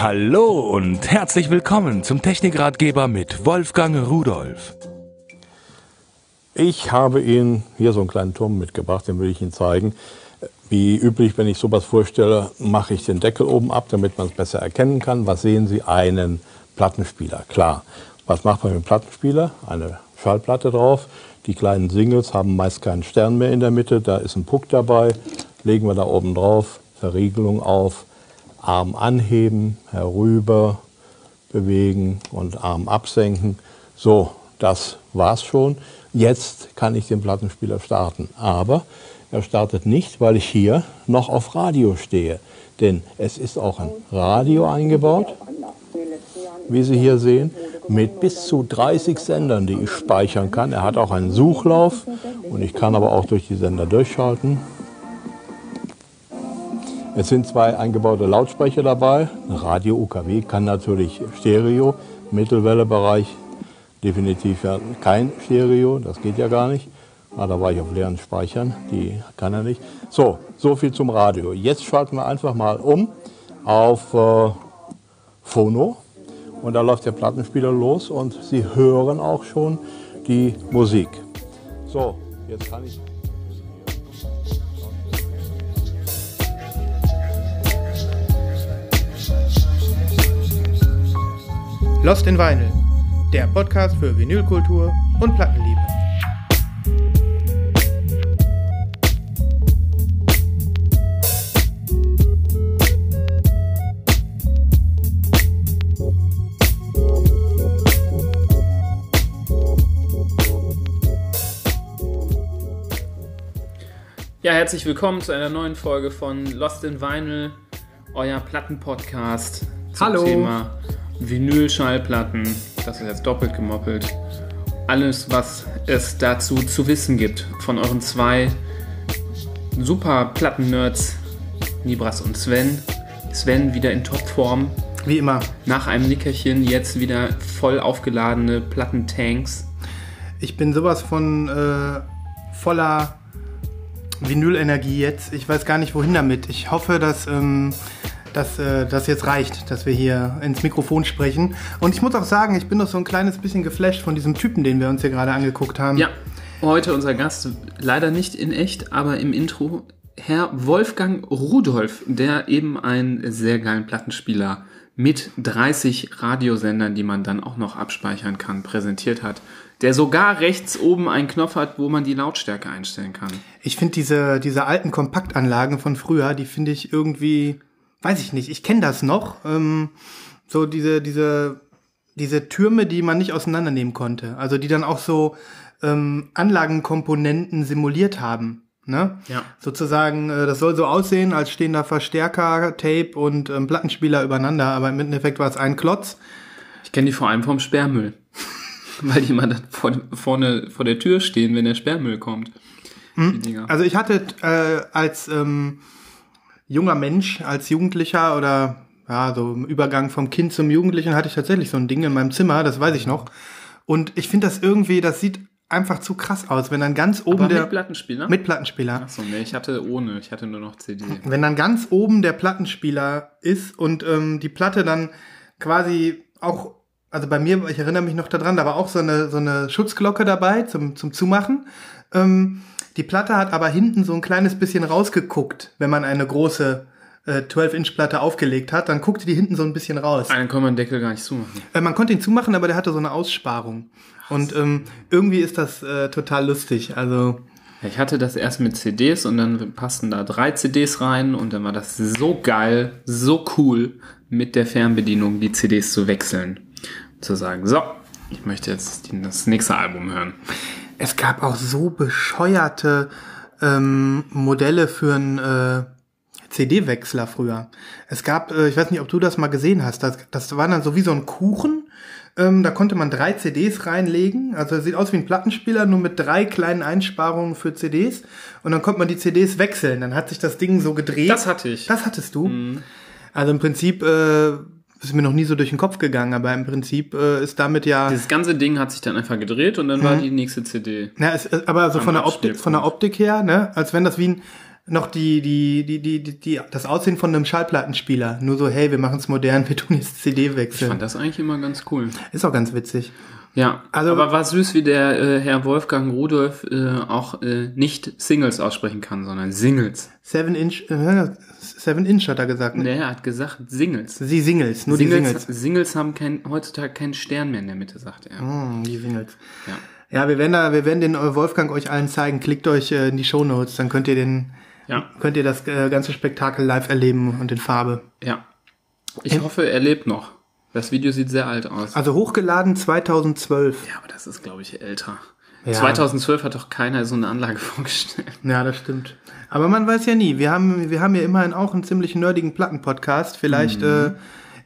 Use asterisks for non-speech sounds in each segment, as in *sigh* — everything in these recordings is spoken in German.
Hallo und herzlich willkommen zum Technikratgeber mit Wolfgang Rudolf. Ich habe Ihnen hier so einen kleinen Turm mitgebracht, den will ich Ihnen zeigen. Wie üblich, wenn ich sowas vorstelle, mache ich den Deckel oben ab, damit man es besser erkennen kann. Was sehen Sie? Einen Plattenspieler, klar. Was macht man mit dem Plattenspieler? Eine Schallplatte drauf. Die kleinen Singles haben meist keinen Stern mehr in der Mitte. Da ist ein Puck dabei. Legen wir da oben drauf, Verriegelung auf, Arm anheben, herüber bewegen und Arm absenken. So, das war's schon. Jetzt kann ich den Plattenspieler starten. Aber er startet nicht, weil ich hier noch auf Radio stehe. Denn es ist auch ein Radio eingebaut, wie Sie hier sehen, mit bis zu 30 Sendern, die ich speichern kann. Er hat auch einen Suchlauf und ich kann aber auch durch die Sender durchschalten. Es sind zwei eingebaute Lautsprecher dabei. Radio UKW kann natürlich Stereo, Mittelwellebereich definitiv ja kein Stereo, das geht ja gar nicht. Ah, da war ich auf leeren Speichern, die kann er nicht. So, so viel zum Radio. Jetzt schalten wir einfach mal um auf äh, Phono und da läuft der Plattenspieler los und Sie hören auch schon die Musik. So, jetzt kann ich. Lost in Vinyl, der Podcast für Vinylkultur und Plattenliebe. Ja, herzlich willkommen zu einer neuen Folge von Lost in Vinyl, euer Plattenpodcast zum Hallo. Thema Vinylschallplatten. Das ist jetzt doppelt gemoppelt. Alles, was es dazu zu wissen gibt von euren zwei super Platten-Nerds, Nibras und Sven. Sven wieder in Topform. Wie immer. Nach einem Nickerchen jetzt wieder voll aufgeladene Plattentanks. Ich bin sowas von äh, voller Vinylenergie jetzt. Ich weiß gar nicht, wohin damit. Ich hoffe, dass ähm, dass äh, das jetzt reicht, dass wir hier ins Mikrofon sprechen. Und ich muss auch sagen, ich bin doch so ein kleines bisschen geflasht von diesem Typen, den wir uns hier gerade angeguckt haben. Ja, heute unser Gast, leider nicht in echt, aber im Intro, Herr Wolfgang Rudolf, der eben einen sehr geilen Plattenspieler mit 30 Radiosendern, die man dann auch noch abspeichern kann, präsentiert hat. Der sogar rechts oben einen Knopf hat, wo man die Lautstärke einstellen kann. Ich finde diese, diese alten Kompaktanlagen von früher, die finde ich irgendwie, weiß ich nicht, ich kenne das noch. Ähm, so diese, diese, diese Türme, die man nicht auseinandernehmen konnte. Also die dann auch so ähm, Anlagenkomponenten simuliert haben. Ne? Ja. Sozusagen, äh, das soll so aussehen, als stehen da Verstärker, Tape und ähm, Plattenspieler übereinander, aber im Endeffekt war es ein Klotz. Ich kenne die vor allem vom Sperrmüll. *laughs* Weil die immer dann vor, vorne vor der Tür stehen, wenn der Sperrmüll kommt. Dinger. Also ich hatte äh, als ähm, junger Mensch, als Jugendlicher oder ja, so im Übergang vom Kind zum Jugendlichen hatte ich tatsächlich so ein Ding in meinem Zimmer, das weiß ich noch. Und ich finde das irgendwie, das sieht einfach zu krass aus, wenn dann ganz oben Aber der mit Plattenspieler? mit Plattenspieler. Achso, nee, ich hatte ohne, ich hatte nur noch CD. Wenn dann ganz oben der Plattenspieler ist und ähm, die Platte dann quasi auch, also bei mir, ich erinnere mich noch daran, da war auch so eine, so eine Schutzglocke dabei zum, zum Zumachen. Ähm, die Platte hat aber hinten so ein kleines bisschen rausgeguckt, wenn man eine große äh, 12-Inch-Platte aufgelegt hat, dann guckte die hinten so ein bisschen raus. Einen kann man den Deckel gar nicht zumachen. Äh, man konnte ihn zumachen, aber der hatte so eine Aussparung. Und ähm, irgendwie ist das äh, total lustig. Also Ich hatte das erst mit CDs und dann passten da drei CDs rein und dann war das so geil, so cool, mit der Fernbedienung die CDs zu wechseln. Zu sagen, so, ich möchte jetzt das nächste Album hören. Es gab auch so bescheuerte ähm, Modelle für einen äh, CD-Wechsler früher. Es gab, äh, ich weiß nicht, ob du das mal gesehen hast, das, das war dann so wie so ein Kuchen. Ähm, da konnte man drei CDs reinlegen. Also sieht aus wie ein Plattenspieler, nur mit drei kleinen Einsparungen für CDs. Und dann konnte man die CDs wechseln. Dann hat sich das Ding so gedreht. Das hatte ich. Das hattest du. Also im Prinzip äh, ist mir noch nie so durch den Kopf gegangen, aber im Prinzip äh, ist damit ja. Dieses ganze Ding hat sich dann einfach gedreht und dann war die nächste CD. Ja, es, es- aber so von der Optik, von der Optik her, ne, als wenn das wie ein noch die, die, die, die, die, die, das Aussehen von einem Schallplattenspieler. Nur so, hey, wir machen es modern, *laughs* wir tun jetzt CD Ich wechseln. fand das eigentlich immer ganz cool. Ist auch ganz witzig. Ja, Also- aber war süß, wie der äh, Herr Wolfgang Rudolf äh, auch äh, nicht Singles aussprechen kann, sondern Singles. Seven Inch, äh, Seven Inch hat er gesagt. Ne? Nee, er hat gesagt Singles. Sie Singles, nur Singles, die Singles. Singles haben kein, heutzutage keinen Stern mehr in der Mitte, sagt er. Hm, die Singles. Ja. Ja, wir werden da, wir werden den äh, Wolfgang euch allen zeigen. Klickt euch äh, in die Shownotes, dann könnt ihr den, Ja, könnt ihr das äh, ganze Spektakel live erleben und in Farbe. ja. Ich hoffe, er lebt noch. Das Video sieht sehr alt aus. Also hochgeladen 2012. Ja, aber das ist, glaube ich, älter. Ja. 2012 hat doch keiner so eine Anlage *laughs* vorgestellt. Ja, das stimmt. Aber man weiß ja nie. Wir haben, wir haben ja immerhin auch einen ziemlich nerdigen Plattenpodcast. Vielleicht äh,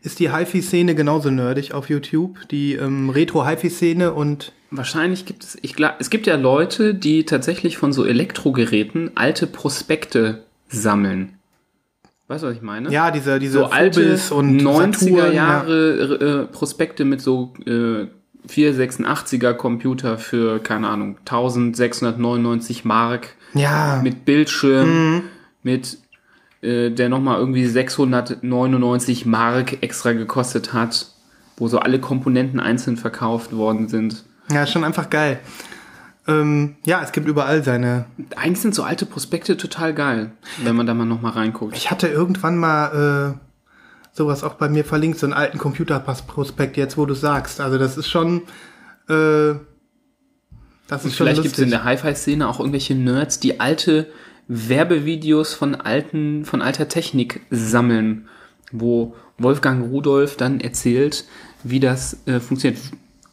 ist die HiFi-Szene genauso nerdig auf YouTube. Die ähm, Retro-HiFi-Szene und Wahrscheinlich gibt es, ich glaube, es gibt ja Leute, die tatsächlich von so Elektrogeräten alte Prospekte sammeln. Weißt du, was ich meine? ja, diese, diese so alte Phobis und 90er Saturn, ja. Jahre äh, Prospekte mit so äh, 486er Computer für, keine Ahnung, 1699 Mark Ja, mit Bildschirm, Mhm. mit äh, der nochmal irgendwie 699 Mark extra gekostet hat, wo so alle Komponenten einzeln verkauft worden sind. ja, schon einfach geil. Ähm, ja, es gibt überall seine. Eigentlich sind so alte Prospekte total geil, wenn man da mal nochmal reinguckt. Ich hatte irgendwann mal äh, sowas auch bei mir verlinkt, so einen alten Computerpass-Prospekt, jetzt wo du sagst. Also das ist schon. Äh, das ist schon Vielleicht gibt es in der Hi-Fi-Szene auch irgendwelche Nerds, die alte Werbevideos von alten, von alter Technik sammeln, wo Wolfgang Rudolf dann erzählt, wie das äh, funktioniert.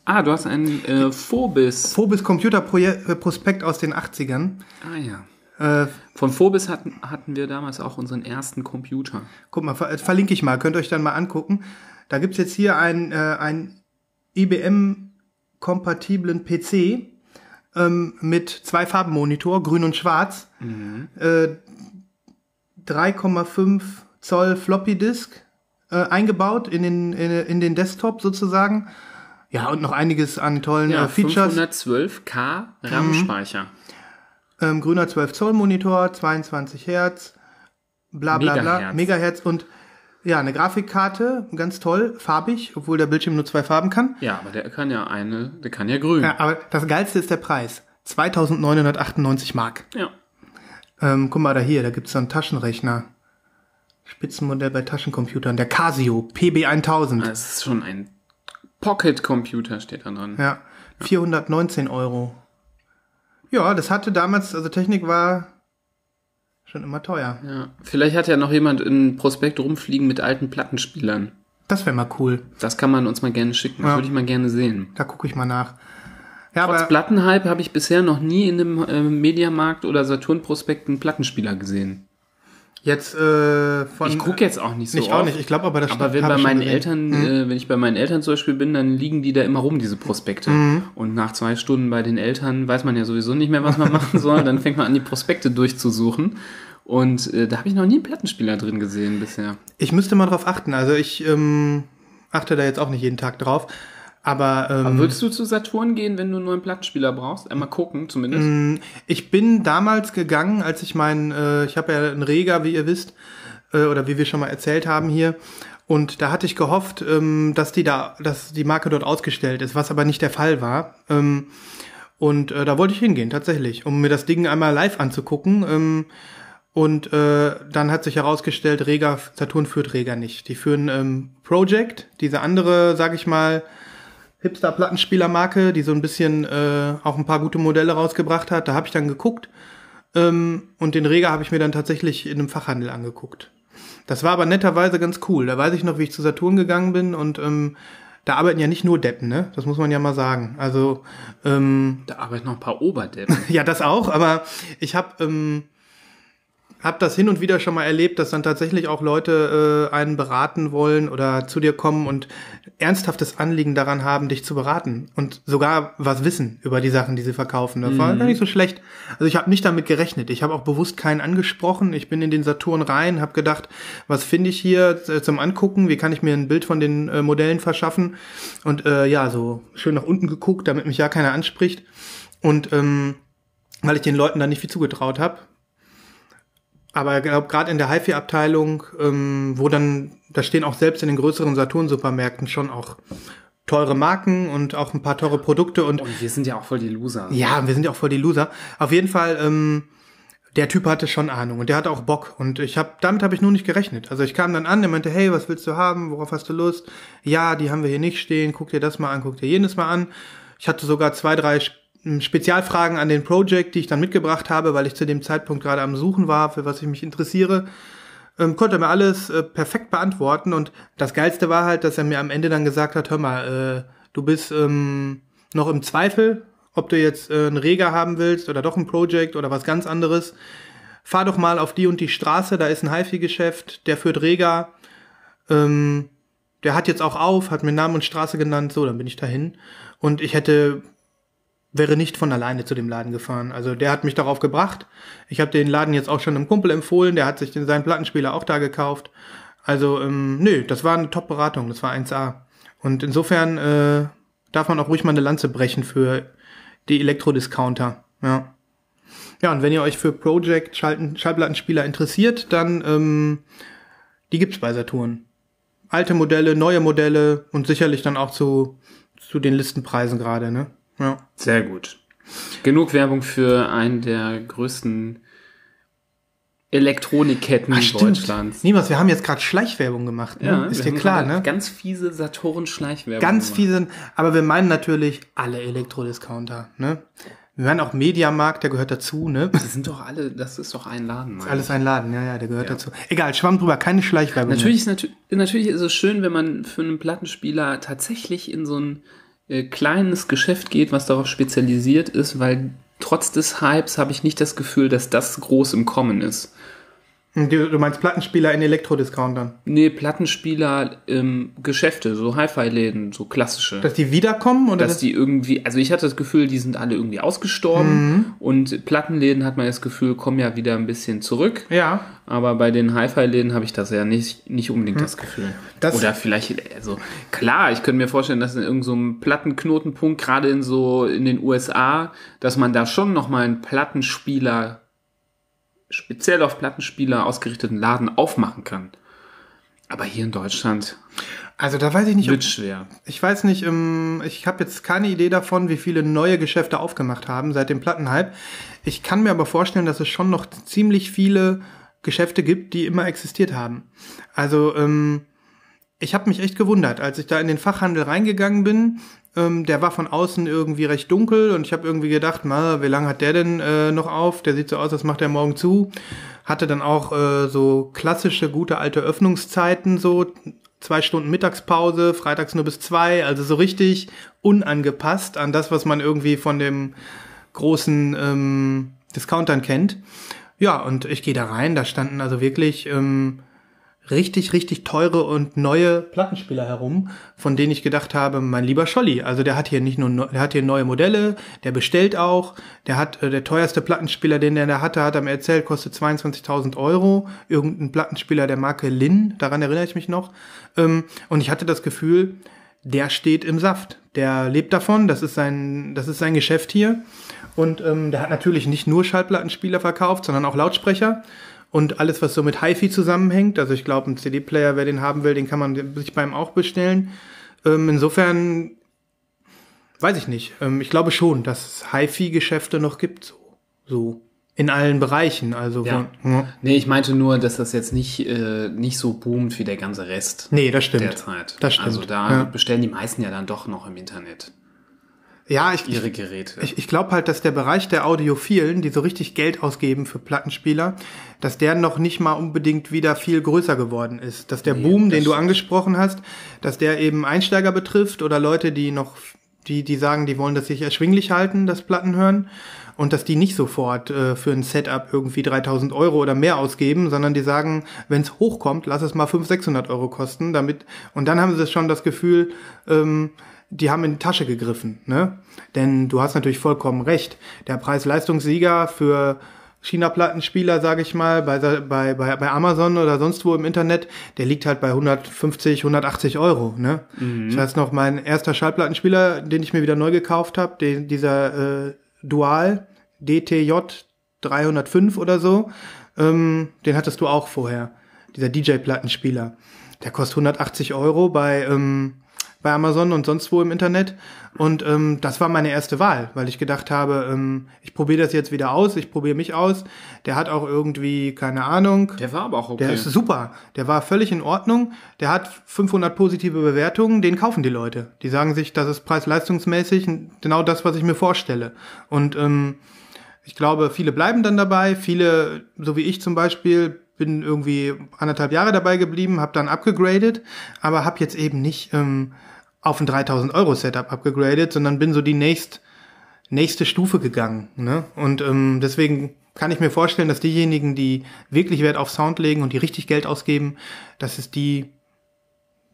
Ah, du hast einen äh, Phobis. Phobis Computer-Prospekt aus den 80ern. Ah ja. Äh, Von Phobis hatten, hatten wir damals auch unseren ersten Computer. guck mal, ver verlinke ich mal, könnt ihr euch dann mal angucken. Da gibt's jetzt hier einen, äh, einen IBM-kompatiblen PC ähm, mit zwei Farbenmonitor, grün und schwarz. Äh, 3,5 Zoll Floppy Disk äh, eingebaut in den, in, in den Desktop sozusagen. Ja, und noch einiges an tollen Ja, äh, Features. 512K RAM-Speicher. Ähm, grüner 12 Zoll Monitor, 22 Hertz, bla bla bla, Megahertz. Megahertz und ja, eine Grafikkarte, ganz toll, farbig, obwohl der Bildschirm nur zwei Farben kann. Ja, aber der kann ja eine, der kann ja grün. Ja, aber das geilste ist der Preis. 2998 Mark. ja. Ähm, guck mal da hier, da gibt's so einen Taschenrechner. Spitzenmodell bei Taschencomputern, der Casio PB1000. Das ist schon ein Pocket-Computer, steht da dran. Ja, 419 Euro. Ja, das hatte damals, also Technik war schon immer teuer. Ja, vielleicht hat ja noch jemand ein Prospekt rumfliegen mit alten Plattenspielern. Das wäre mal cool. Das kann man uns mal gerne schicken. Das Ja. würde ich mal gerne sehen. Da gucke ich mal nach. Ja, Trotz Plattenhype habe ich bisher noch nie in einem äh, Mediamarkt oder Saturn-Prospekt einen Plattenspieler gesehen. Jetzt äh, von Ich gucke jetzt auch nicht so ich auch nicht. Ich glaube, aber das Aber wenn bei meinen. Eltern, äh, wenn ich bei meinen Eltern zum Beispiel bin, dann liegen die da immer rum, diese Prospekte. Mhm. Und nach zwei Stunden bei den Eltern weiß man ja sowieso nicht mehr, was man *laughs* machen soll. Dann fängt man an, die Prospekte durchzusuchen. Und äh, da habe ich noch nie einen Plattenspieler drin gesehen bisher. Ich müsste mal drauf achten. Also ich ähm, achte da jetzt auch nicht jeden Tag drauf. Aber, ähm, Aber würdest du zu Saturn gehen, wenn du einen neuen Plattenspieler brauchst? Einmal gucken, zumindest. ich bin damals gegangen, als ich meinen, äh, ich habe ja einen Rega, wie ihr wisst, äh, oder wie wir schon mal erzählt haben hier. Und da hatte ich gehofft, ähm, dass die da, dass die Marke dort ausgestellt ist, was aber nicht der Fall war. Ähm, und äh, da wollte ich hingehen, tatsächlich, um mir das Ding einmal live anzugucken. Ähm, und äh, dann hat sich herausgestellt, Rega, Saturn führt Rega nicht. Die führen ähm, Project, diese andere, sag ich mal, Hipster-Plattenspielermarke, die so ein bisschen äh, auch ein paar gute Modelle rausgebracht hat. Da habe ich dann geguckt ähm, und den Rega habe ich mir dann tatsächlich in einem Fachhandel angeguckt. Das war aber netterweise ganz cool. Da weiß ich noch, wie ich zu Saturn gegangen bin und ähm, da arbeiten ja nicht nur Deppen, ne? Das muss man ja mal sagen. Also ähm, Da arbeiten noch ein paar Oberdeppen. *laughs* ja, das auch, aber ich habe ähm, hab das hin und wieder schon mal erlebt, dass dann tatsächlich auch Leute äh, einen beraten wollen oder zu dir kommen und ernsthaftes Anliegen daran haben, dich zu beraten und sogar was wissen über die Sachen, die sie verkaufen. Das war gar nicht so schlecht. Also ich habe nicht damit gerechnet. Ich habe auch bewusst keinen angesprochen. Ich bin in den Saturn rein, habe gedacht, was finde ich hier äh, zum Angucken? Wie kann ich mir ein Bild von den äh, Modellen verschaffen? Und äh, ja, so schön nach unten geguckt, damit mich ja keiner anspricht. Und ähm, weil ich den Leuten da nicht viel zugetraut habe. Aber ich glaube, gerade in der HiFi-Abteilung, ähm, wo dann, da stehen auch selbst in den größeren Saturn-Supermärkten schon auch teure Marken und auch ein paar teure Produkte und Und wir sind ja auch voll die Loser. ja, wir sind ja auch voll die Loser. Auf jeden Fall, ähm, der Typ hatte schon Ahnung und der hatte auch Bock und ich habe damit habe ich nur nicht gerechnet. Also ich kam dann an, der meinte, hey, was willst du haben? Worauf hast du Lust? Ja, die haben wir hier nicht stehen. Guck dir das mal an, guck dir jenes mal an. Ich hatte sogar zwei, drei Spezialfragen an den Project, die ich dann mitgebracht habe, weil ich zu dem Zeitpunkt gerade am Suchen war, für was ich mich interessiere. Ähm, konnte er mir alles äh, perfekt beantworten und das Geilste war halt, dass er mir am Ende dann gesagt hat, hör mal, äh, du bist ähm, noch im Zweifel, ob du jetzt äh, einen Reger haben willst oder doch ein Project oder was ganz anderes. Fahr doch mal auf die und die Straße, da ist ein HiFi-Geschäft, der führt Reger. Ähm, der hat jetzt auch auf, hat mir Namen und Straße genannt, so, dann bin ich dahin. Und ich hätte, wäre nicht von alleine zu dem Laden gefahren. Also der hat mich darauf gebracht. Ich habe den Laden jetzt auch schon einem Kumpel empfohlen, der hat sich den, seinen Plattenspieler auch da gekauft. Also, ähm, nö, das war eine Top-Beratung, das war 1A. Und insofern äh, darf man auch ruhig mal eine Lanze brechen für die Elektrodiscounter. Ja. Ja, und wenn ihr euch für Project Schallplattenspieler interessiert, dann ähm, die gibt's bei Saturn. Alte Modelle, neue Modelle und sicherlich dann auch zu, zu den Listenpreisen gerade, ne? Ja. Sehr gut. Genug Werbung für einen der größten Elektronikketten Ach. Deutschlands. Niemals, wir haben jetzt gerade Schleichwerbung gemacht, ne? Ist wir dir klar, ne? Ganz fiese Saturn-Schleichwerbung. Ganz gemacht. fiese, aber wir meinen natürlich alle Elektrodiscounter, ne? Wir meinen auch Mediamarkt, der gehört dazu, ne? Die sind doch alle, das ist doch ein Laden. Alles ein Laden, ja, ja, der gehört dazu. Egal, Schwamm drüber, keine Schleichwerbung. Natürlich ist, natü natürlich ist es schön, wenn man für einen Plattenspieler tatsächlich in so ein äh, kleines Geschäft geht, was darauf spezialisiert ist, weil trotz des Hypes habe ich nicht das Gefühl, dass das groß im Kommen ist. Du, du meinst Plattenspieler in Elektrodiscountern. Nee, Plattenspieler, ähm, Geschäfte, so Hi-Fi-Läden, so klassische. Dass die wiederkommen oder dass die irgendwie, also ich hatte das Gefühl, die sind alle irgendwie ausgestorben und Plattenläden hat man das Gefühl, kommen ja wieder ein bisschen zurück. Ja. Aber bei den Hi-Fi-Läden habe ich das ja nicht, nicht unbedingt das Gefühl. Das- Oder vielleicht, also klar, ich könnte mir vorstellen, dass in irgendeinem so Plattenknotenpunkt, gerade in so in den USA, dass man da schon nochmal einen Plattenspieler, speziell auf Plattenspieler ausgerichteten Laden aufmachen kann. Aber hier in Deutschland Also da weiß ich nicht, ob, wird schwer. ich weiß nicht, ähm, ich habe jetzt keine Idee davon, wie viele neue Geschäfte aufgemacht haben seit dem Plattenhype. Ich kann mir aber vorstellen, dass es schon noch ziemlich viele Geschäfte gibt, die immer existiert haben. Also ähm, ich habe mich echt gewundert, als ich da in den Fachhandel reingegangen bin. Ähm, der war von außen irgendwie recht dunkel und ich habe irgendwie gedacht, na, wie lange hat der denn äh, noch auf? Der sieht so aus, als macht er morgen zu. Hatte dann auch äh, so klassische, gute alte Öffnungszeiten, so zwei Stunden Mittagspause, freitags nur bis zwei, also so richtig unangepasst an das, was man irgendwie von dem großen ähm, Discountern kennt. Ja, und ich gehe da rein, da standen also wirklich ähm, richtig, richtig teure und neue Plattenspieler herum, von denen ich gedacht habe, mein lieber Scholli, also der hat hier nicht nur, der hat hier neue Modelle, der bestellt auch, der hat, äh, der teuerste Plattenspieler, den der da hatte, hat er mir erzählt, kostet 22.000 Euro, irgendein Plattenspieler der Marke Lin, daran erinnere ich mich noch, ähm, und ich hatte das Gefühl, der steht im Saft, der lebt davon, das ist sein, das ist sein Geschäft hier, und ähm, der hat natürlich nicht nur Schallplattenspieler verkauft, sondern auch Lautsprecher und alles, was so mit HiFi zusammenhängt. Also ich glaube, ein CD-Player, wer den haben will, den kann man sich beim auch bestellen. Ähm, insofern weiß ich nicht. Ähm, ich glaube schon, dass es HiFi-Geschäfte noch gibt, so, so in allen Bereichen. Also Ja. von, ja. Nee, ich meinte nur, dass das jetzt nicht, äh, nicht so boomt wie der ganze Rest Nee, das stimmt. derzeit. Das stimmt. Also da Ja. bestellen die meisten ja dann doch noch im Internet Ja, ich, ihre Geräte. Ich, ich glaube halt, dass der Bereich der Audiophilen, die so richtig Geld ausgeben für Plattenspieler, dass der noch nicht mal unbedingt wieder viel größer geworden ist. Dass der Boom, den du angesprochen hast, dass der eben Einsteiger betrifft oder Leute, die noch, die, die sagen, die wollen das sich erschwinglich halten, das Platten hören. Und dass die nicht sofort äh, für ein Setup irgendwie 3000 Euro oder mehr ausgeben, sondern die sagen, wenn es hochkommt, lass es mal 500, 600 Euro kosten, damit, und dann haben sie schon das Gefühl, ähm, die haben in die Tasche gegriffen, ne? Denn du hast natürlich vollkommen recht. Der Preis-Leistungssieger für China-Plattenspieler, sage ich mal, bei, bei, bei, Amazon oder sonst wo im Internet, der liegt halt bei 150, 180 Euro. Ne? Ich weiß noch, mein erster Schallplattenspieler, den ich mir wieder neu gekauft habe, dieser äh, Dual DTJ 305 oder so, Ähm, den hattest du auch vorher. Dieser DJ-Plattenspieler. Der kostet 180 Euro bei, ähm, bei Amazon und sonst wo im Internet. Und ähm, das war meine erste Wahl, weil ich gedacht habe, ähm, ich probiere das jetzt wieder aus, ich probiere mich aus. Der hat auch irgendwie, keine Ahnung. Der war aber auch okay. Der ist super. Der war völlig in Ordnung. Der hat 500 positive Bewertungen. Den kaufen die Leute. Die sagen sich, das ist preis-leistungsmäßig genau das, was ich mir vorstelle. Und ähm, ich glaube, viele bleiben dann dabei. Viele, so wie ich zum Beispiel, bin irgendwie anderthalb Jahre dabei geblieben, habe dann abgegradet, aber habe jetzt eben nicht ähm, auf ein 3000 Euro Setup abgegradet, sondern bin so die nächst, nächste Stufe gegangen. Ne? Und ähm, deswegen kann ich mir vorstellen, dass diejenigen, die wirklich Wert auf Sound legen und die richtig Geld ausgeben, das ist die,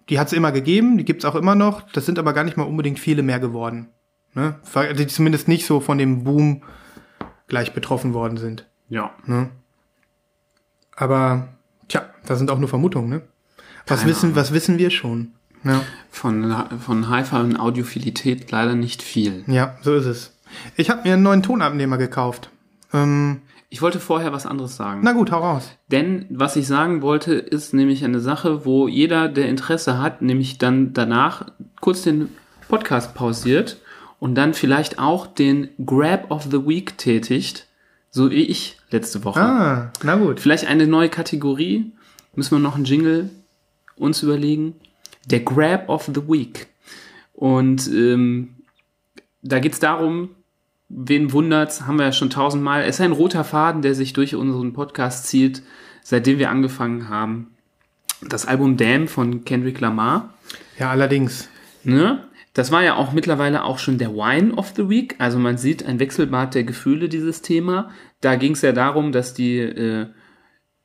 die hat es immer gegeben, die gibt's auch immer noch. Das sind aber gar nicht mal unbedingt viele mehr geworden. Ne? Die zumindest nicht so von dem Boom gleich betroffen worden sind. Ja. Ne? Aber, tja, das sind auch nur Vermutungen, ne? Was Keine wissen, Ahnung. was wissen wir schon? Ja. Von, von Hi-Fi und Audiophilität leider nicht viel. Ja, so ist es. Ich habe mir einen neuen Tonabnehmer gekauft. Ähm, Ich wollte vorher was anderes sagen. na gut, hau raus. Denn was ich sagen wollte, ist nämlich eine Sache, wo jeder, der Interesse hat, nämlich dann danach kurz den Podcast pausiert und dann vielleicht auch den Grab of the Week tätigt, so wie ich letzte Woche. Ah, na gut. Vielleicht eine neue Kategorie. Müssen wir noch einen Jingle uns überlegen. Der Grab of the Week. Und ähm, da geht's darum, wen wundert's, haben wir ja schon tausendmal. Es ist ein roter Faden, der sich durch unseren Podcast zieht, seitdem wir angefangen haben. Das Album Damn von Kendrick Lamar. Ja, allerdings. Ne? Das war ja auch mittlerweile auch schon der Wine of the Week. Also man sieht ein Wechselbad der Gefühle, dieses Thema. Da ging es ja darum, dass die äh,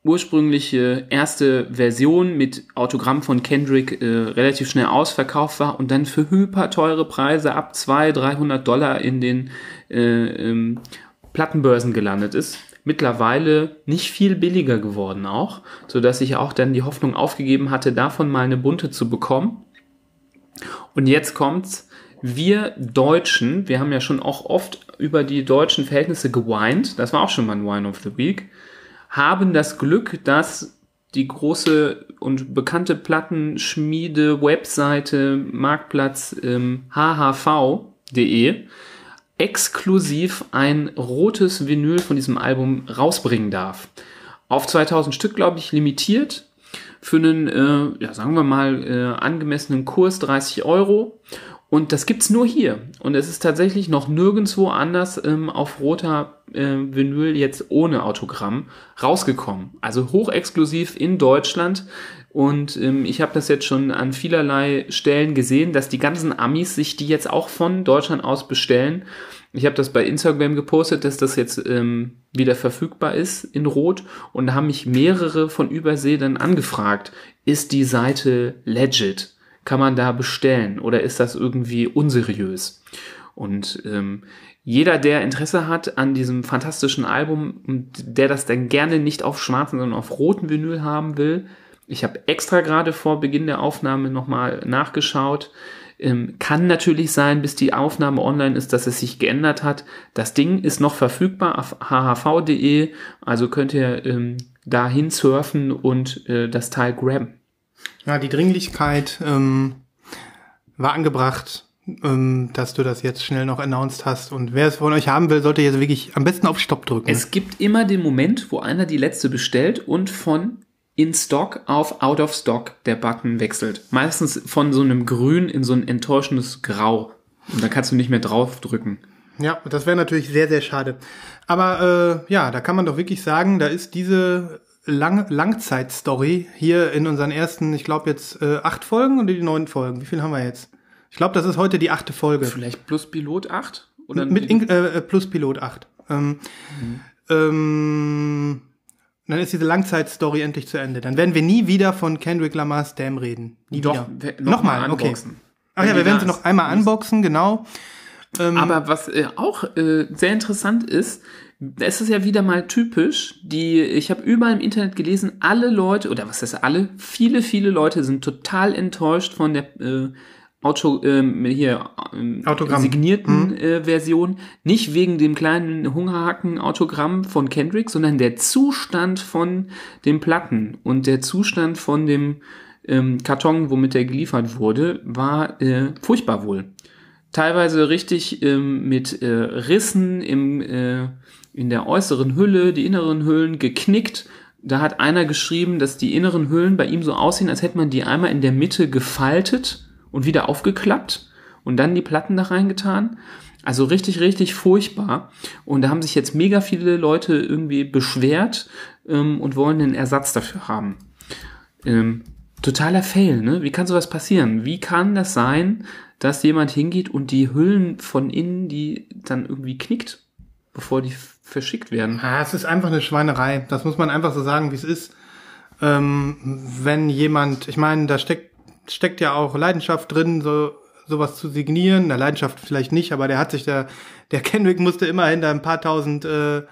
ursprüngliche erste Version mit Autogramm von Kendrick äh, relativ schnell ausverkauft war und dann für hyper teure Preise ab 200, 300 Dollar in den äh, ähm, Plattenbörsen gelandet ist. Mittlerweile nicht viel billiger geworden auch, so dass ich auch dann die Hoffnung aufgegeben hatte, davon mal eine bunte zu bekommen. Und jetzt kommt's. Wir Deutschen, wir haben ja schon auch oft über die deutschen Verhältnisse geweint, das war auch schon mal ein Wine of the Week, haben das Glück, dass die große und bekannte Plattenschmiede, Webseite, Marktplatz ähm, hhv.de exklusiv ein rotes Vinyl von diesem Album rausbringen darf. Auf 2000 Stück, glaube ich, limitiert. Für einen, äh, ja, sagen wir mal, äh, angemessenen Kurs 30 Euro. Und das gibt's nur hier. Und es ist tatsächlich noch nirgendwo anders ähm, auf roter äh, Vinyl jetzt ohne Autogramm rausgekommen. Also hochexklusiv in Deutschland. Und ähm, ich habe das jetzt schon an vielerlei Stellen gesehen, dass die ganzen Amis sich die jetzt auch von Deutschland aus bestellen. Ich habe das bei Instagram gepostet, dass das jetzt ähm, wieder verfügbar ist in Rot. Und da haben mich mehrere von Übersee dann angefragt, ist die Seite legit? Kann man da bestellen oder ist das irgendwie unseriös? Und ähm, jeder, der Interesse hat an diesem fantastischen Album und der das dann gerne nicht auf schwarzen, sondern auf roten Vinyl haben will, ich habe extra gerade vor Beginn der Aufnahme nochmal nachgeschaut. Ähm, kann natürlich sein, bis die Aufnahme online ist, dass es sich geändert hat. Das Ding ist noch verfügbar auf hhv.de, also könnt ihr ähm, dahin surfen und äh, das Teil grabben. Ja, die Dringlichkeit ähm, war angebracht, ähm, dass du das jetzt schnell noch announced hast. Und wer es von euch haben will, sollte jetzt wirklich am besten auf Stopp drücken. Es gibt immer den Moment, wo einer die letzte bestellt und von in Stock auf Out of Stock der Button wechselt. Meistens von so einem Grün in so ein enttäuschendes Grau. Und da kannst du nicht mehr draufdrücken. Ja, das wäre natürlich sehr, sehr schade. Aber äh, ja, da kann man doch wirklich sagen, da ist diese Lang Langzeitstory hier in unseren ersten, ich glaube jetzt äh, acht Folgen oder die neun Folgen. Wie viel haben wir jetzt? Ich glaube, das ist heute die achte Folge. Vielleicht plus Pilot 8? Oder mit In äh, plus Pilot 8. Ähm, ähm, dann ist diese Langzeitstory endlich zu Ende. Dann werden wir nie wieder von Kendrick Lamar's Damn reden. Nie Doch, wieder. wir- Nochmal, mal okay. Ach ja, wir werden sie noch einmal unboxen, genau. Aber was äh, auch äh, sehr interessant ist, es ist ja wieder mal typisch, die, ich habe überall im Internet gelesen, alle Leute, oder was heißt alle, viele, viele Leute sind total enttäuscht von der äh, Auto, ähm, hier ähm, Autogramm. signierten äh, Version, nicht wegen dem kleinen Hungerhaken-Autogramm von Kendrick, sondern der Zustand von den Platten und der Zustand von dem ähm, Karton, womit er geliefert wurde, war äh, furchtbar wohl. Teilweise richtig ähm, mit äh, Rissen im, äh, in der äußeren Hülle, die inneren Hüllen geknickt. Da hat einer geschrieben, dass die inneren Hüllen bei ihm so aussehen, als hätte man die einmal in der Mitte gefaltet und wieder aufgeklappt und dann die Platten da reingetan. Also richtig, richtig furchtbar. Und da haben sich jetzt mega viele Leute irgendwie beschwert ähm, und wollen einen Ersatz dafür haben. Ähm, totaler Fail, ne? Wie kann sowas passieren? Wie kann das sein, dass jemand hingeht und die Hüllen von innen, die dann irgendwie knickt, bevor die verschickt werden? Ah, es ist einfach eine Schweinerei. Das muss man einfach so sagen, wie es ist. Ähm, wenn jemand, ich meine, da steckt, steckt ja auch Leidenschaft drin, so sowas zu signieren. Na, Leidenschaft vielleicht nicht, aber der hat sich da, der *laughs* Kendrick musste immerhin da ein paar tausend, äh,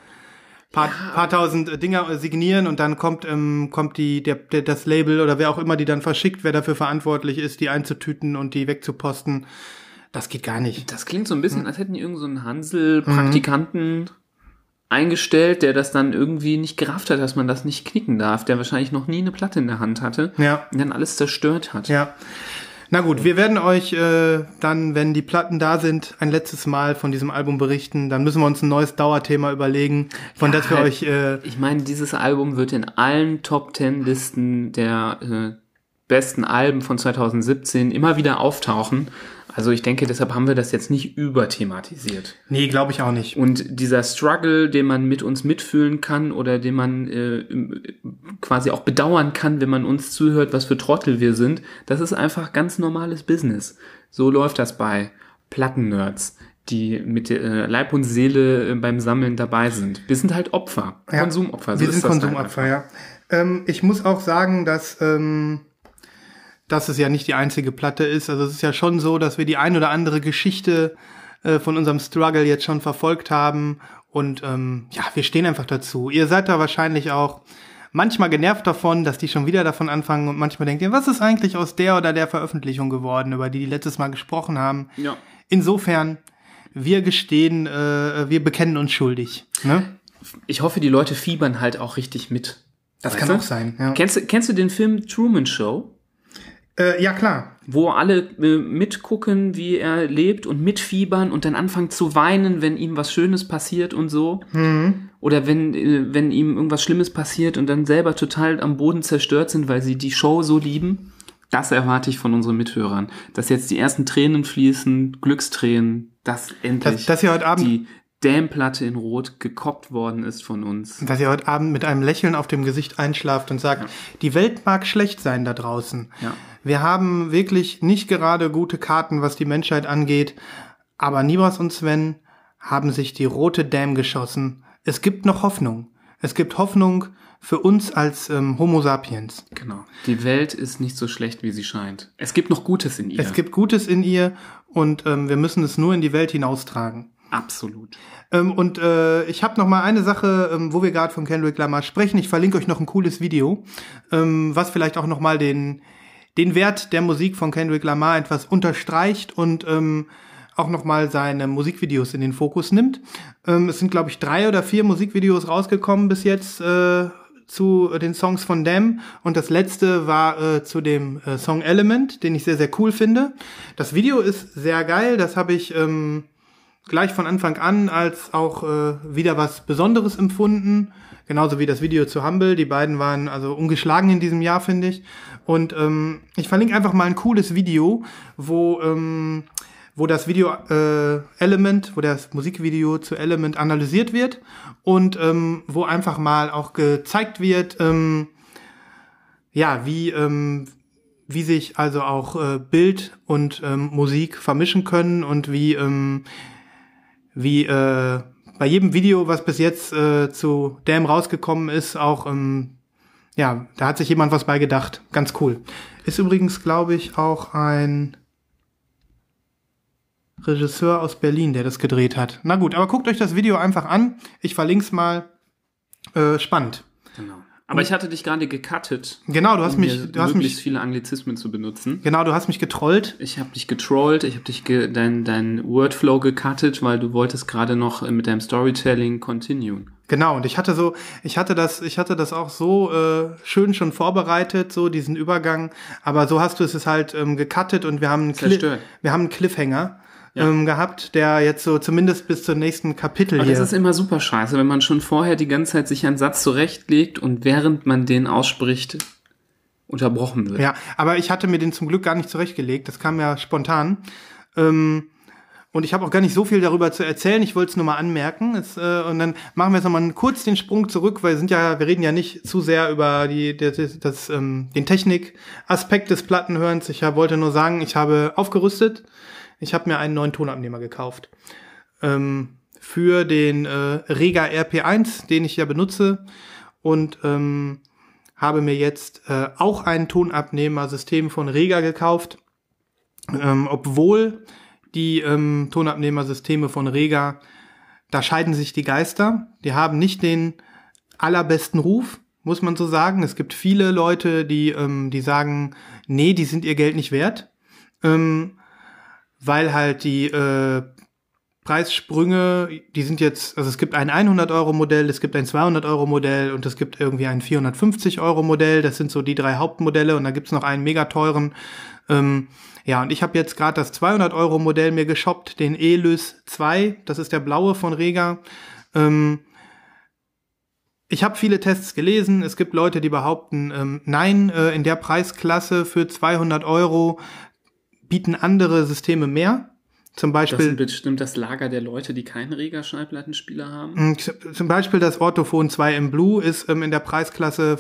paar, paar tausend Dinger signieren und dann kommt, ähm, kommt die, der, der, das Label oder wer auch immer die dann verschickt, wer dafür verantwortlich ist, die einzutüten und die wegzuposten. Das geht gar nicht. Das klingt so ein bisschen, als hätten die irgendeinen so einen Hansel-Praktikanten eingestellt, der das dann irgendwie nicht gerafft hat, dass man das nicht knicken darf, der wahrscheinlich noch nie eine Platte in der Hand hatte Ja. und dann alles zerstört hat. Ja. Na gut, wir werden euch äh, dann, wenn die Platten da sind, ein letztes Mal von diesem Album berichten. Dann müssen wir uns ein neues Dauerthema überlegen, von das wir halt. euch äh, Ich meine, dieses Album wird in allen Top Ten Listen der äh, besten Alben von 2017 immer wieder auftauchen. Also ich denke, deshalb haben wir das jetzt nicht überthematisiert. Nee, glaube ich auch nicht. Und dieser Struggle, den man mit uns mitfühlen kann oder den man äh, quasi auch bedauern kann, wenn man uns zuhört, was für Trottel wir sind, das ist einfach ganz normales Business. So läuft das bei Plattennerds, die mit äh, Leib und Seele äh, beim Sammeln dabei sind. Wir sind halt Opfer, Ja. Konsumopfer. So wir sind Konsumopfer, ja. Ähm, ich muss auch sagen, dass, ähm, dass es ja nicht die einzige Platte ist. Also es ist ja schon so, dass wir die ein oder andere Geschichte äh, von unserem Struggle jetzt schon verfolgt haben. Und ähm, ja, wir stehen einfach dazu. Ihr seid da wahrscheinlich auch manchmal genervt davon, dass die schon wieder davon anfangen und manchmal denkt ihr, was ist eigentlich aus der oder der Veröffentlichung geworden, über die die letztes Mal gesprochen haben. Ja. Insofern, wir gestehen, äh, wir bekennen uns schuldig. Ne? Ich hoffe, die Leute fiebern halt auch richtig mit. Das Weißt kann du? auch sein. Ja, Kennst, kennst du den Film Truman Show? Äh, ja klar. wo alle äh, mitgucken, wie er lebt und mitfiebern und dann anfangen zu weinen, wenn ihm was Schönes passiert und so. Oder wenn, äh, wenn ihm irgendwas Schlimmes passiert und dann selber total am Boden zerstört sind, weil sie die Show so lieben. Das erwarte ich von unseren Mithörern. Dass jetzt die ersten Tränen fließen, Glückstränen, dass endlich Dass- dass ihr heute Abend- die Dämmplatte in Rot gekoppt worden ist von uns. dass ihr heute Abend mit einem Lächeln auf dem Gesicht einschlaft und sagt, die Welt mag schlecht sein da draußen. Ja. Wir haben wirklich nicht gerade gute Karten, was die Menschheit angeht, aber Nibras und Sven haben sich die rote Dam geschossen. Es gibt noch Hoffnung. Es gibt Hoffnung für uns als ähm, Homo sapiens. Genau. Die Welt ist nicht so schlecht, wie sie scheint. Es gibt noch Gutes in ihr. Es gibt Gutes in ihr und ähm, wir müssen es nur in die Welt hinaustragen. Absolut. Ähm, und äh, ich habe noch mal eine Sache, ähm, wo wir gerade von Kendrick Lamar sprechen. Ich verlinke euch noch ein cooles Video, ähm, was vielleicht auch noch mal den den Wert der Musik von Kendrick Lamar etwas unterstreicht und ähm, auch noch mal seine Musikvideos in den Fokus nimmt. Ähm, es sind glaube ich drei oder vier Musikvideos rausgekommen bis jetzt äh, zu den Songs von Dem und das letzte war äh, zu dem äh, Song Element, den ich sehr sehr cool finde. Das Video ist sehr geil, das habe ich ähm, gleich von Anfang an als auch äh, wieder was Besonderes empfunden. Genauso wie das Video zu Humble. Die beiden waren also ungeschlagen in diesem Jahr, finde ich. Und ähm, ich verlinke einfach mal ein cooles Video, wo, ähm, wo das Video äh, Element, wo das Musikvideo zu Element analysiert wird und ähm, wo einfach mal auch gezeigt wird, ähm, ja, wie, ähm, wie sich also auch äh, Bild und ähm, Musik vermischen können und wie, ähm, wie äh, bei jedem Video, was bis jetzt äh, zu Damn rausgekommen ist, auch, ähm, ja, da hat sich jemand was bei gedacht. Ganz cool. Ist übrigens, glaube ich, auch ein Regisseur aus Berlin, der das gedreht hat. Na gut, aber guckt euch das Video einfach an. Ich verlink's mal. Äh, spannend. Genau. Aber ich hatte dich gerade gecuttet. Genau, du hast um mich, du hast möglichst mich, viele Anglizismen zu benutzen. genau, du hast mich getrollt. Ich habe dich getrollt, ich habe dich ge dein, dein Wordflow gecuttet, weil du wolltest gerade noch äh, mit deinem Storytelling continuen. Genau, und ich hatte so, ich hatte das, ich hatte das auch so äh, schön schon vorbereitet, so diesen Übergang, aber so hast du es halt ähm, gecuttet und wir haben einen, Cli wir haben einen Cliffhanger ähm, gehabt, der jetzt so zumindest bis zum nächsten Kapitel Aber hier. das ist immer super scheiße, wenn man schon vorher die ganze Zeit sich einen Satz zurechtlegt und während man den ausspricht, unterbrochen wird. Ja, aber ich hatte mir den zum Glück gar nicht zurechtgelegt. Das kam ja spontan. Ähm, und ich habe auch gar nicht so viel darüber zu erzählen. Ich wollte es nur mal anmerken. Es, äh, und dann machen wir jetzt nochmal kurz den Sprung zurück, weil wir sind ja, wir reden ja nicht zu sehr über die, das, das, ähm, den Technikaspekt des Plattenhörens. Ich hab, wollte nur sagen, ich habe aufgerüstet. Ich habe mir einen neuen Tonabnehmer gekauft. Ähm, für den äh, Rega RP1, den ich ja benutze. Und ähm, habe mir jetzt äh, auch ein Tonabnehmersystem von Rega gekauft, ähm, obwohl die ähm, Tonabnehmersysteme von Rega, da scheiden sich die Geister. Die haben nicht den allerbesten Ruf, muss man so sagen. Es gibt viele Leute, die, ähm, die sagen, nee, die sind ihr Geld nicht wert, ähm, weil halt die äh, Preissprünge, die sind jetzt, also es gibt ein 100-Euro-Modell, es gibt ein 200-Euro-Modell und es gibt irgendwie ein 450-Euro-Modell. Das sind so die drei Hauptmodelle und da gibt's noch einen mega teuren. Ähm, ja, und ich habe jetzt gerade das 200-Euro-Modell mir geshoppt, den Elys 2. Das ist der blaue von Rega. Ähm, ich habe viele Tests gelesen. Es gibt Leute, die behaupten, ähm, nein, äh, in der Preisklasse für 200 Euro bieten andere Systeme mehr. Zum Das Beispiel ist bestimmt das Lager der Leute, die keinen Rega-Schallplattenspieler haben. Z- Zum Beispiel das Orthophon 2 im Blue ist ähm, in der Preisklasse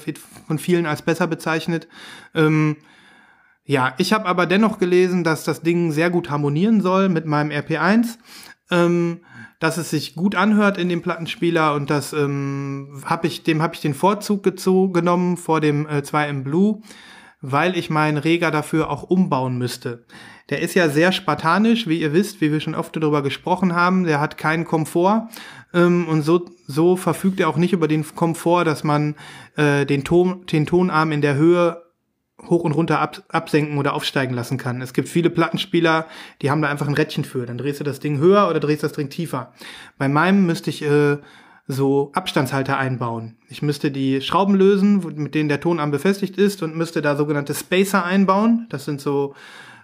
von vielen als besser bezeichnet. Ähm, ja, ich habe aber dennoch gelesen, dass das Ding sehr gut harmonieren soll mit meinem RP1, ähm, dass es sich gut anhört in dem Plattenspieler und das ähm, hab ich, dem habe ich den Vorzug genommen vor dem äh, 2 im Blue, weil ich meinen Rega dafür auch umbauen müsste. Der ist ja sehr spartanisch, wie ihr wisst, wie wir schon oft darüber gesprochen haben. Der hat keinen Komfort ähm, und so, so verfügt er auch nicht über den Komfort, dass man äh, den, Ton, den Tonarm in der Höhe hoch und runter ab, absenken oder aufsteigen lassen kann. Es gibt viele Plattenspieler, die haben da einfach ein Rädchen für. Dann drehst du das Ding höher oder drehst das Ding tiefer. Bei meinem müsste ich äh, so Abstandshalter einbauen. Ich müsste die Schrauben lösen, mit denen der Tonarm befestigt ist und müsste da sogenannte Spacer einbauen. Das sind so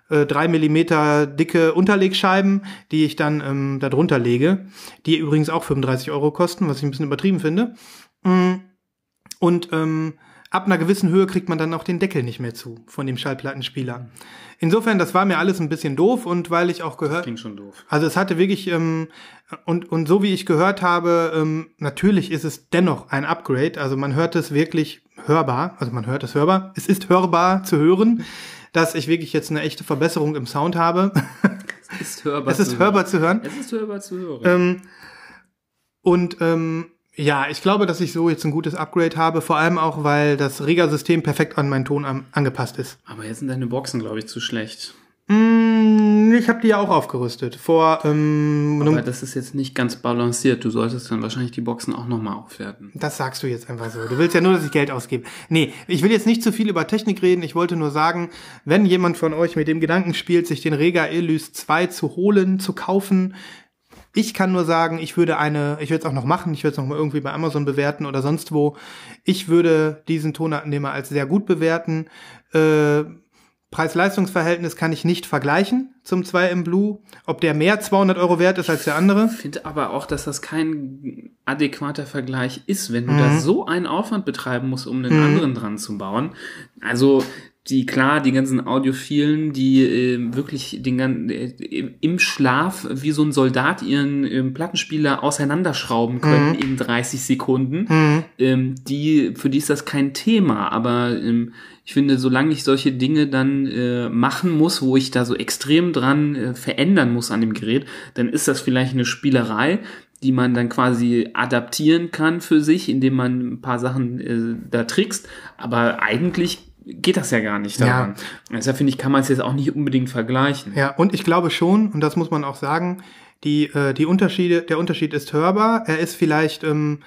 äh, drei Millimeter dicke Unterlegscheiben, die ich dann ähm, da drunter lege, die übrigens auch 35 Euro kosten, was ich ein bisschen übertrieben finde. Mm. Und ähm, ab einer gewissen Höhe kriegt man dann auch den Deckel nicht mehr zu von dem Schallplattenspieler. Insofern, das war mir alles ein bisschen doof und weil ich auch gehört, Klingt schon doof. also es hatte wirklich, ähm, und, und so wie ich gehört habe, ähm, natürlich ist es dennoch ein Upgrade. Also man hört es wirklich hörbar, also man hört es hörbar. Es ist hörbar zu hören, dass ich wirklich jetzt eine echte Verbesserung im Sound habe. Es ist hörbar, es ist hörbar zu hören. Es ist hörbar zu hören. Ähm, und ähm, ja, ich glaube, dass ich so jetzt ein gutes Upgrade habe, vor allem auch, weil das Rega-System perfekt an meinen Ton am, angepasst ist. Aber jetzt sind deine Boxen, glaube ich, zu schlecht. Mm, ich habe die ja auch aufgerüstet. Vor ähm, Aber das ist jetzt nicht ganz balanciert. Du solltest dann wahrscheinlich die Boxen auch nochmal aufwerten. Das sagst du jetzt einfach so. Du willst ja nur, dass ich Geld ausgebe. Nee, ich will jetzt nicht zu viel über Technik reden. Ich wollte nur sagen, wenn jemand von euch mit dem Gedanken spielt, sich den Rega Elys 2 zu holen, zu kaufen, ich kann nur sagen, ich würde eine, ich würde es auch noch machen, ich würde es noch mal irgendwie bei Amazon bewerten oder sonst wo. Ich würde diesen Tonabnehmer als sehr gut bewerten. Äh, Preis-Leistungs-Verhältnis kann ich nicht vergleichen zum 2 im Blue. Ob der mehr 200 Euro wert ist als der andere. Ich finde aber auch, dass das kein adäquater Vergleich ist, wenn du Mhm. da so einen Aufwand betreiben musst, um einen anderen dran zu bauen. Also die klar, die ganzen Audiophilen, die äh, wirklich den gan- äh, im Schlaf wie so ein Soldat ihren ähm, Plattenspieler auseinanderschrauben können Mhm. in 30 Sekunden, ähm, die für die ist das kein Thema. Aber ähm, ich finde, solange ich solche Dinge dann äh, machen muss, wo ich da so extrem dran äh, verändern muss an dem Gerät, dann ist das vielleicht eine Spielerei, die man dann quasi adaptieren kann für sich, indem man ein paar Sachen äh, da trickst. Aber eigentlich geht das ja gar nicht daran. Deshalb finde ich, kann man es jetzt auch nicht unbedingt vergleichen. Ja, und ich glaube schon, und das muss man auch sagen, die, äh, die Unterschiede, der Unterschied ist hörbar. Er ist vielleicht ähm,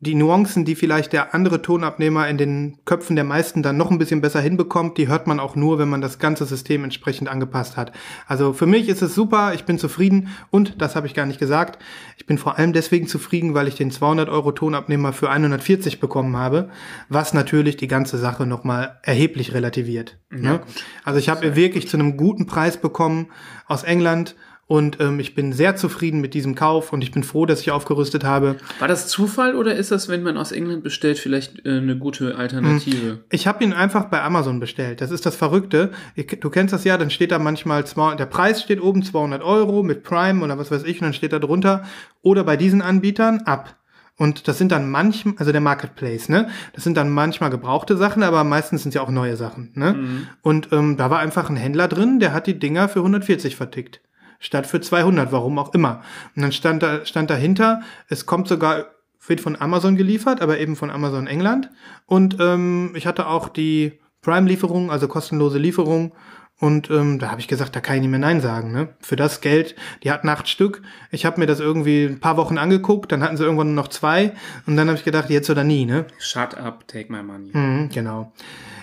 die Nuancen, die vielleicht der andere Tonabnehmer in den Köpfen der meisten dann noch ein bisschen besser hinbekommt, die hört man auch nur, wenn man das ganze System entsprechend angepasst hat. Also für mich ist es super, ich bin zufrieden und, das habe ich gar nicht gesagt, ich bin vor allem deswegen zufrieden, weil ich den 200 Euro Tonabnehmer für 140 bekommen habe, was natürlich die ganze Sache nochmal erheblich relativiert. Ja, ne? Also ich habe wirklich zu einem guten Preis bekommen aus England und ähm, ich bin sehr zufrieden mit diesem Kauf und ich bin froh, dass ich aufgerüstet habe. War das Zufall oder ist das, wenn man aus England bestellt, vielleicht äh, eine gute Alternative? Ich habe ihn einfach bei Amazon bestellt. Das ist das Verrückte. Ich, du kennst das ja, dann steht da manchmal, der Preis steht oben 200 Euro mit Prime oder was weiß ich und dann steht da drunter. Oder bei diesen Anbietern ab. Und das sind dann manchmal, also der Marketplace, ne? Das sind dann manchmal gebrauchte Sachen, aber meistens sind es ja auch neue Sachen, ne? Und ähm, da war einfach ein Händler drin, der hat die Dinger für 140 vertickt. Statt für 200, warum auch immer. Und dann stand da, stand dahinter, es kommt sogar, wird von Amazon geliefert, aber eben von Amazon England. Und ähm, ich hatte auch die Prime-Lieferung, also kostenlose Lieferung. Und ähm, da habe ich gesagt, da kann ich nicht mehr Nein sagen. Ne? Für das Geld, die hatten acht Stück. Ich habe mir das irgendwie ein paar Wochen angeguckt, dann hatten sie irgendwann nur noch zwei. Und dann habe ich gedacht, jetzt oder nie. Ne? Shut up, take my money. Mhm, genau.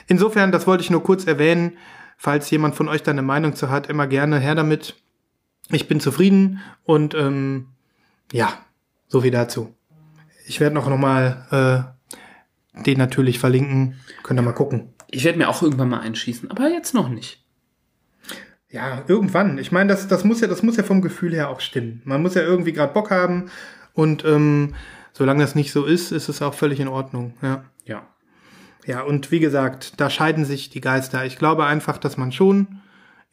Insofern, das wollte ich nur kurz erwähnen. Falls jemand von euch da eine Meinung zu hat, immer gerne her damit. Ich bin zufrieden und ähm, ja, so viel dazu. Ich werde noch, mal äh, den natürlich verlinken. Könnt ihr mal gucken. Ich werde mir auch irgendwann mal einschießen, aber jetzt noch nicht. Ja, irgendwann. Ich meine, das, das muss ja, das muss ja vom Gefühl her auch stimmen. Man muss ja irgendwie gerade Bock haben und ähm, solange das nicht so ist, ist es auch völlig in Ordnung. Ja. Ja. Ja, und wie gesagt, da scheiden sich die Geister. Ich glaube einfach, dass man schon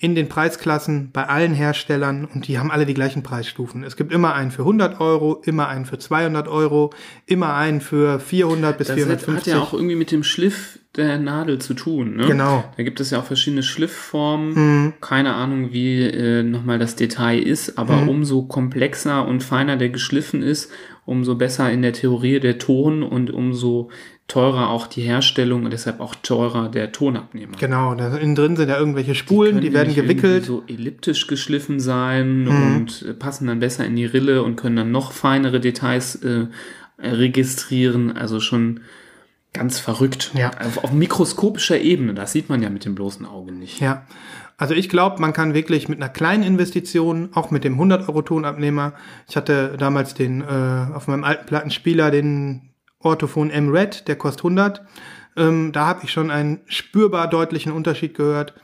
in den Preisklassen bei allen Herstellern, und die haben alle die gleichen Preisstufen. Es gibt immer einen für 100 Euro, immer einen für 200 Euro, immer einen für 400 bis Das hat, 450. hat ja auch irgendwie mit dem Schliff der Nadel zu tun. Ne? Genau. Da gibt es ja auch verschiedene Schliffformen. Keine Ahnung, wie äh, nochmal das Detail ist, aber umso komplexer und feiner der geschliffen ist, umso besser in der Theorie der Ton und umso teurer auch die Herstellung und deshalb auch teurer der Tonabnehmer. Genau, da innen drin sind ja irgendwelche Spulen, die, können werden gewickelt. so elliptisch geschliffen sein Mhm. und äh, passen dann besser in die Rille und können dann noch feinere Details äh, registrieren. Also schon ganz verrückt. Ja. Auf, auf mikroskopischer Ebene, das sieht man ja mit dem bloßen Auge nicht. Ja, also ich glaube, man kann wirklich mit einer kleinen Investition, auch mit dem 100-Euro-Tonabnehmer, ich hatte damals den äh, auf meinem alten Plattenspieler den Orthophon M-Red, der kostet 100. Ähm, da habe ich schon einen spürbar deutlichen Unterschied gehört.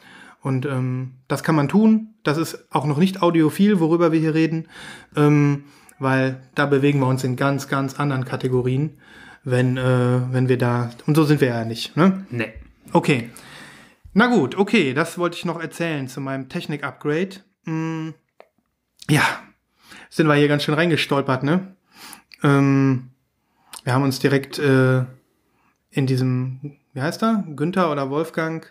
Und ähm, das kann man tun. Das ist auch noch nicht audiophil, worüber wir hier reden, ähm, weil da bewegen wir uns in ganz, ganz anderen Kategorien, wenn, äh, wenn wir da, und so sind wir ja nicht. Ne? Nee. Okay. Na gut, okay, das wollte ich noch erzählen zu meinem Technik-Upgrade. Mm, ja, sind wir hier ganz schön reingestolpert, ne? Ähm, wir haben uns direkt äh, in diesem, wie heißt er? Günther oder Wolfgang?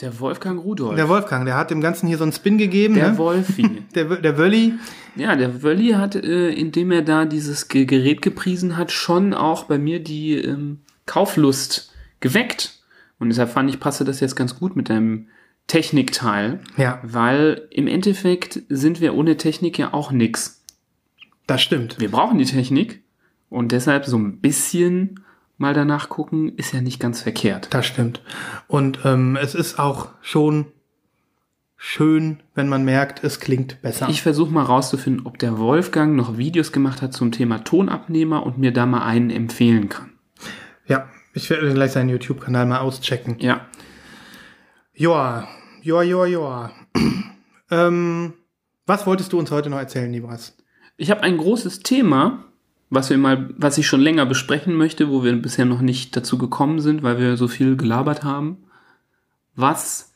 Der Wolfgang Rudolf. Der Wolfgang, der hat dem Ganzen hier so einen Spin gegeben, Der ne? Wolfi. *laughs* Der, der Wölli. ja, der Wölli hat, äh, indem er da dieses Ge Gerät gepriesen hat, schon auch bei mir die ähm, Kauflust geweckt. Und deshalb fand ich, passte das jetzt ganz gut mit deinem Technikteil. Ja, Weil im Endeffekt sind wir ohne Technik ja auch nix. das stimmt. Wir brauchen die Technik und deshalb so ein bisschen mal danach gucken, ist ja nicht ganz verkehrt. Das stimmt. Und ähm, es ist auch schon schön, wenn man merkt, es klingt besser. Ich versuche mal rauszufinden, ob der Wolfgang noch Videos gemacht hat zum Thema Tonabnehmer und mir da mal einen empfehlen kann. ja, ich werde gleich seinen YouTube-Kanal mal auschecken. Ja, Joa, joa, joa, joa. *clears throat* ähm, was wolltest du uns heute noch erzählen, Libras? ich habe ein großes Thema, was wir mal, was ich schon länger besprechen möchte, wo wir bisher noch nicht dazu gekommen sind, weil wir so viel gelabert haben. Was,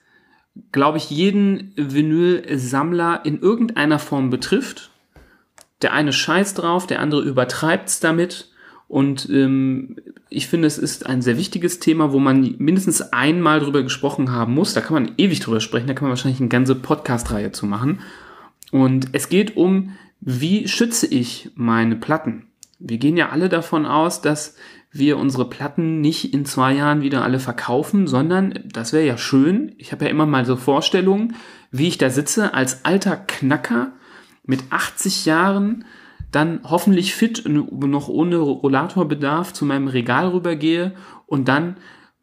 glaube ich, jeden Vinyl-Sammler in irgendeiner Form betrifft. Der eine scheißt drauf, der andere übertreibt's damit. Und ähm, ich finde, es ist ein sehr wichtiges Thema, wo man mindestens einmal drüber gesprochen haben muss. Da kann man ewig drüber sprechen, da kann man wahrscheinlich eine ganze Podcast-Reihe zu machen. Und es geht um, wie schütze ich meine Platten? Wir gehen ja alle davon aus, dass wir unsere Platten nicht in zwei Jahren wieder alle verkaufen, sondern das wäre ja schön. Ich habe ja immer mal so Vorstellungen, wie ich da sitze als alter Knacker mit 80 Jahren dann hoffentlich fit, noch ohne Rollatorbedarf zu meinem Regal rübergehe und dann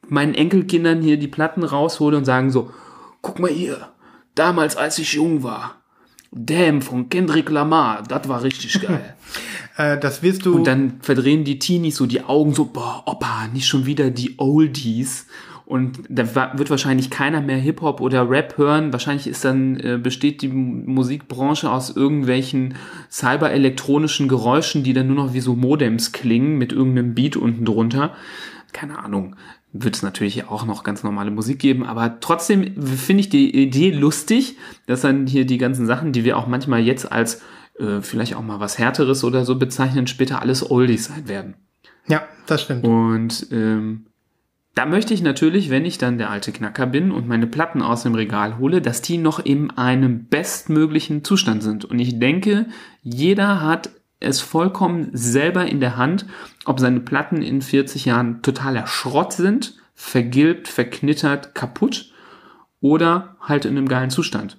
meinen Enkelkindern hier die Platten raushole und sagen so, guck mal hier, damals als ich jung war, Damn von Kendrick Lamar, das war richtig *laughs* geil. Äh, das wirst du. Und dann verdrehen die Teenies so die Augen so, boah, Opa, nicht schon wieder die Oldies. Und da wird wahrscheinlich keiner mehr Hip-Hop oder Rap hören. Wahrscheinlich ist dann, äh, besteht die Musikbranche aus irgendwelchen cyberelektronischen Geräuschen, die dann nur noch wie so Modems klingen mit irgendeinem Beat unten drunter. Keine Ahnung. Wird es natürlich auch noch ganz normale Musik geben, aber trotzdem finde ich die Idee lustig, dass dann hier die ganzen Sachen, die wir auch manchmal jetzt als äh, vielleicht auch mal was Härteres oder so bezeichnen, später alles Oldies sein werden. Ja, das stimmt. Und ähm, da möchte ich natürlich, wenn ich dann der alte Knacker bin und meine Platten aus dem Regal hole, dass die noch in einem bestmöglichen Zustand sind. Und ich denke, jeder hat es vollkommen selber in der Hand, ob seine Platten in 40 Jahren totaler Schrott sind, vergilbt, verknittert, kaputt oder halt in einem geilen Zustand.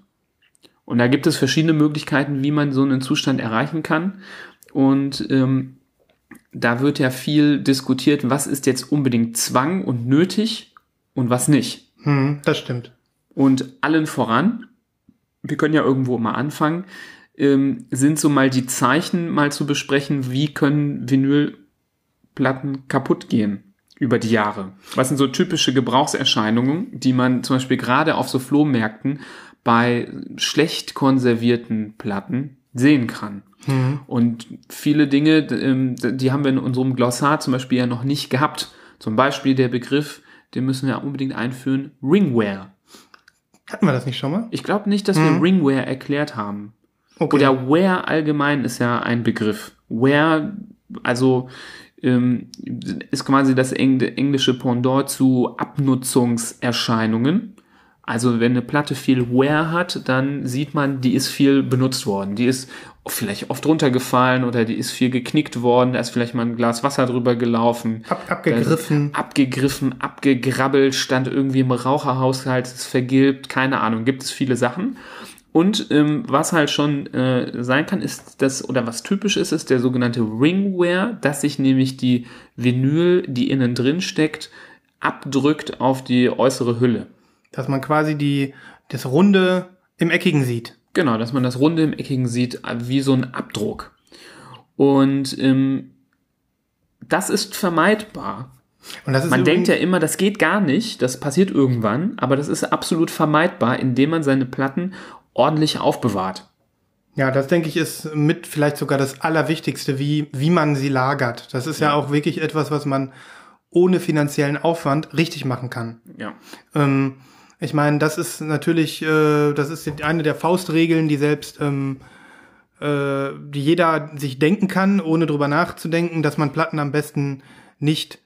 Und da gibt es verschiedene Möglichkeiten, wie man so einen Zustand erreichen kann. Und ähm, da wird ja viel diskutiert, was ist jetzt unbedingt Zwang und nötig und was nicht. Hm, das stimmt. Und allen voran, wir können ja irgendwo mal anfangen, ähm, sind so mal die Zeichen mal zu besprechen, wie können Vinylplatten kaputt gehen über die Jahre. Was sind so typische Gebrauchserscheinungen, die man zum Beispiel gerade auf so Flohmärkten bei schlecht konservierten Platten sehen kann. Und viele Dinge, ähm, die haben wir in unserem Glossar zum Beispiel ja noch nicht gehabt. Zum Beispiel der Begriff, den müssen wir unbedingt einführen, Ringware. Hatten wir das nicht schon mal? Ich glaube nicht, dass wir Ringware erklärt haben. Okay. Oder Wear allgemein ist ja ein Begriff. Wear, also ähm, ist quasi das Eng englische Pendant zu Abnutzungserscheinungen. Also wenn eine Platte viel Wear hat, dann sieht man, die ist viel benutzt worden. Die ist vielleicht oft runtergefallen oder die ist viel geknickt worden. Da ist vielleicht mal ein Glas Wasser drüber gelaufen. Ab, abgegriffen. Abgegriffen, abgegrabbelt, stand irgendwie im Raucherhaushalt, ist vergilbt, keine Ahnung, gibt es viele Sachen. Und ähm, was halt schon äh, sein kann, ist das, oder was typisch ist, ist der sogenannte Ringware, dass sich nämlich die Vinyl, die innen drin steckt, abdrückt auf die äußere Hülle. Dass man quasi die, das Runde im Eckigen sieht. Genau, dass man das Runde im Eckigen sieht, wie so ein Abdruck. Und ähm, das ist vermeidbar. Das Man denkt ja immer, das geht gar nicht, das passiert irgendwann, aber das ist absolut vermeidbar, indem man seine Platten ordentlich aufbewahrt. Ja, das denke ich ist mit vielleicht sogar das Allerwichtigste, wie, wie man sie lagert. Das ist ja, auch wirklich etwas, was man ohne finanziellen Aufwand richtig machen kann. Ja. Ähm, ich meine, das ist natürlich, äh, das ist eine der Faustregeln, die selbst, ähm, äh, die jeder sich denken kann, ohne drüber nachzudenken, dass man Platten am besten nicht,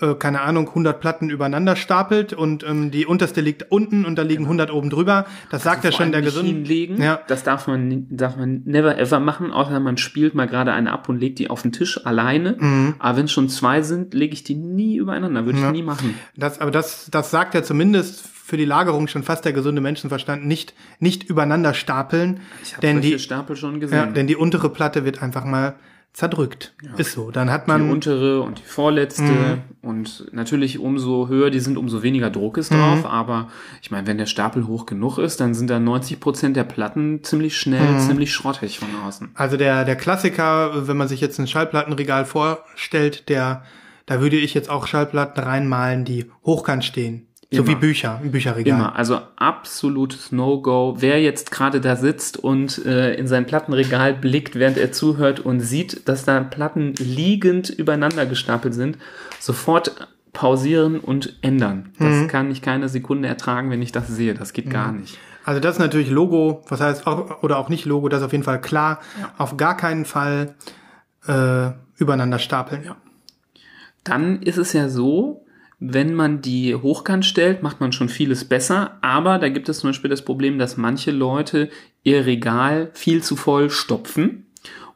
äh, keine Ahnung, 100 Platten übereinander stapelt und ähm, die unterste liegt unten und da liegen 100 oben drüber. Das sagt ja schon der hinlegen. Ja. Das darf man, darf man never ever machen, außer man spielt mal gerade eine ab und legt die auf den Tisch alleine. Aber wenn es schon zwei sind, lege ich die nie übereinander. Würde Mhm. Ja. ich nie machen. Das, aber das, das sagt ja zumindest für die Lagerung schon fast der gesunde Menschenverstand, nicht, nicht übereinander stapeln. Ich habe solche die, Stapel schon ja, gesehen. denn die untere Platte wird einfach mal zerdrückt. Ist so. Dann hat die man, untere und die vorletzte Mhm. und natürlich umso höher die sind, umso weniger Druck ist Mhm. drauf. Aber ich meine, wenn der Stapel hoch genug ist, dann sind da 90 Prozent der Platten ziemlich schnell, Mhm. ziemlich schrottig von außen. also der, der Klassiker, wenn man sich jetzt ein Schallplattenregal vorstellt, der, da würde ich jetzt auch Schallplatten reinmalen, die hochkant stehen. So Immer. wie Bücher, im Bücherregal. Immer, also absolutes No-Go. Wer jetzt gerade da sitzt und äh, in sein Plattenregal blickt, während er zuhört und sieht, dass da Platten liegend übereinander gestapelt sind, sofort pausieren und ändern. Das Mhm. kann ich keine Sekunde ertragen, wenn ich das sehe. Das geht gar nicht. Also das ist natürlich Logo, was heißt auch, oder auch nicht Logo, das ist auf jeden Fall klar. Auf gar keinen Fall äh, übereinander stapeln. Ja. Dann ist es ja so, wenn man die hochkant stellt, macht man schon vieles besser, aber da gibt es zum Beispiel das Problem, dass manche Leute ihr Regal viel zu voll stopfen.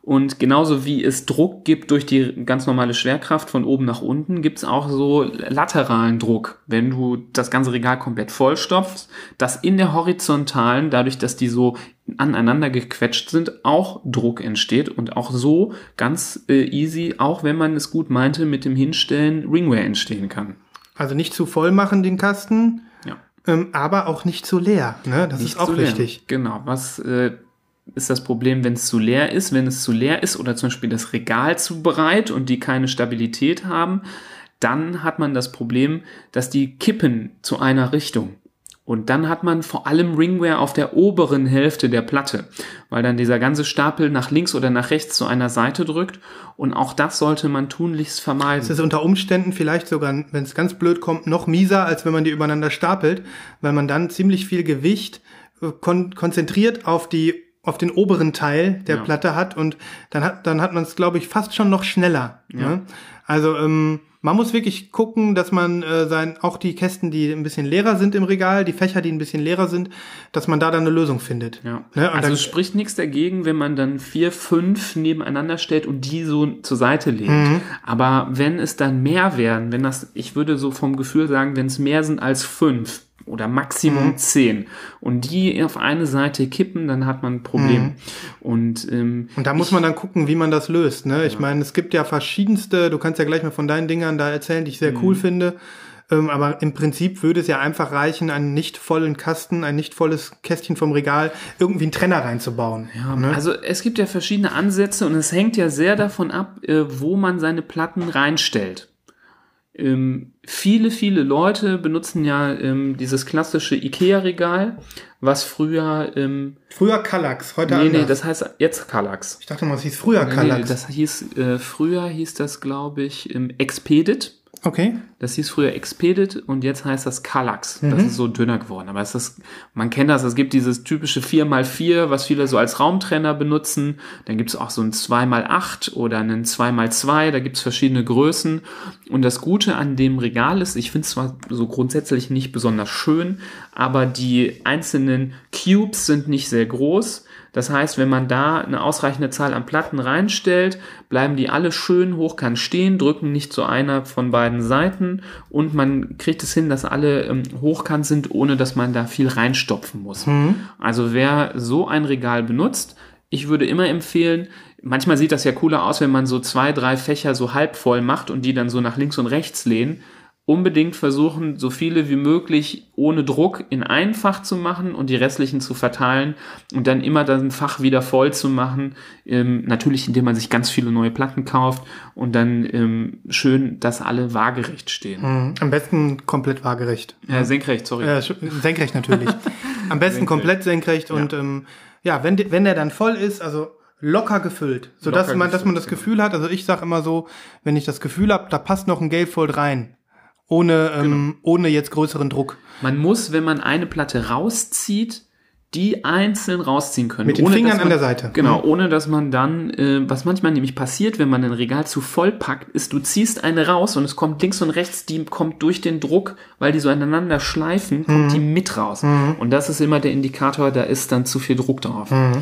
Und genauso wie es Druck gibt durch die ganz normale Schwerkraft von oben nach unten, gibt es auch so lateralen Druck, wenn du das ganze Regal komplett vollstopfst, dass in der horizontalen, dadurch, dass die so aneinander gequetscht sind, auch Druck entsteht und auch so ganz äh, easy, auch wenn man es gut meinte, mit dem Hinstellen Ringwear entstehen kann. Also nicht zu voll machen den Kasten, Ja. ähm, aber auch nicht zu leer. Ne? Das Nicht ist auch wichtig. Genau. Was äh, ist das Problem, wenn es zu leer ist? Wenn es zu leer ist oder zum Beispiel das Regal zu breit und die keine Stabilität haben, dann hat man das Problem, dass die kippen zu einer Richtung. Und dann hat man vor allem Ringwear auf der oberen Hälfte der Platte, weil dann dieser ganze Stapel nach links oder nach rechts zu einer Seite drückt. Und auch das sollte man tunlichst vermeiden. Es ist unter Umständen vielleicht sogar, wenn es ganz blöd kommt, noch mieser, als wenn man die übereinander stapelt, weil man dann ziemlich viel Gewicht äh, kon konzentriert auf die auf den oberen Teil der Ja. Platte hat und dann hat dann hat man es glaube ich fast schon noch schneller. Ne? Also ähm, man muss wirklich gucken, dass man äh, sein auch die Kästen, die ein bisschen leerer sind im Regal, die Fächer, die ein bisschen leerer sind, dass man da dann eine Lösung findet. Ja. Ne? Also dann, es spricht nichts dagegen, wenn man dann vier, fünf nebeneinander stellt und die so zur Seite legt. Mhm. Aber wenn es dann mehr werden, wenn das, ich würde so vom Gefühl sagen, wenn es mehr sind als fünf oder Maximum Mhm. zehn und die auf eine Seite kippen, dann hat man ein Problem. Mhm. Und, ähm, Und da muss man dann gucken, wie man das löst. Ne? Ich meine, es gibt ja verschiedenste, du kannst ja gleich mal von deinen Dingern da erzählen, die ich sehr cool finde. Ähm, aber im Prinzip würde es ja einfach reichen, einen nicht vollen Kasten, ein nicht volles Kästchen vom Regal, irgendwie einen Trenner reinzubauen. Ja, ne? Also es gibt ja verschiedene Ansätze und es hängt ja sehr davon ab, äh, wo man seine Platten reinstellt. Ähm, viele, viele Leute benutzen ja ähm, dieses klassische Ikea-Regal, was früher, ähm, Früher Kallax, heute nee, anders. nee, das heißt jetzt Kallax. ich dachte mal, es hieß früher Nee, Kallax. das hieß, äh, früher hieß das, glaube ich, ähm, Expedit. Okay. Das hieß früher Expedit und jetzt heißt das Kallax. Das Mhm. ist so dünner geworden. Aber es ist, man kennt das, es gibt dieses typische 4x4, was viele so als Raumtrenner benutzen. Dann gibt es auch so ein 2x8 oder einen 2x2, da gibt es verschiedene Größen. Und das Gute an dem Regal ist, ich finde es zwar so grundsätzlich nicht besonders schön, aber die einzelnen Cubes sind nicht sehr groß. Das heißt, wenn man da eine ausreichende Zahl an Platten reinstellt, bleiben die alle schön hochkant stehen, drücken nicht zu einer von beiden Seiten und man kriegt es hin, dass alle ähm, hochkant sind, ohne dass man da viel reinstopfen muss. Also wer so ein Regal benutzt, ich würde immer empfehlen, manchmal sieht das ja cooler aus, wenn man so zwei, drei Fächer so halb voll macht und die dann so nach links und rechts lehnen unbedingt versuchen, so viele wie möglich ohne Druck in ein Fach zu machen und die restlichen zu verteilen und dann immer das Fach wieder voll zu machen. Ähm, natürlich, indem man sich ganz viele neue Platten kauft und dann ähm, schön, dass alle waagerecht stehen. Mhm. Am besten komplett waagerecht. Äh, senkrecht, sorry. Äh, senkrecht natürlich. *laughs* Am besten komplett senkrecht und ähm, ja, wenn, wenn der dann voll ist, also locker gefüllt, so dass man, dass man das gefüllt, Gefühl hat. Also ich sage immer so, wenn ich das Gefühl habe, da passt noch ein Gatefold rein, ohne ähm, Genau. ohne jetzt größeren Druck. Man muss, wenn man eine Platte rauszieht, die einzeln rausziehen können. Mit den ohne, Fingern man, an der Seite. Genau, ohne dass man dann, äh, was manchmal nämlich passiert, wenn man ein Regal zu voll packt, ist, du ziehst eine raus und es kommt links und rechts, die kommt durch den Druck, weil die so aneinander schleifen, kommt die Mhm. mit raus. Und das ist immer der Indikator, da ist dann zu viel Druck drauf. Mhm.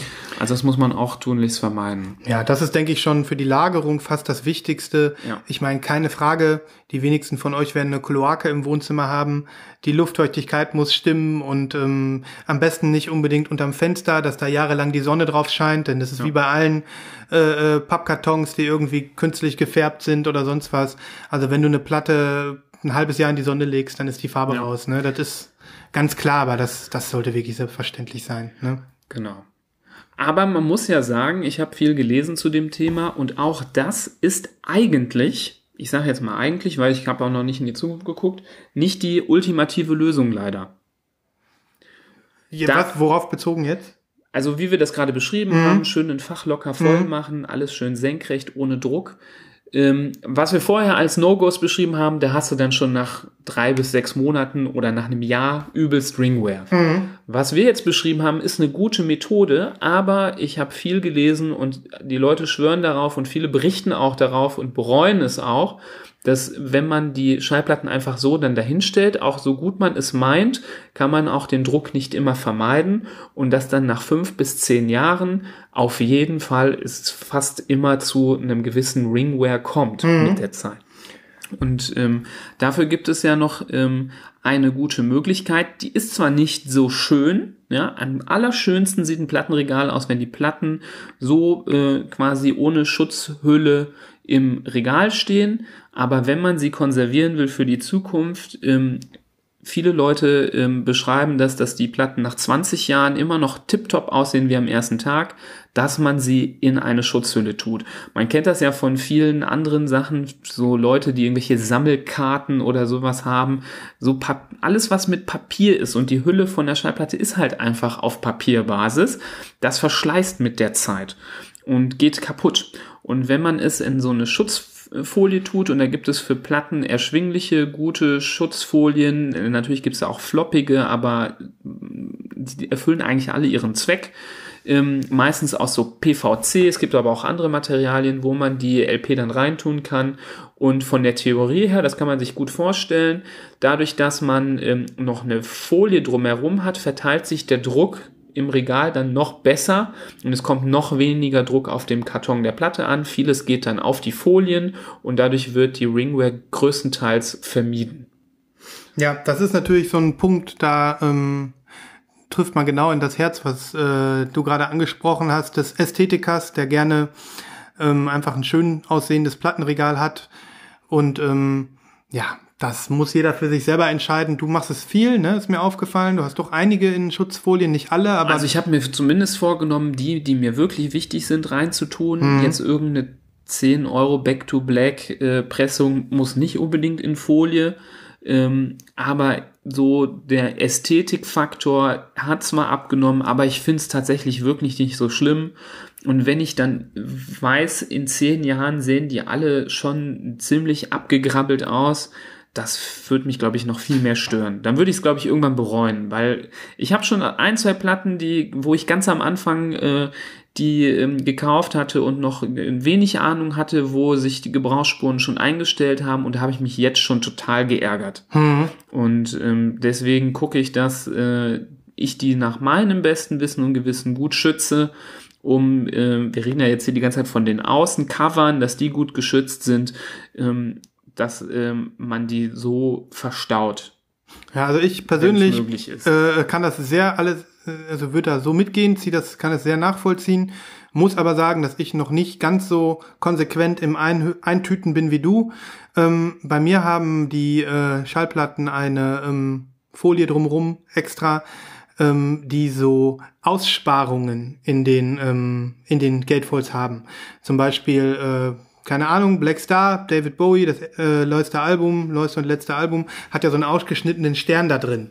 Also das muss man auch tunlichst vermeiden. Ja, das ist, denke ich, schon für die Lagerung fast das Wichtigste. Ja. Ich meine, keine Frage, die wenigsten von euch werden eine Kloake im Wohnzimmer haben. Die Luftfeuchtigkeit muss stimmen und ähm, am besten nicht unbedingt unterm Fenster, dass da jahrelang die Sonne drauf scheint, denn das ist wie bei allen äh, äh, Pappkartons, die irgendwie künstlich gefärbt sind oder sonst was. Also wenn du eine Platte ein halbes Jahr in die Sonne legst, dann ist die Farbe Ja. raus. Ne? Das ist ganz klar, aber das, das sollte wirklich selbstverständlich sein. Ne? Genau. Aber man muss ja sagen, ich habe viel gelesen zu dem Thema und auch das ist eigentlich, ich sage jetzt mal eigentlich, weil ich habe auch noch nicht in die Zukunft geguckt, nicht die ultimative Lösung leider. Ja, Da- was, worauf bezogen jetzt? Also wie wir das gerade beschrieben Mhm. haben, schön ein Fach locker voll machen, alles schön senkrecht, ohne Druck. Ähm, was wir vorher als No-Gos beschrieben haben, da hast du dann schon nach drei bis sechs Monaten oder nach einem Jahr übelst Ringwear. Was wir jetzt beschrieben haben, ist eine gute Methode, aber ich habe viel gelesen und die Leute schwören darauf und viele berichten auch darauf und bereuen es auch, dass wenn man die Schallplatten einfach so dann dahinstellt, auch so gut man es meint, kann man auch den Druck nicht immer vermeiden und dass dann nach fünf bis zehn Jahren auf jeden Fall es fast immer zu einem gewissen Ringware kommt mit der Zeit. Und ähm, dafür gibt es ja noch ähm, eine gute Möglichkeit. Die ist zwar nicht so schön, ja, am allerschönsten sieht ein Plattenregal aus, wenn die Platten so äh, quasi ohne Schutzhülle im Regal stehen. Aber wenn man sie konservieren will für die Zukunft, ähm, viele Leute ähm, beschreiben das, dass die Platten nach 20 Jahren immer noch tiptop aussehen wie am ersten Tag, dass man sie in eine Schutzhülle tut. Man kennt das ja von vielen anderen Sachen, so Leute, die irgendwelche Sammelkarten oder sowas haben, so Pap alles was mit Papier ist und die Hülle von der Schallplatte ist halt einfach auf Papierbasis, das verschleißt mit der Zeit und geht kaputt. Und wenn man es in so eine Schutzfolie tut, und da gibt es für Platten erschwingliche, gute Schutzfolien, äh, natürlich gibt es auch floppige, aber die erfüllen eigentlich alle ihren Zweck. Ähm, meistens aus so PVC, es gibt aber auch andere Materialien, wo man die LP dann reintun kann. Und von der Theorie her, das kann man sich gut vorstellen, dadurch, dass man ähm, noch eine Folie drumherum hat, verteilt sich der Druck im Regal dann noch besser und es kommt noch weniger Druck auf dem Karton der Platte an. Vieles geht dann auf die Folien und dadurch wird die Ringware größtenteils vermieden. Ja, das ist natürlich so ein Punkt, da ähm, trifft man genau in das Herz, was äh, du gerade angesprochen hast, des Ästhetikers, der gerne ähm, einfach ein schön aussehendes Plattenregal hat. Und ähm, ja, das muss jeder für sich selber entscheiden. Du machst es viel, ne? Ist mir aufgefallen. Du hast doch einige in Schutzfolien, nicht alle, aber. Also ich habe mir zumindest vorgenommen, die, die mir wirklich wichtig sind, reinzutun. Mhm. Jetzt irgendeine 10 Euro Back to Black äh, Pressung muss nicht unbedingt in Folie. Ähm, aber so der Ästhetikfaktor hat zwar abgenommen, aber ich finde es tatsächlich wirklich nicht so schlimm. Und wenn ich dann weiß, in zehn Jahren sehen die alle schon ziemlich abgegrabbelt aus, das würde mich, glaube ich, noch viel mehr stören. Dann würde ich es, glaube ich, irgendwann bereuen, weil ich habe schon ein, zwei Platten, die, wo ich ganz am Anfang äh, die ähm, gekauft hatte und noch wenig Ahnung hatte, wo sich die Gebrauchsspuren schon eingestellt haben und da habe ich mich jetzt schon total geärgert. Und ähm, deswegen gucke ich, dass äh, ich die nach meinem besten Wissen und Gewissen gut schütze, um, äh, wir reden ja jetzt hier die ganze Zeit von den Außencovern, dass die gut geschützt sind, ähm, dass ähm, man die so verstaut. Ja, also ich persönlich äh, kann das sehr alles, äh, also würde da so mitgehen, zieh das, kann es sehr nachvollziehen, muss aber sagen, dass ich noch nicht ganz so konsequent im Ein Eintüten bin wie du. Ähm, bei mir haben die äh, Schallplatten eine ähm, Folie drumrum extra, ähm, die so Aussparungen in den ähm, in den Gatefolds haben. Zum Beispiel äh, keine Ahnung, Black Star, David Bowie, das äh, neueste Album, neueste und letzte Album, hat ja so einen ausgeschnittenen Stern da drin.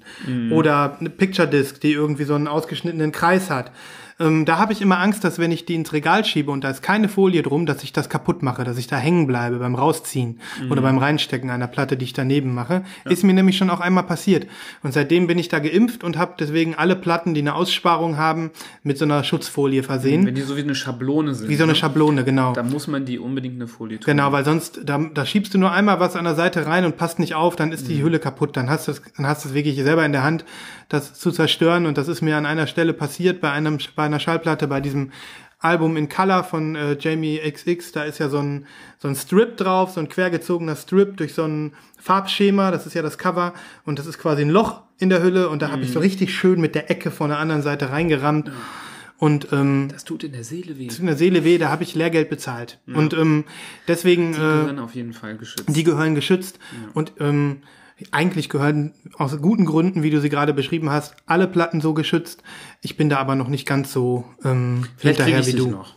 Oder eine Picture Disc, die irgendwie so einen ausgeschnittenen Kreis hat. Ähm, da habe ich immer Angst, dass wenn ich die ins Regal schiebe und da ist keine Folie drum, dass ich das kaputt mache, dass ich da hängen bleibe beim Rausziehen oder beim Reinstecken einer Platte, die ich daneben mache. Ist mir nämlich schon auch einmal passiert. Und seitdem bin ich da geimpft und habe deswegen alle Platten, die eine Aussparung haben, mit so einer Schutzfolie versehen. Wenn die so wie eine Schablone sind. Wie so eine ne? Schablone, genau. Da muss man die unbedingt eine Folie tun. Genau, weil sonst, da, da schiebst du nur einmal was an der Seite rein und passt nicht auf, dann ist die Hülle kaputt. Dann hast du es, dann hast du es wirklich selber in der Hand, das zu zerstören. Und das ist mir an einer Stelle passiert, bei einem, bei einer Schallplatte, bei diesem Album in Color von äh, Jamie XX. Da ist ja so ein, so ein Strip drauf, so ein quergezogener Strip durch so ein Farbschema. Das ist ja das Cover. Und das ist quasi ein Loch in der Hülle. Und da habe ich so richtig schön mit der Ecke von der anderen Seite reingerammt. Und ähm, Das tut in der Seele weh. in der Seele weh, da habe ich Lehrgeld bezahlt. Und ähm, deswegen Die äh, gehören auf jeden Fall geschützt. die gehören geschützt. Und ähm, eigentlich gehören aus guten Gründen, wie du sie gerade beschrieben hast, alle Platten so geschützt. Ich bin da aber noch nicht ganz so ähm, Vielleicht hinterher wie du. noch.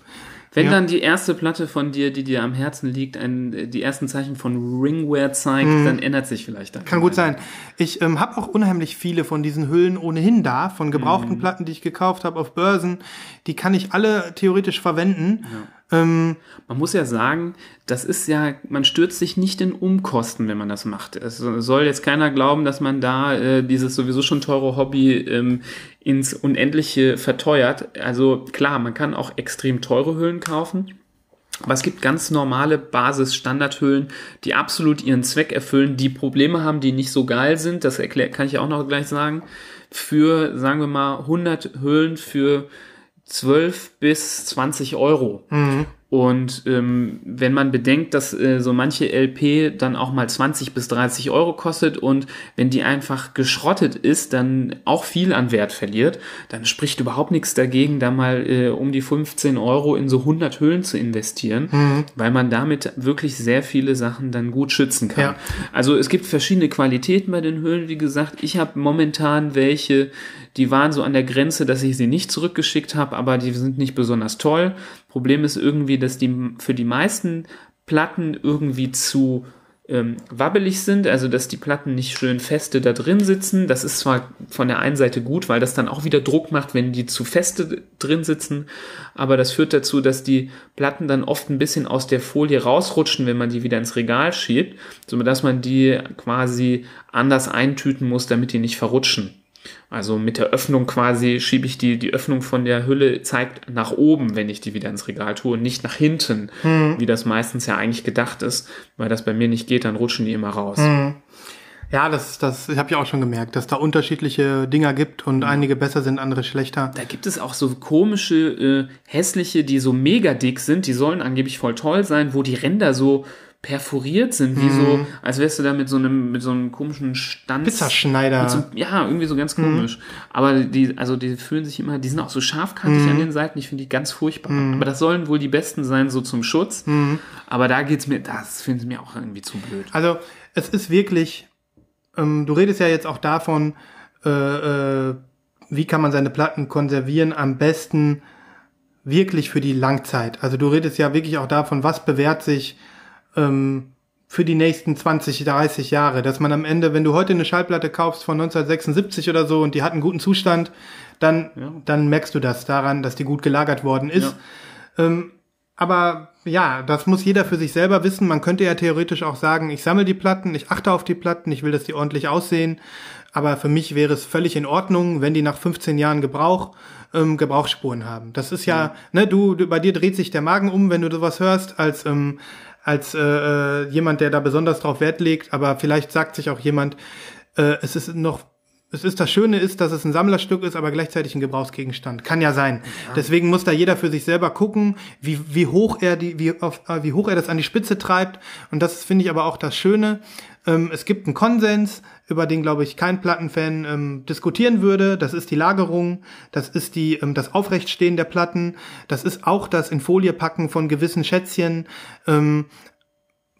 Wenn Ja. dann die erste Platte von dir, die dir am Herzen liegt, ein, die ersten Zeichen von Ringware zeigt, dann ändert sich vielleicht dann. Mhm. Kann gut sein. Ich ähm, habe auch unheimlich viele von diesen Hüllen ohnehin da, von gebrauchten Platten, die ich gekauft habe auf Börsen. Die kann ich alle theoretisch verwenden. Ähm, Man muss ja sagen, das ist ja, man stürzt sich nicht in Umkosten, wenn man das macht. Es soll jetzt keiner glauben, dass man da äh, dieses sowieso schon teure Hobby ähm, ins Unendliche verteuert. Also klar, man kann auch extrem teure Hüllen kaufen. Aber es gibt ganz normale Basis-Standardhüllen, die absolut ihren Zweck erfüllen, die Probleme haben, die nicht so geil sind. Das erklär, kann ich auch noch gleich sagen. Für, sagen wir mal, 100 Hüllen für 12 bis 20 Euro. Mhm. Und ähm, wenn man bedenkt, dass äh, so manche LP dann auch mal 20 bis 30 Euro kostet und wenn die einfach geschrottet ist, dann auch viel an Wert verliert, dann spricht überhaupt nichts dagegen, da mal äh, um die 15 Euro in so 100 Hüllen zu investieren, Mhm. weil man damit wirklich sehr viele Sachen dann gut schützen kann. Ja. Also es gibt verschiedene Qualitäten bei den Hüllen, wie gesagt. Ich habe momentan welche, die waren so an der Grenze, dass ich sie nicht zurückgeschickt habe, aber die sind nicht besonders toll. Problem ist irgendwie, dass die für die meisten Platten irgendwie zu ähm, wabbelig sind, also dass die Platten nicht schön feste da drin sitzen. Das ist zwar von der einen Seite gut, weil das dann auch wieder Druck macht, wenn die zu feste drin sitzen, aber das führt dazu, dass die Platten dann oft ein bisschen aus der Folie rausrutschen, wenn man die wieder ins Regal schiebt, sodass man die quasi anders eintüten muss, damit die nicht verrutschen. Also mit der Öffnung quasi schiebe ich die, die Öffnung von der Hülle zeigt nach oben, wenn ich die wieder ins Regal tue und nicht nach hinten, wie das meistens ja eigentlich gedacht ist, weil das bei mir nicht geht, dann rutschen die immer raus. Ja, das, das ich habe ja auch schon gemerkt, dass da unterschiedliche Dinger gibt und einige besser sind, andere schlechter. Da gibt es auch so komische, äh, hässliche, die so mega dick sind, die sollen angeblich voll toll sein, wo die Ränder so perforiert sind, wie so, als wärst du da mit so einem, mit so einem komischen Stanz. Pizzaschneider. So, ja, irgendwie so ganz komisch. Aber die, also die fühlen sich immer, die sind auch so scharfkantig an den Seiten, ich finde die ganz furchtbar. Aber das sollen wohl die besten sein, so zum Schutz. Aber da geht's mir, das finden sie mir auch irgendwie zu blöd. Also es ist wirklich, ähm, du redest ja jetzt auch davon, äh, äh, wie kann man seine Platten konservieren, am besten wirklich für die Langzeit. Also du redest ja wirklich auch davon, was bewährt sich ähm, für die nächsten 20, 30 Jahre, dass man am Ende, wenn du heute eine Schallplatte kaufst von 1976 oder so und die hat einen guten Zustand, dann, dann merkst du das daran, dass die gut gelagert worden ist. Ähm, aber ja, das muss jeder für sich selber wissen. Man könnte ja theoretisch auch sagen, ich sammle die Platten, ich achte auf die Platten, ich will, dass die ordentlich aussehen. Aber für mich wäre es völlig in Ordnung, wenn die nach 15 Jahren Gebrauch ähm, Gebrauchsspuren haben. Das ist ja, ne, du, du, bei dir dreht sich der Magen um, wenn du sowas hörst, als ähm, als äh, äh, jemand, der da besonders drauf Wert legt. Aber vielleicht sagt sich auch jemand, äh, es ist noch es ist das Schöne ist, dass es ein Sammlerstück ist, aber gleichzeitig ein Gebrauchsgegenstand. Kann ja sein. Deswegen muss da jeder für sich selber gucken, wie, wie hoch er die, wie, auf, äh, wie hoch er das an die Spitze treibt. Und das finde ich aber auch das Schöne. Ähm, es gibt einen Konsens, über den, glaube ich, kein Plattenfan ähm, diskutieren würde. Das ist die Lagerung, das ist die, ähm, das Aufrechtstehen der Platten, das ist auch das in Folie packen von gewissen Schätzchen. Ähm,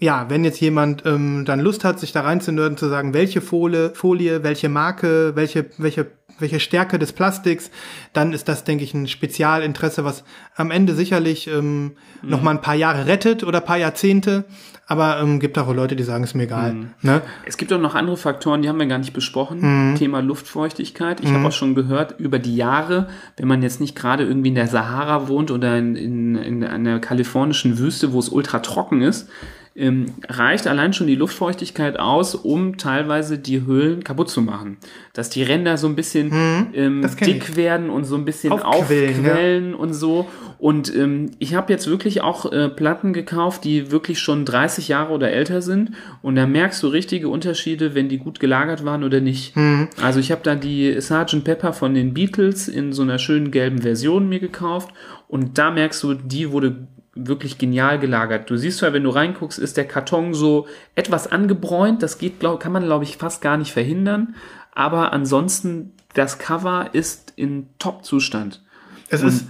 ja, wenn jetzt jemand ähm, dann Lust hat, sich da reinzunörden, zu sagen, welche Folie, Folie, welche Marke, welche, welche, welche Stärke des Plastiks, dann ist das, denke ich, ein Spezialinteresse, was am Ende sicherlich ähm, noch mal ein paar Jahre rettet oder ein paar Jahrzehnte. Aber ähm, gibt auch Leute, die sagen, ist mir egal. Ne? Es gibt auch noch andere Faktoren, die haben wir gar nicht besprochen. Thema Luftfeuchtigkeit. Ich habe auch schon gehört, über die Jahre, wenn man jetzt nicht gerade irgendwie in der Sahara wohnt oder in, in, in einer kalifornischen Wüste, wo es ultra trocken ist, ähm, reicht allein schon die Luftfeuchtigkeit aus, um teilweise die Höhlen kaputt zu machen. Dass die Ränder so ein bisschen ähm, das kenn dick ich. werden und so ein bisschen Aufquellen, aufquellen und so. Und ähm, ich habe jetzt wirklich auch äh, Platten gekauft, die wirklich schon 30 Jahre oder älter sind. Und da merkst du richtige Unterschiede, wenn die gut gelagert waren oder nicht. Also ich habe da die Sgt. Pepper von den Beatles in so einer schönen gelben Version mir gekauft. Und da merkst du, die wurde wirklich genial gelagert. Du siehst zwar, wenn du reinguckst, ist der Karton so etwas angebräunt. Das geht, glaub, kann man, glaube ich, fast gar nicht verhindern. Aber ansonsten, das Cover ist in Top-Zustand. Es ist,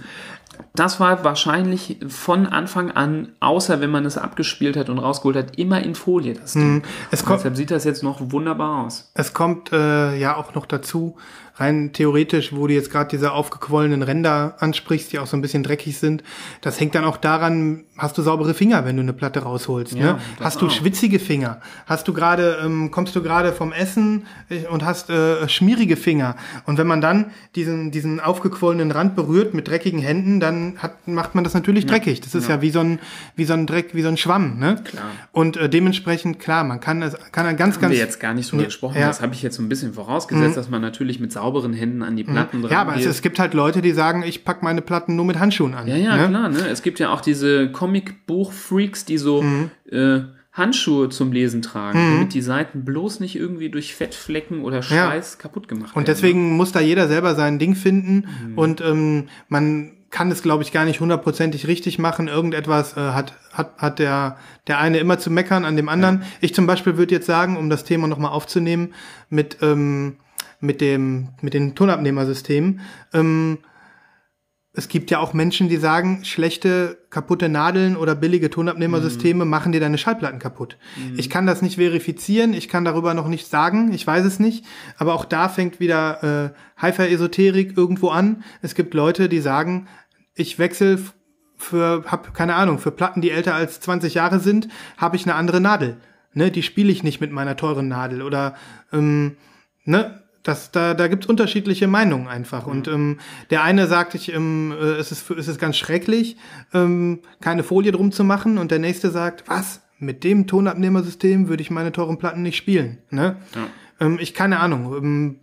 Das war wahrscheinlich von Anfang an, außer wenn man es abgespielt hat und rausgeholt hat, immer in Folie das Ding. es kommt, Deshalb sieht das jetzt noch wunderbar aus. Es kommt äh, ja auch noch dazu, rein theoretisch, wo du jetzt gerade diese aufgequollenen Ränder ansprichst, die auch so ein bisschen dreckig sind. Das hängt dann auch daran, hast du saubere Finger, wenn du eine Platte rausholst. Ja, ne? Hast du auch. schwitzige Finger? Hast du gerade, ähm, kommst du gerade vom Essen äh, und hast äh, schmierige Finger? Und wenn man dann diesen diesen aufgequollenen Rand berührt mit dreckigen Händen, dann hat, macht man das natürlich dreckig. Das ist ja. wie so ein wie so ein Dreck, wie so ein Schwamm. Ne? Klar. Und äh, dementsprechend klar, man kann es kann ein ganz Haben ganz wir jetzt gar nicht Ja, gesprochen. ja. Das habe ich jetzt so ein bisschen vorausgesetzt, dass man natürlich mit sauberen Händen an die Platten dran Ja, aber es, es gibt halt Leute, die sagen, ich pack meine Platten nur mit Handschuhen an. Ja, ja, ne? klar. Ne? Es gibt ja auch diese Comicbuch-Freaks, die so Mhm. äh, Handschuhe zum Lesen tragen, damit die Seiten bloß nicht irgendwie durch Fettflecken oder Schweiß kaputt gemacht Und werden. deswegen muss da jeder selber sein Ding finden Mhm. und ähm, man kann es, glaube ich, gar nicht hundertprozentig richtig machen. Irgendetwas äh, hat, hat, hat der, der eine immer zu meckern an dem anderen. Ich zum Beispiel würde jetzt sagen, um das Thema nochmal aufzunehmen, mit, ähm, mit, dem, mit den Tonabnehmersystemen, ähm, es gibt ja auch Menschen, die sagen, schlechte, kaputte Nadeln oder billige Tonabnehmersysteme machen dir deine Schallplatten kaputt. Ich kann das nicht verifizieren, ich kann darüber noch nichts sagen, ich weiß es nicht. Aber auch da fängt wieder äh, Hi-Fi-Esoterik irgendwo an. Es gibt Leute, die sagen, ich wechsle für, hab keine Ahnung, für Platten, die älter als 20 Jahre sind, habe ich eine andere Nadel. Ne, die spiele ich nicht mit meiner teuren Nadel. Oder ähm, ne, das, da, da gibt's unterschiedliche Meinungen einfach. Und ähm, der eine sagt, ich, ähm, äh, es, ist, es ist ganz schrecklich, ähm, keine Folie drum zu machen. Und der nächste sagt, was? Mit dem Tonabnehmersystem würde ich meine teuren Platten nicht spielen. Ne? Ähm, ich keine Ahnung, ähm,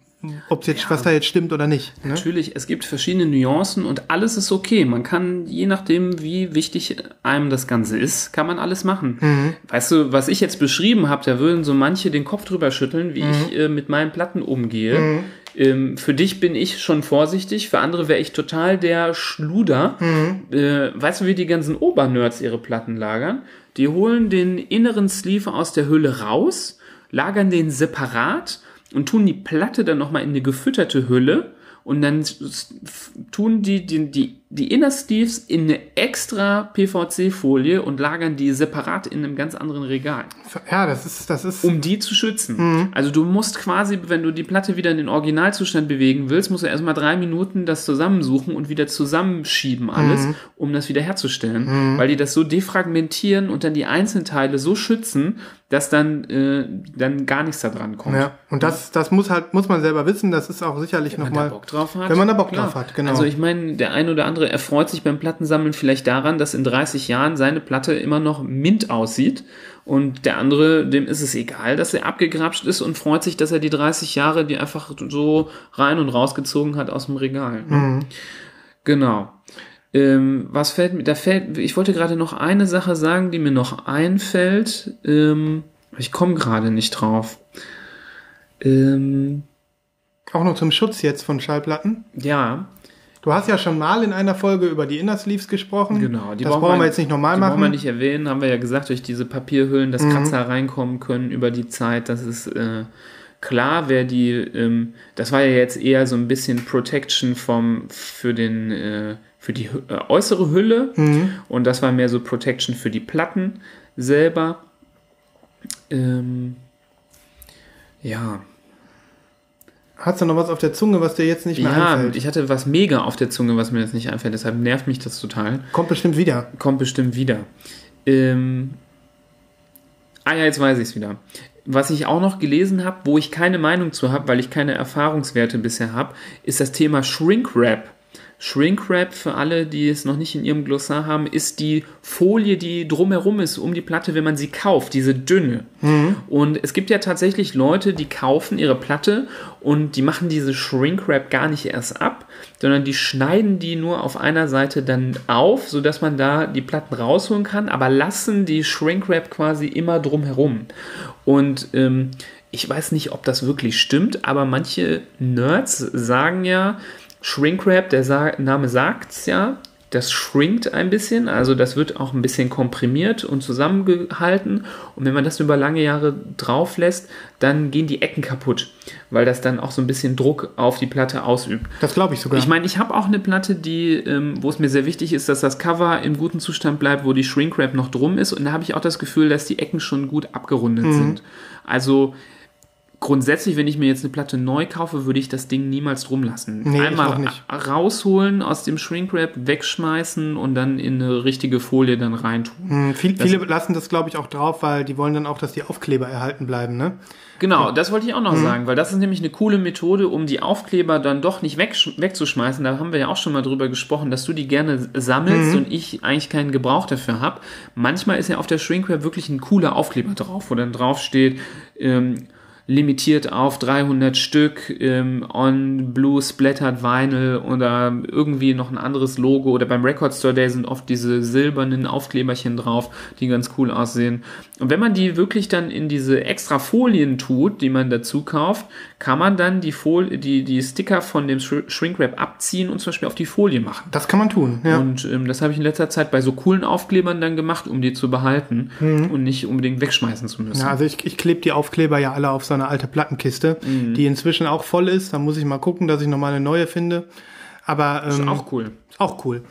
ob's jetzt, was da jetzt stimmt oder nicht. Ne? Natürlich, es gibt verschiedene Nuancen und alles ist okay. Man kann, je nachdem, wie wichtig einem das Ganze ist, kann man alles machen. Mhm. Weißt du, was ich jetzt beschrieben habe, da würden so manche den Kopf drüber schütteln, wie Mhm. ich äh, mit meinen Platten umgehe. Ähm, für dich bin ich schon vorsichtig, für andere wäre ich total der Schluder. Mhm. Äh, weißt du, wie die ganzen Obernerds ihre Platten lagern? Die holen den inneren Sleeve aus der Hülle raus, lagern den separat und tun die Platte dann nochmal in eine gefütterte Hülle und dann tun die die, die, die Inner Sleeves in eine extra PVC-Folie und lagern die separat in einem ganz anderen Regal Ja, das ist, das ist. um die zu schützen. Also du musst quasi, wenn du die Platte wieder in den Originalzustand bewegen willst, musst du erstmal drei Minuten das zusammensuchen und wieder zusammenschieben alles, um das wieder herzustellen, weil die das so defragmentieren und dann die Einzelteile so schützen, dass dann, äh, dann gar nichts da dran kommt. ja, und das, das muss halt, muss man selber wissen. Das ist auch sicherlich Wenn man da nochmal. Bock drauf hat. Wenn man da Bock klar. drauf hat, genau. Also ich meine, der ein oder andere erfreut sich beim Plattensammeln vielleicht daran, dass in 30 Jahren seine Platte immer noch mint aussieht und der andere, dem ist es egal, dass er abgegrapscht ist und freut sich, dass er die 30 Jahre, die einfach so rein und rausgezogen hat aus dem Regal. Mhm. Genau. Ähm, was fällt mir, da fällt, ich wollte gerade noch eine Sache sagen, die mir noch einfällt. Ähm, ich komme gerade nicht drauf. Ähm, Auch noch zum Schutz jetzt von Schallplatten. ja, Du hast ja schon mal in einer Folge über die Inner Sleeves gesprochen. Genau, die das brauchen wir jetzt nicht nochmal machen. Mhm. brauchen wir nicht erwähnen, haben wir ja gesagt, durch diese Papierhüllen, dass Kratzer reinkommen können über die Zeit. Das ist äh, klar, wer die, ähm, das war ja jetzt eher so ein bisschen Protection vom, für den, äh, für die äh, äußere Hülle Mhm. und das war mehr so Protection für die Platten selber. Ähm, ja, Hast du noch was auf der Zunge, was dir jetzt nicht mehr ja, einfällt? ich hatte was mega auf der Zunge, was mir jetzt nicht einfällt, deshalb nervt mich das total. Kommt bestimmt wieder. Kommt bestimmt wieder. Ähm, ah ja, jetzt weiß ich es wieder. Was ich auch noch gelesen habe, wo ich keine Meinung zu habe, weil ich keine Erfahrungswerte bisher habe, ist das Thema Shrink-Wrap. Für alle, die es noch nicht in ihrem Glossar haben, ist die Folie, die drumherum ist um die Platte, wenn man sie kauft, diese dünne. Und es gibt ja tatsächlich Leute, die kaufen ihre Platte und die machen diese Shrink-Wrap gar nicht erst ab, sondern die schneiden die nur auf einer Seite dann auf, sodass man da die Platten rausholen kann, aber lassen die Shrink-Wrap quasi immer drumherum. Und ähm, ich weiß nicht, ob das wirklich stimmt, aber manche Nerds sagen ja, Shrinkwrap, der Sa Name sagt's ja, das shrinkt ein bisschen, also das wird auch ein bisschen komprimiert und zusammengehalten. Und wenn man das über lange Jahre drauf lässt, dann gehen die Ecken kaputt, weil das dann auch so ein bisschen Druck auf die Platte ausübt. Das glaube ich sogar. Ich meine, ich habe auch eine Platte, die, ähm, wo es mir sehr wichtig ist, dass das Cover im guten Zustand bleibt, wo die Shrinkwrap noch drum ist. Und da habe ich auch das Gefühl, dass die Ecken schon gut abgerundet Mhm. sind. Also grundsätzlich, wenn ich mir jetzt eine Platte neu kaufe, würde ich das Ding niemals drum lassen. Nee, Einmal auch nicht. ra- rausholen aus dem Shrinkwrap, wegschmeißen und dann in eine richtige Folie dann reintun. Hm, viel, viele lassen das, glaube ich, auch drauf, weil die wollen dann auch, dass die Aufkleber erhalten bleiben, ne? Genau, das wollte ich auch noch Mhm. sagen, weil das ist nämlich eine coole Methode, um die Aufkleber dann doch nicht weg, wegzuschmeißen. Da haben wir ja auch schon mal drüber gesprochen, dass du die gerne sammelst Mhm. und ich eigentlich keinen Gebrauch dafür habe. Manchmal ist ja auf der Shrinkwrap wirklich ein cooler Aufkleber drauf, wo dann drauf steht, ähm, limitiert auf 300 Stück ähm, on Blue Splattered Vinyl oder irgendwie noch ein anderes Logo oder beim Record Store Day sind oft diese silbernen Aufkleberchen drauf, die ganz cool aussehen. Und wenn man die wirklich dann in diese extra Folien tut, die man dazu kauft, kann man dann die, Folie, die, die Sticker von dem Sh Shrinkwrap abziehen und zum Beispiel auf die Folie machen. Das kann man tun, ja. Und ähm, das habe ich in letzter Zeit bei so coolen Aufklebern dann gemacht, um die zu behalten und nicht unbedingt wegschmeißen zu müssen. Mhm. Ja, also ich, ich klebe die Aufkleber ja alle auf so eine alte Plattenkiste, Mhm. die inzwischen auch voll ist. Da muss ich mal gucken, dass ich noch mal eine neue finde. Aber ähm, ist auch cool. Ist auch cool.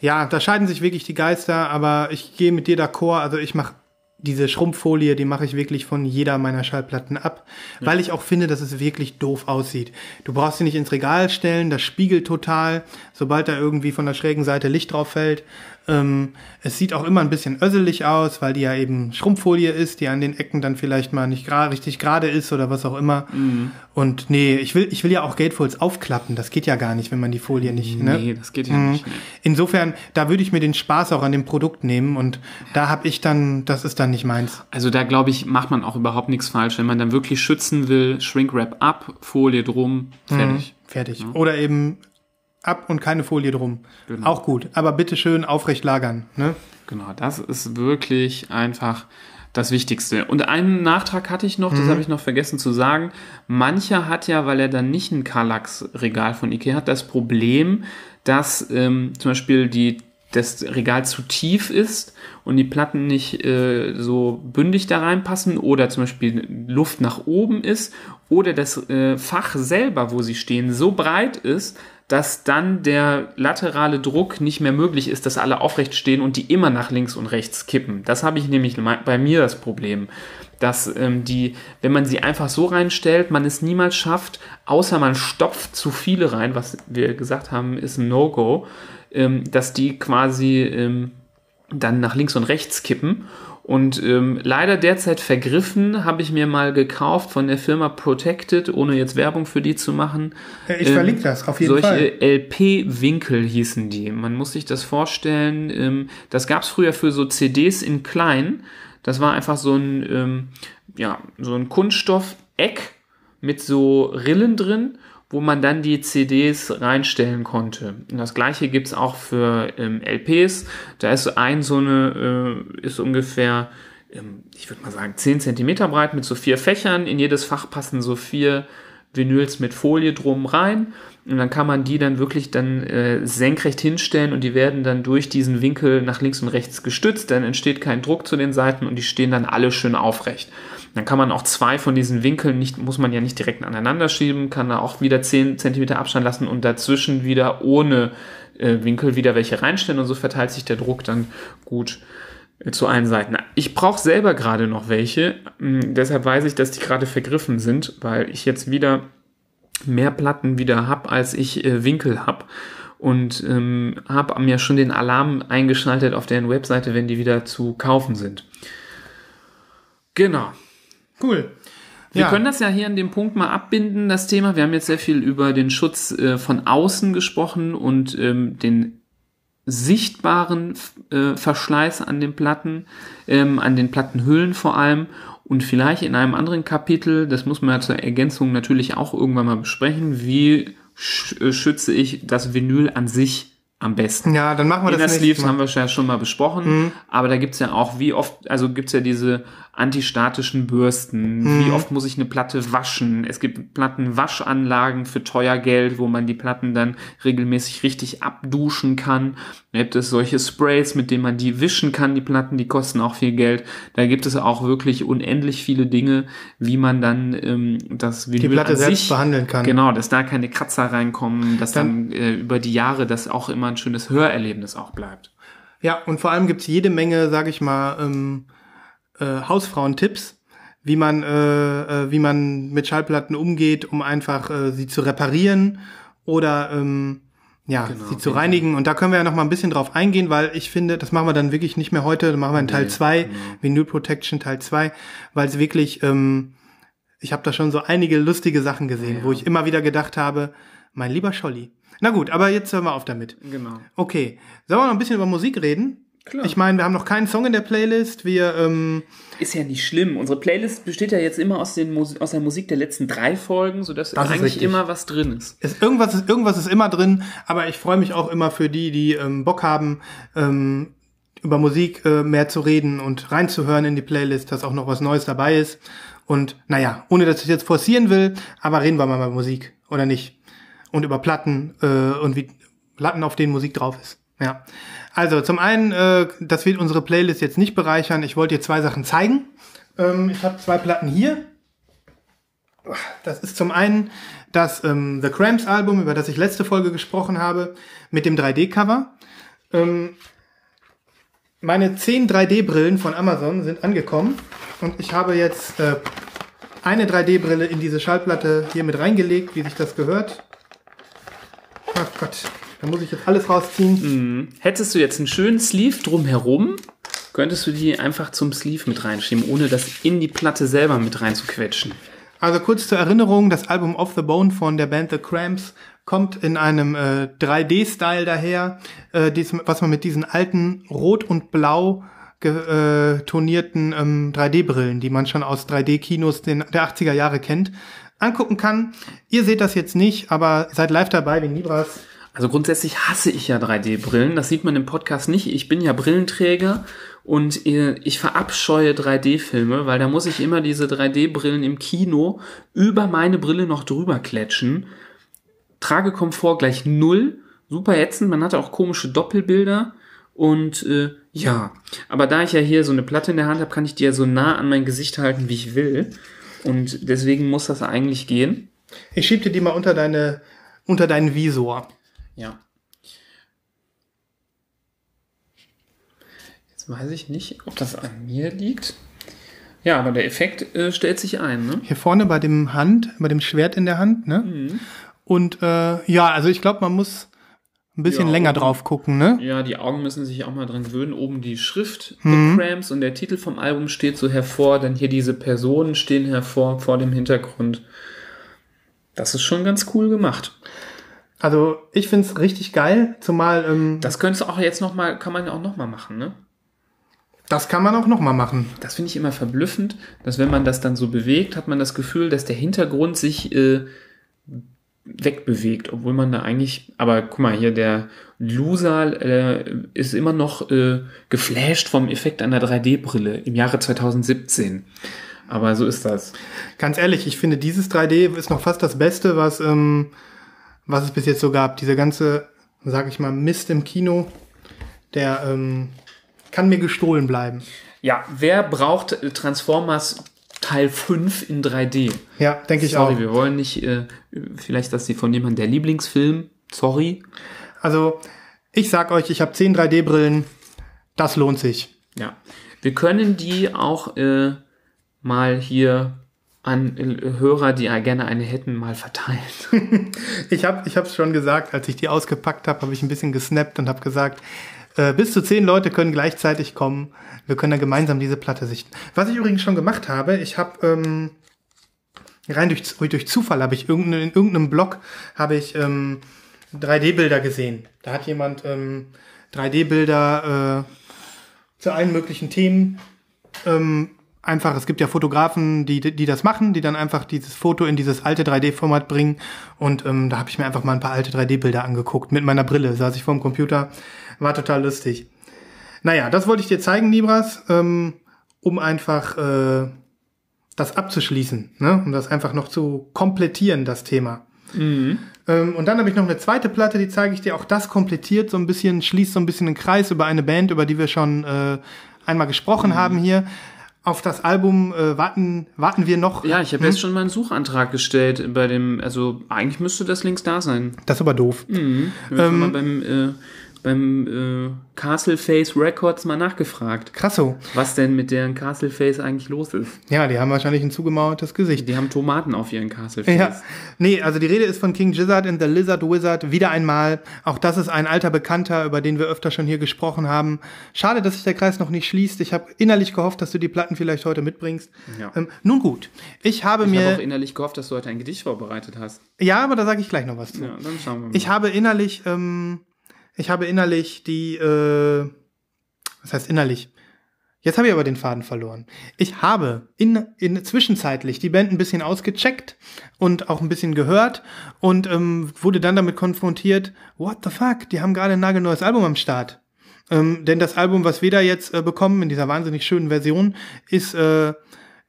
Ja, da scheiden sich wirklich die Geister, aber ich gehe mit dir d'accord. Also ich mache diese Schrumpffolie, die mache ich wirklich von jeder meiner Schallplatten ab, weil ich auch finde, dass es wirklich doof aussieht. Du brauchst sie nicht ins Regal stellen, das spiegelt total, sobald da irgendwie von der schrägen Seite Licht drauf fällt. Ähm, es sieht auch immer ein bisschen össelig aus, weil die ja eben Schrumpffolie ist, die an den Ecken dann vielleicht mal nicht gra richtig gerade ist oder was auch immer. Mhm. Und nee, ich will, ich will ja auch Gatefolds aufklappen. Das geht ja gar nicht, wenn man die Folie nicht. Ne? Nee, das geht ja Mhm. nicht. Insofern, da würde ich mir den Spaß auch an dem Produkt nehmen und da habe ich dann, das ist dann nicht meins. Also da glaube ich, macht man auch überhaupt nichts falsch. Wenn man dann wirklich schützen will, Shrink-Wrap ab, Folie drum, fertig. Fertig. Oder eben ab und keine Folie drum. Genau. Auch gut. Aber bitte schön aufrecht lagern. Ne? Genau, das ist wirklich einfach das Wichtigste. Und einen Nachtrag hatte ich noch, das habe ich noch vergessen zu sagen. Mancher hat ja, weil er dann nicht ein Kallax-Regal von Ikea hat, das Problem, dass ähm, zum Beispiel die das Regal zu tief ist und die Platten nicht äh, so bündig da reinpassen oder zum Beispiel Luft nach oben ist oder das äh, Fach selber, wo sie stehen, so breit ist, dass dann der laterale Druck nicht mehr möglich ist, dass alle aufrecht stehen und die immer nach links und rechts kippen. Das habe ich nämlich bei mir das Problem, dass ähm, die, wenn man sie einfach so reinstellt, man es niemals schafft, außer man stopft zu viele rein, was wir gesagt haben, ist ein No-Go, ähm, dass die quasi ähm, dann nach links und rechts kippen. Und ähm, leider derzeit vergriffen habe ich mir mal gekauft von der Firma Protected, ohne jetzt Werbung für die zu machen. Ich verlinke das, auf jeden solche Fall. LP-Winkel hießen die. Man muss sich das vorstellen. Ähm, das gab es früher für so CDs in klein. Das war einfach so ein, ähm, ja, so ein Kunststoff-Eck mit so Rillen drin, wo man dann die CDs reinstellen konnte. Und das gleiche gibt's auch für ähm, LPs. Da ist ein so eine, äh, ist ungefähr, ähm, ich würde mal sagen, 10 Zentimeter breit mit so vier Fächern. In jedes Fach passen so vier Vinyls mit Folie drum rein. Und dann kann man die dann wirklich dann äh, senkrecht hinstellen und die werden dann durch diesen Winkel nach links und rechts gestützt. Dann entsteht kein Druck zu den Seiten und die stehen dann alle schön aufrecht. Dann kann man auch zwei von diesen Winkeln nicht, muss man ja nicht direkt aneinander schieben, kann da auch wieder 10 cm Abstand lassen und dazwischen wieder ohne äh, Winkel wieder welche reinstellen und so verteilt sich der Druck dann gut äh, zu allen Seiten. Ich brauche selber gerade noch welche, mh, deshalb weiß ich, dass die gerade vergriffen sind, weil ich jetzt wieder mehr Platten wieder habe, als ich äh, Winkel habe. Und ähm, habe mir schon den Alarm eingeschaltet auf deren Webseite, wenn die wieder zu kaufen sind. Genau. Cool. Wir Ja. können das ja hier an dem Punkt mal abbinden, das Thema. Wir haben jetzt sehr viel über den Schutz äh, von außen gesprochen und ähm, den sichtbaren äh, Verschleiß an den Platten, ähm, an den Plattenhüllen vor allem. Und vielleicht in einem anderen Kapitel, das muss man ja zur Ergänzung natürlich auch irgendwann mal besprechen, wie äh, schütze ich das Vinyl an sich am besten. Ja, dann machen wir Inner das Sleeves haben wir ja schon mal besprochen, aber da gibt's ja auch, wie oft, also gibt's ja diese antistatischen Bürsten, wie oft muss ich eine Platte waschen. Es gibt Plattenwaschanlagen für teuer Geld, wo man die Platten dann regelmäßig richtig abduschen kann. Da gibt es solche Sprays, mit denen man die wischen kann, die Platten, die kosten auch viel Geld. Da gibt es auch wirklich unendlich viele Dinge, wie man dann ähm, das Vinyl Platte an selbst sich, behandeln kann. Genau, dass da keine Kratzer reinkommen, dass Dann- dann, äh, über die Jahre das auch immer ein schönes Hörerlebnis auch bleibt. Ja, und vor allem gibt's jede Menge, sag ich mal, ähm, äh, Hausfrauentipps, wie man, äh, äh, wie man mit Schallplatten umgeht, um einfach äh, sie zu reparieren oder ähm, ja, Genau, sie zu reinigen. Und da können wir ja noch mal ein bisschen drauf eingehen, weil ich finde, das machen wir dann wirklich nicht mehr heute, dann machen wir in Teil 2, genau. Vinyl Protection Teil 2, weil es wirklich, ähm, ich habe da schon so einige lustige Sachen gesehen, wo ich immer wieder gedacht habe, mein lieber Scholli. Na gut, aber jetzt hören wir auf damit. Genau. Okay, sollen wir noch ein bisschen über Musik reden? Klar. Ich meine, wir haben noch keinen Song in der Playlist. Wir ähm, ist ja nicht schlimm. Unsere Playlist besteht ja jetzt immer aus, den Mus aus der Musik der letzten drei Folgen, sodass das eigentlich immer was drin ist. ist. irgendwas, ist. Irgendwas ist immer drin, aber ich freue mich auch immer für die, die ähm, Bock haben, ähm, über Musik äh, mehr zu reden und reinzuhören in die Playlist, dass auch noch was Neues dabei ist. Und naja, ohne dass ich jetzt forcieren will, aber reden wir mal über Musik, oder nicht? Und über Platten äh, und wie Platten, auf denen Musik drauf ist. Ja. Also zum einen, äh, das wird unsere Playlist jetzt nicht bereichern. Ich wollte dir zwei Sachen zeigen. Ähm, ich habe zwei Platten hier. Das ist zum einen das ähm, The Cramps Album, über das ich letzte Folge gesprochen habe, mit dem 3D-Cover. Ähm, meine 10 3D-Brillen von Amazon sind angekommen und ich habe jetzt äh, eine 3D-Brille in diese Schallplatte hier mit reingelegt, wie sich das gehört. Ach Gott, da muss ich jetzt alles rausziehen. Mhm. Hättest du jetzt einen schönen Sleeve drumherum, könntest du die einfach zum Sleeve mit reinschieben, ohne das in die Platte selber mit reinzuquetschen. Also kurz zur Erinnerung, das Album Off the Bone von der Band The Cramps kommt in einem äh, 3D-Style daher, äh, dies, was man mit diesen alten Rot und Blau äh, tonierten ähm, 3D-Brillen, die man schon aus 3D-Kinos der 80er Jahre kennt, angucken kann. Ihr seht das jetzt nicht, aber seid live dabei wegen Libras. Also grundsätzlich hasse ich ja 3D-Brillen. Das sieht man im Podcast nicht. Ich bin ja Brillenträger und ich verabscheue 3D-Filme, weil da muss ich immer diese 3D-Brillen im Kino über meine Brille noch drüber klatschen. Tragekomfort gleich null. Super ätzend. Man hatte auch komische Doppelbilder. Und äh, ja, aber da ich ja hier so eine Platte in der Hand habe, kann ich die ja so nah an mein Gesicht halten, wie ich will. Und deswegen muss das eigentlich gehen. Ich schieb dir die mal unter deine unter deinen Visor. Ja. Jetzt weiß ich nicht, ob das an mir liegt. Ja, aber der Effekt äh, stellt sich ein. Ne? Hier vorne bei dem Hand, bei dem Schwert in der Hand. Ne? Mhm. Und äh, ja, also ich glaube, man muss ein bisschen ja, länger oben, drauf gucken, ne? Ja, die Augen müssen sich auch mal dran gewöhnen. Oben die Schrift mhm. The Cramps und der Titel vom Album steht so hervor. Dann hier diese Personen stehen hervor vor dem Hintergrund. Das ist schon ganz cool gemacht. Also ich finde es richtig geil, zumal. Ähm, das könntest du auch jetzt noch mal, kann man auch noch mal machen, ne? Das kann man auch noch mal machen. Das finde ich immer verblüffend, dass wenn man das dann so bewegt, hat man das Gefühl, dass der Hintergrund sich äh, wegbewegt, obwohl man da eigentlich, aber guck mal hier, der Loser äh, ist immer noch äh, geflasht vom Effekt einer 3D-Brille im Jahre 2017. Aber so ist das. Ganz ehrlich, ich finde dieses 3D ist noch fast das Beste, was ähm, was es bis jetzt so gab. Diese ganze, sag ich mal, Mist im Kino, der ähm, kann mir gestohlen bleiben. Ja, wer braucht Transformers Teil 5 in 3D? Ja, denke ich Sorry, auch. wir wollen nicht, äh, vielleicht, dass sie von jemandem der Lieblingsfilm, sorry. Also, ich sag euch, ich habe 10 3D-Brillen, das lohnt sich. Ja, wir können die auch äh, mal hier an Hörer, die gerne eine hätten, mal verteilen. *laughs* ich habe ich es schon gesagt, als ich die ausgepackt habe, habe ich ein bisschen gesnappt und habe gesagt, äh, bis zu zehn Leute können gleichzeitig kommen. Wir können dann gemeinsam diese Platte sichten. Was ich übrigens schon gemacht habe, ich habe ähm, rein durch, durch Zufall habe ich irgendein, in irgendeinem Blog habe ich ähm, 3D-Bilder gesehen. Da hat jemand ähm, 3D-Bilder äh, zu allen möglichen Themen ähm, einfach, es gibt ja Fotografen, die, die das machen, die dann einfach dieses Foto in dieses alte 3D-Format bringen. Und ähm, da habe ich mir einfach mal ein paar alte 3D-Bilder angeguckt. Mit meiner Brille saß ich vor dem Computer. War total lustig. Naja, das wollte ich dir zeigen, Libras, ähm, um einfach äh, das abzuschließen, ne? um das einfach noch zu komplettieren, das Thema. Mhm. Ähm, und dann habe ich noch eine zweite Platte, die zeige ich dir. Auch das komplettiert so ein bisschen, schließt so ein bisschen den Kreis über eine Band, über die wir schon äh, einmal gesprochen mhm. haben hier auf das Album äh, warten, warten wir noch. Ja, ich habe hm? jetzt schon meinen Suchantrag gestellt bei dem, also eigentlich müsste das links da sein. Das ist aber doof. Mhm. Ähm, beim äh, beim äh, Castle Face Records mal nachgefragt. Krasso. Was denn mit deren Castle Face eigentlich los ist. Ja, die haben wahrscheinlich ein zugemauertes Gesicht. Die haben Tomaten auf ihren Castle Face. Ja. Nee, also die Rede ist von King Gizzard and the Lizard Wizard. Wieder einmal. Auch das ist ein alter Bekannter, über den wir öfter schon hier gesprochen haben. Schade, dass sich der Kreis noch nicht schließt. Ich habe innerlich gehofft, dass du die Platten vielleicht heute mitbringst. Ja. Ähm, nun gut. Ich habe ich mir. Ich habe auch innerlich gehofft, dass du heute ein Gedicht vorbereitet hast. Ja, aber da sage ich gleich noch was zu. Ja, dann schauen wir mal. Ich habe innerlich ähm, ich habe innerlich die äh, was heißt innerlich? Jetzt habe ich aber den Faden verloren. Ich habe in, in zwischenzeitlich die Band ein bisschen ausgecheckt und auch ein bisschen gehört und ähm, wurde dann damit konfrontiert, what the fuck, die haben gerade ein nagelneues Album am Start. Ähm, denn das Album, was wir da jetzt äh, bekommen, in dieser wahnsinnig schönen Version, ist äh,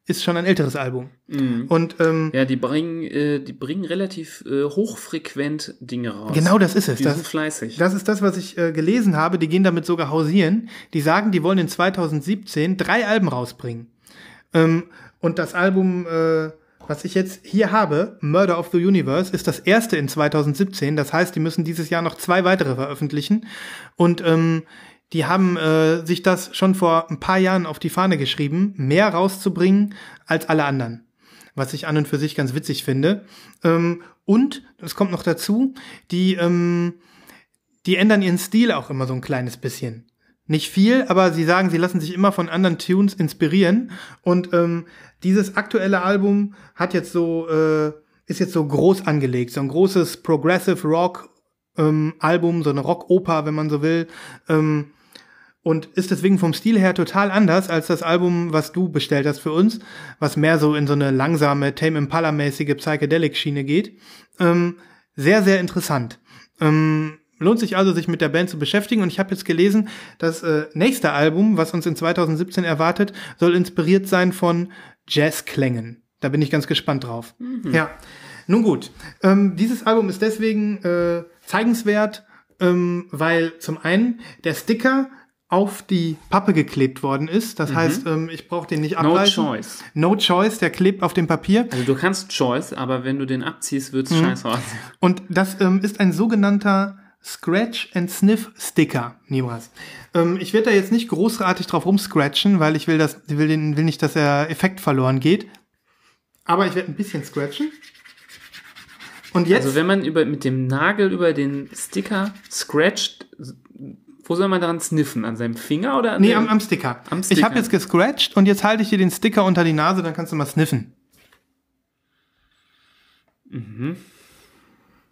ist schon ein älteres Album. Mhm. Und ähm, Ja, die bringen, äh, die bringen relativ äh, hochfrequent Dinge raus. Genau das ist es. Die Das- sind fleißig. das ist das, was ich äh, gelesen habe. Die gehen damit sogar hausieren. Die sagen, die wollen in 2017 drei Alben rausbringen. Ähm, und das Album, äh, was ich jetzt hier habe, Murder of the Universe, ist das erste in 2017. Das heißt, die müssen dieses Jahr noch zwei weitere veröffentlichen. Und ähm, die haben äh, sich das schon vor ein paar Jahren auf die Fahne geschrieben, mehr rauszubringen als alle anderen. Was ich an und für sich ganz witzig finde. Ähm, und, es kommt noch dazu, die, ähm, die ändern ihren Stil auch immer so ein kleines bisschen. Nicht viel, aber sie sagen, sie lassen sich immer von anderen Tunes inspirieren. Und ähm, dieses aktuelle Album hat jetzt so, äh, ist jetzt so groß angelegt, so ein großes Progressive Rock ähm, Album, so eine Rockoper, wenn man so will. Ähm, und ist deswegen vom Stil her total anders als das Album, was du bestellt hast für uns, was mehr so in so eine langsame Tame Impala-mäßige Psychedelic-Schiene geht. Ähm, sehr, sehr interessant. Ähm, lohnt sich also, sich mit der Band zu beschäftigen. Und ich habe jetzt gelesen, das äh, nächste Album, was uns in 2017 erwartet, soll inspiriert sein von Jazzklängen. Da bin ich ganz gespannt drauf. Ja, nun gut. Ähm, dieses Album ist deswegen äh, zeigenswert, ähm, weil zum einen der Sticker auf die Pappe geklebt worden ist. Das heißt, ähm, ich brauche den nicht No abreißen. choice. No choice, der klebt auf dem Papier. Also du kannst Choice, aber wenn du den abziehst, wird's Mhm. scheiße aussehen. Und das ähm, ist ein sogenannter Scratch and Sniff Sticker, Nibras. Ähm, ich werde da jetzt nicht großartig drauf rumscratchen, weil ich will, das, will, den, will nicht, dass der Effekt verloren geht. Aber ich werde ein bisschen scratchen. Und jetzt, Also wenn man über, mit dem Nagel über den Sticker scratcht, wo soll man daran sniffen? An seinem Finger oder an nee, am, am Sticker. Am Ich Sticker. habe jetzt gescratcht und jetzt halte ich dir den Sticker unter die Nase, dann kannst du mal sniffen. Mhm.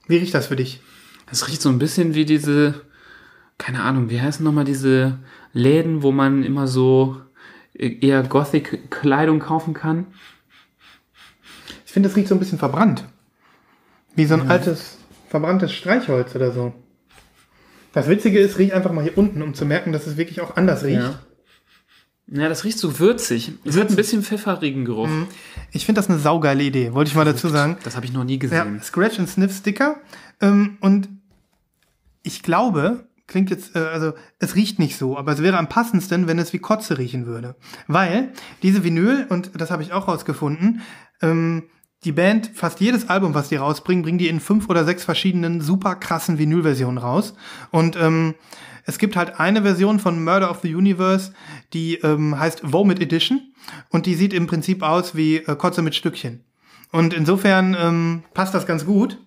Wie riecht das für dich? Das riecht so ein bisschen wie diese, keine Ahnung, wie heißen nochmal diese Läden, wo man immer so eher Gothic-Kleidung kaufen kann? Ich finde, das riecht so ein bisschen verbrannt. Wie so ein altes, verbranntes Streichholz oder so. Das Witzige ist, riech einfach mal hier unten, um zu merken, dass es wirklich auch anders riecht. Ja. Ja, das riecht so würzig. Es hat ein bisschen pfefferigen Geruch. Ich finde das eine saugeile Idee, wollte ich mal dazu sagen. Das habe ich noch nie Ja, gesehen. Scratch and Sniff Sticker. Ähm, und ich glaube, klingt jetzt, äh, also es riecht nicht so, aber es wäre am passendsten, wenn es wie Kotze riechen würde. Weil diese Vinyl, und das habe ich auch rausgefunden, ähm, die Band, fast jedes Album, was die rausbringen, bringen die in fünf oder sechs verschiedenen super krassen Vinylversionen raus. Und ähm, es gibt halt eine Version von Murder of the Universe, die ähm, heißt Vomit Edition und die sieht im Prinzip aus wie äh, Kotze mit Stückchen. Und insofern ähm, passt das ganz gut.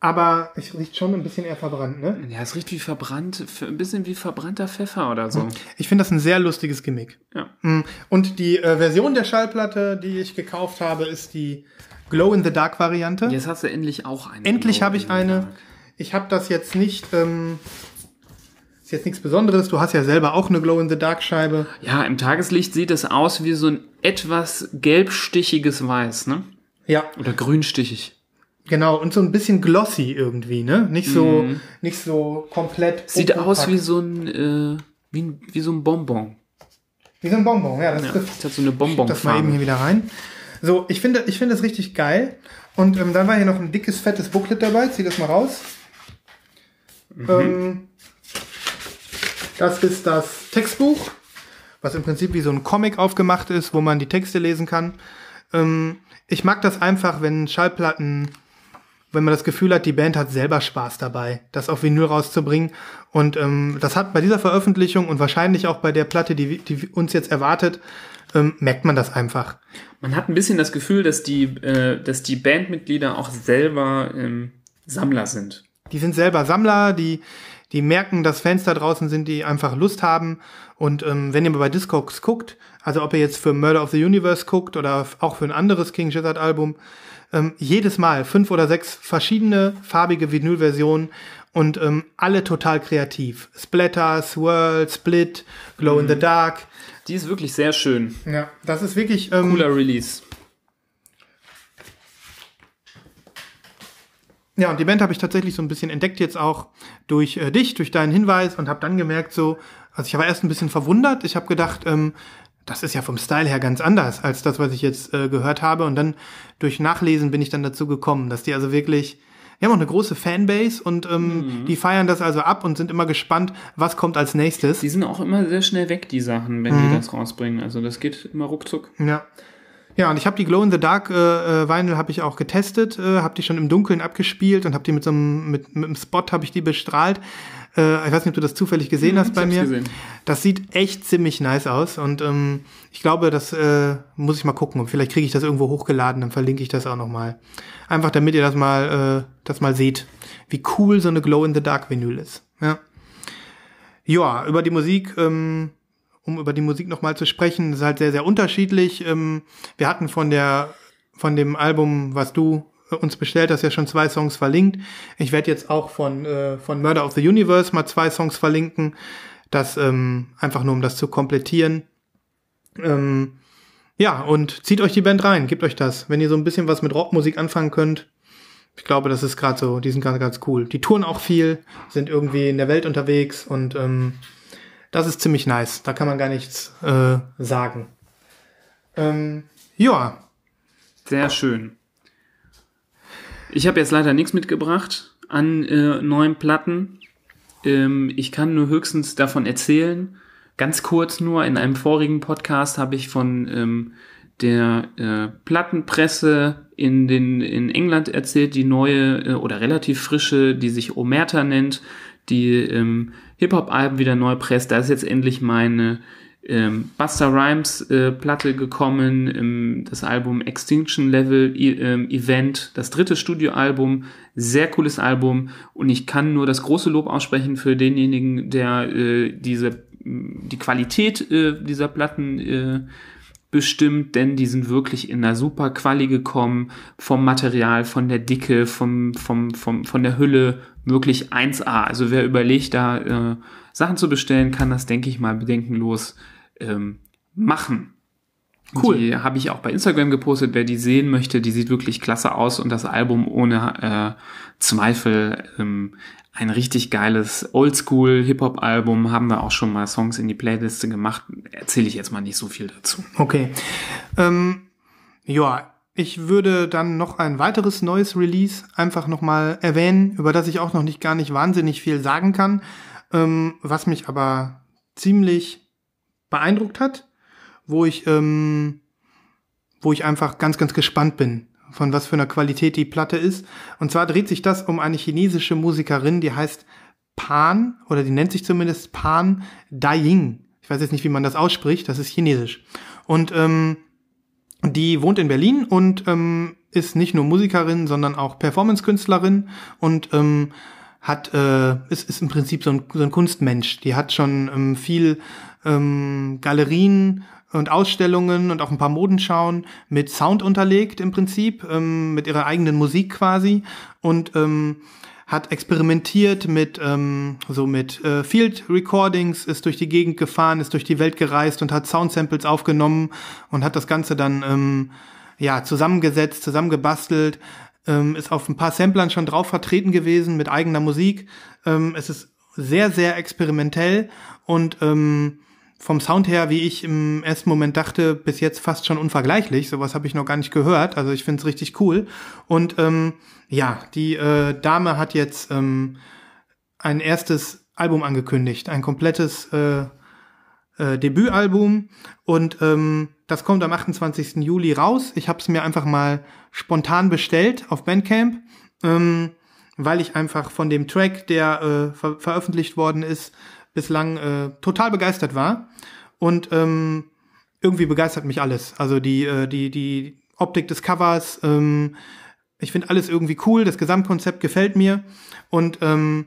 Aber es riecht schon ein bisschen eher verbrannt, ne? Ja, es riecht wie verbrannt, ein bisschen wie verbrannter Pfeffer oder so. Ich finde das ein sehr lustiges Gimmick. Ja. Mm, Und die äh, Version der Schallplatte, die ich gekauft habe, ist die Glow-in-the-Dark-Variante. Jetzt hast du endlich auch eine. Endlich Glow habe in ich the eine. Dark. Ich habe das jetzt nicht. Ähm, ist jetzt nichts Besonderes. Du hast ja selber auch eine Glow-in-the-Dark-Scheibe. Ja, im Tageslicht sieht es aus wie so ein etwas gelbstichiges Weiß, ne? Ja, Oder grünstichig. Genau. Und so ein bisschen glossy irgendwie, ne? Nicht so, nicht so komplett. Mhm. Sieht aus opopackt. wie so ein, äh, wie, ein- wie so ein Bonbon. wie so ein Bonbon. Ja, das Ja, trifft es hat so eine das mal eben hier wieder rein. So, ich finde, ich finde das richtig geil. Und ähm, dann war hier noch ein dickes, fettes Booklet dabei. Zieh das mal raus. Ähm, das ist das Textbuch, was im Prinzip wie so ein Comic aufgemacht ist, wo man die Texte lesen kann. Ähm, ich mag das einfach, wenn Schallplatten, wenn man das Gefühl hat, die Band hat selber Spaß dabei, das auf Vinyl rauszubringen. Und ähm, das hat bei dieser Veröffentlichung und wahrscheinlich auch bei der Platte, die, die uns jetzt erwartet, ähm, merkt man das einfach. Man hat ein bisschen das Gefühl, dass die, äh, dass die Bandmitglieder auch selber ähm, Sammler sind. Die sind selber Sammler, die, die merken, dass Fans da draußen sind, die einfach Lust haben. Und ähm, wenn ihr mal bei Discogs guckt, also ob ihr jetzt für Murder of the Universe guckt oder auch für ein anderes King Gizzard Album, ähm, jedes Mal fünf oder sechs verschiedene farbige Vinylversionen und ähm, alle total kreativ. Splatter, Swirl, Split, Glow Mhm. in the Dark. Die ist wirklich sehr schön. Ja, das ist wirklich ähm, Cooler Release. Ja, und die Band habe ich tatsächlich so ein bisschen entdeckt jetzt auch durch äh, dich, durch deinen Hinweis und habe dann gemerkt so, also ich war erst ein bisschen verwundert. Ich habe gedacht, ähm, das ist ja vom Style her ganz anders als das, was ich jetzt äh, gehört habe. Und dann durch Nachlesen bin ich dann dazu gekommen, dass die also wirklich, die haben auch eine große Fanbase und ähm, die feiern das also ab und sind immer gespannt, was kommt als nächstes. Die sind auch immer sehr schnell weg, die Sachen, wenn Mhm. die das rausbringen. Also das geht immer ruckzuck. Ja. Ja, und ich habe die Glow in the Dark äh, äh, Vinyl habe ich auch getestet, äh, habe die schon im Dunkeln abgespielt und habe die mit so einem mit, mit einem Spot habe ich die bestrahlt. Äh, ich weiß nicht, ob du das zufällig gesehen hast ich bei mir. gesehen. Das sieht echt ziemlich nice aus und ähm, ich glaube, das äh, muss ich mal gucken. Und vielleicht kriege ich das irgendwo hochgeladen, dann verlinke ich das auch noch mal. Einfach damit ihr das mal äh, das mal seht, wie cool so eine Glow in the Dark Vinyl ist. Ja. Ja, über die Musik, ähm, um über die Musik nochmal zu sprechen, ist halt sehr, sehr unterschiedlich. Ähm, wir hatten von der, von dem Album, was du äh, uns bestellt hast, ja schon zwei Songs verlinkt. Ich werde jetzt auch von, äh, von Murder of the Universe mal zwei Songs verlinken. Das ähm, einfach nur, um das zu komplettieren. Ähm, ja, und zieht euch die Band rein, gebt euch das. Wenn ihr so ein bisschen was mit Rockmusik anfangen könnt, ich glaube, das ist gerade so, die sind ganz, ganz cool. Die touren auch viel, sind irgendwie in der Welt unterwegs und ähm, das ist ziemlich nice. Da kann man gar nichts äh, sagen. Ähm, ja, Sehr schön. Ich habe jetzt leider nichts mitgebracht an äh, neuen Platten. Ähm, ich kann nur höchstens davon erzählen. Ganz kurz nur, in einem vorigen Podcast habe ich von ähm, der äh, Plattenpresse in, den, in England erzählt, die neue äh, oder relativ frische, die sich Omerta nennt, die ähm, Hip-Hop-Alben wieder neu presst. Da ist jetzt endlich meine ähm, Buster Rhymes äh, Platte gekommen, ähm, das Album Extinction Level e ähm, Event, das dritte Studioalbum, sehr cooles Album und ich kann nur das große Lob aussprechen für denjenigen, der äh, diese die Qualität äh, dieser Platten äh, bestimmt, denn die sind wirklich in einer super Quali gekommen, vom Material, von der Dicke, vom, vom, vom, von der Hülle, wirklich 1A. Also wer überlegt, da äh, Sachen zu bestellen, kann das, denke ich mal, bedenkenlos ähm, machen. Cool. Die habe ich auch bei Instagram gepostet. Wer die sehen möchte, die sieht wirklich klasse aus und das Album ohne äh, Zweifel ähm, ein richtig geiles Oldschool-Hip-Hop-Album. Haben wir auch schon mal Songs in die Playliste gemacht. Erzähle ich jetzt mal nicht so viel dazu. okay. Ähm, ja, ich würde dann noch ein weiteres neues Release einfach nochmal erwähnen, über das ich auch noch nicht gar nicht wahnsinnig viel sagen kann, ähm, was mich aber ziemlich beeindruckt hat, wo ich, ähm, wo ich einfach ganz, ganz gespannt bin, von was für einer Qualität die Platte ist. Und zwar dreht sich das um eine chinesische Musikerin, die heißt Pan, oder die nennt sich zumindest Pan Daying. Ich weiß jetzt nicht, wie man das ausspricht, das ist chinesisch. Und ähm, die wohnt in Berlin und ähm, ist nicht nur Musikerin, sondern auch Performance-Künstlerin und ähm, hat äh, ist, ist im Prinzip so ein, so ein Kunstmensch. Die hat schon ähm, viel ähm, Galerien und Ausstellungen und auch ein paar Modenschauen mit Sound unterlegt im Prinzip, ähm, mit ihrer eigenen Musik quasi und ähm, hat experimentiert mit ähm, so mit äh, Field Recordings, ist durch die Gegend gefahren, ist durch die Welt gereist und hat Soundsamples aufgenommen und hat das Ganze dann ähm, ja zusammengesetzt, zusammengebastelt, ähm, ist auf ein paar Samplern schon drauf vertreten gewesen mit eigener Musik. Ähm, es ist sehr sehr experimentell und ähm, vom Sound her, wie ich im ersten Moment dachte, bis jetzt fast schon unvergleichlich. Sowas habe ich noch gar nicht gehört. Also ich finde es richtig cool. Und ähm, ja, die äh, Dame hat jetzt ähm, ein erstes Album angekündigt, ein komplettes äh, äh, Debütalbum. Und ähm, das kommt am 28. Juli raus. Ich habe es mir einfach mal spontan bestellt auf Bandcamp, ähm, weil ich einfach von dem Track, der äh, ver veröffentlicht worden ist, bislang äh, total begeistert war. Und ähm, irgendwie begeistert mich alles. Also die, äh, die, die Optik des Covers, ähm, ich finde alles irgendwie cool, das Gesamtkonzept gefällt mir. Und ähm,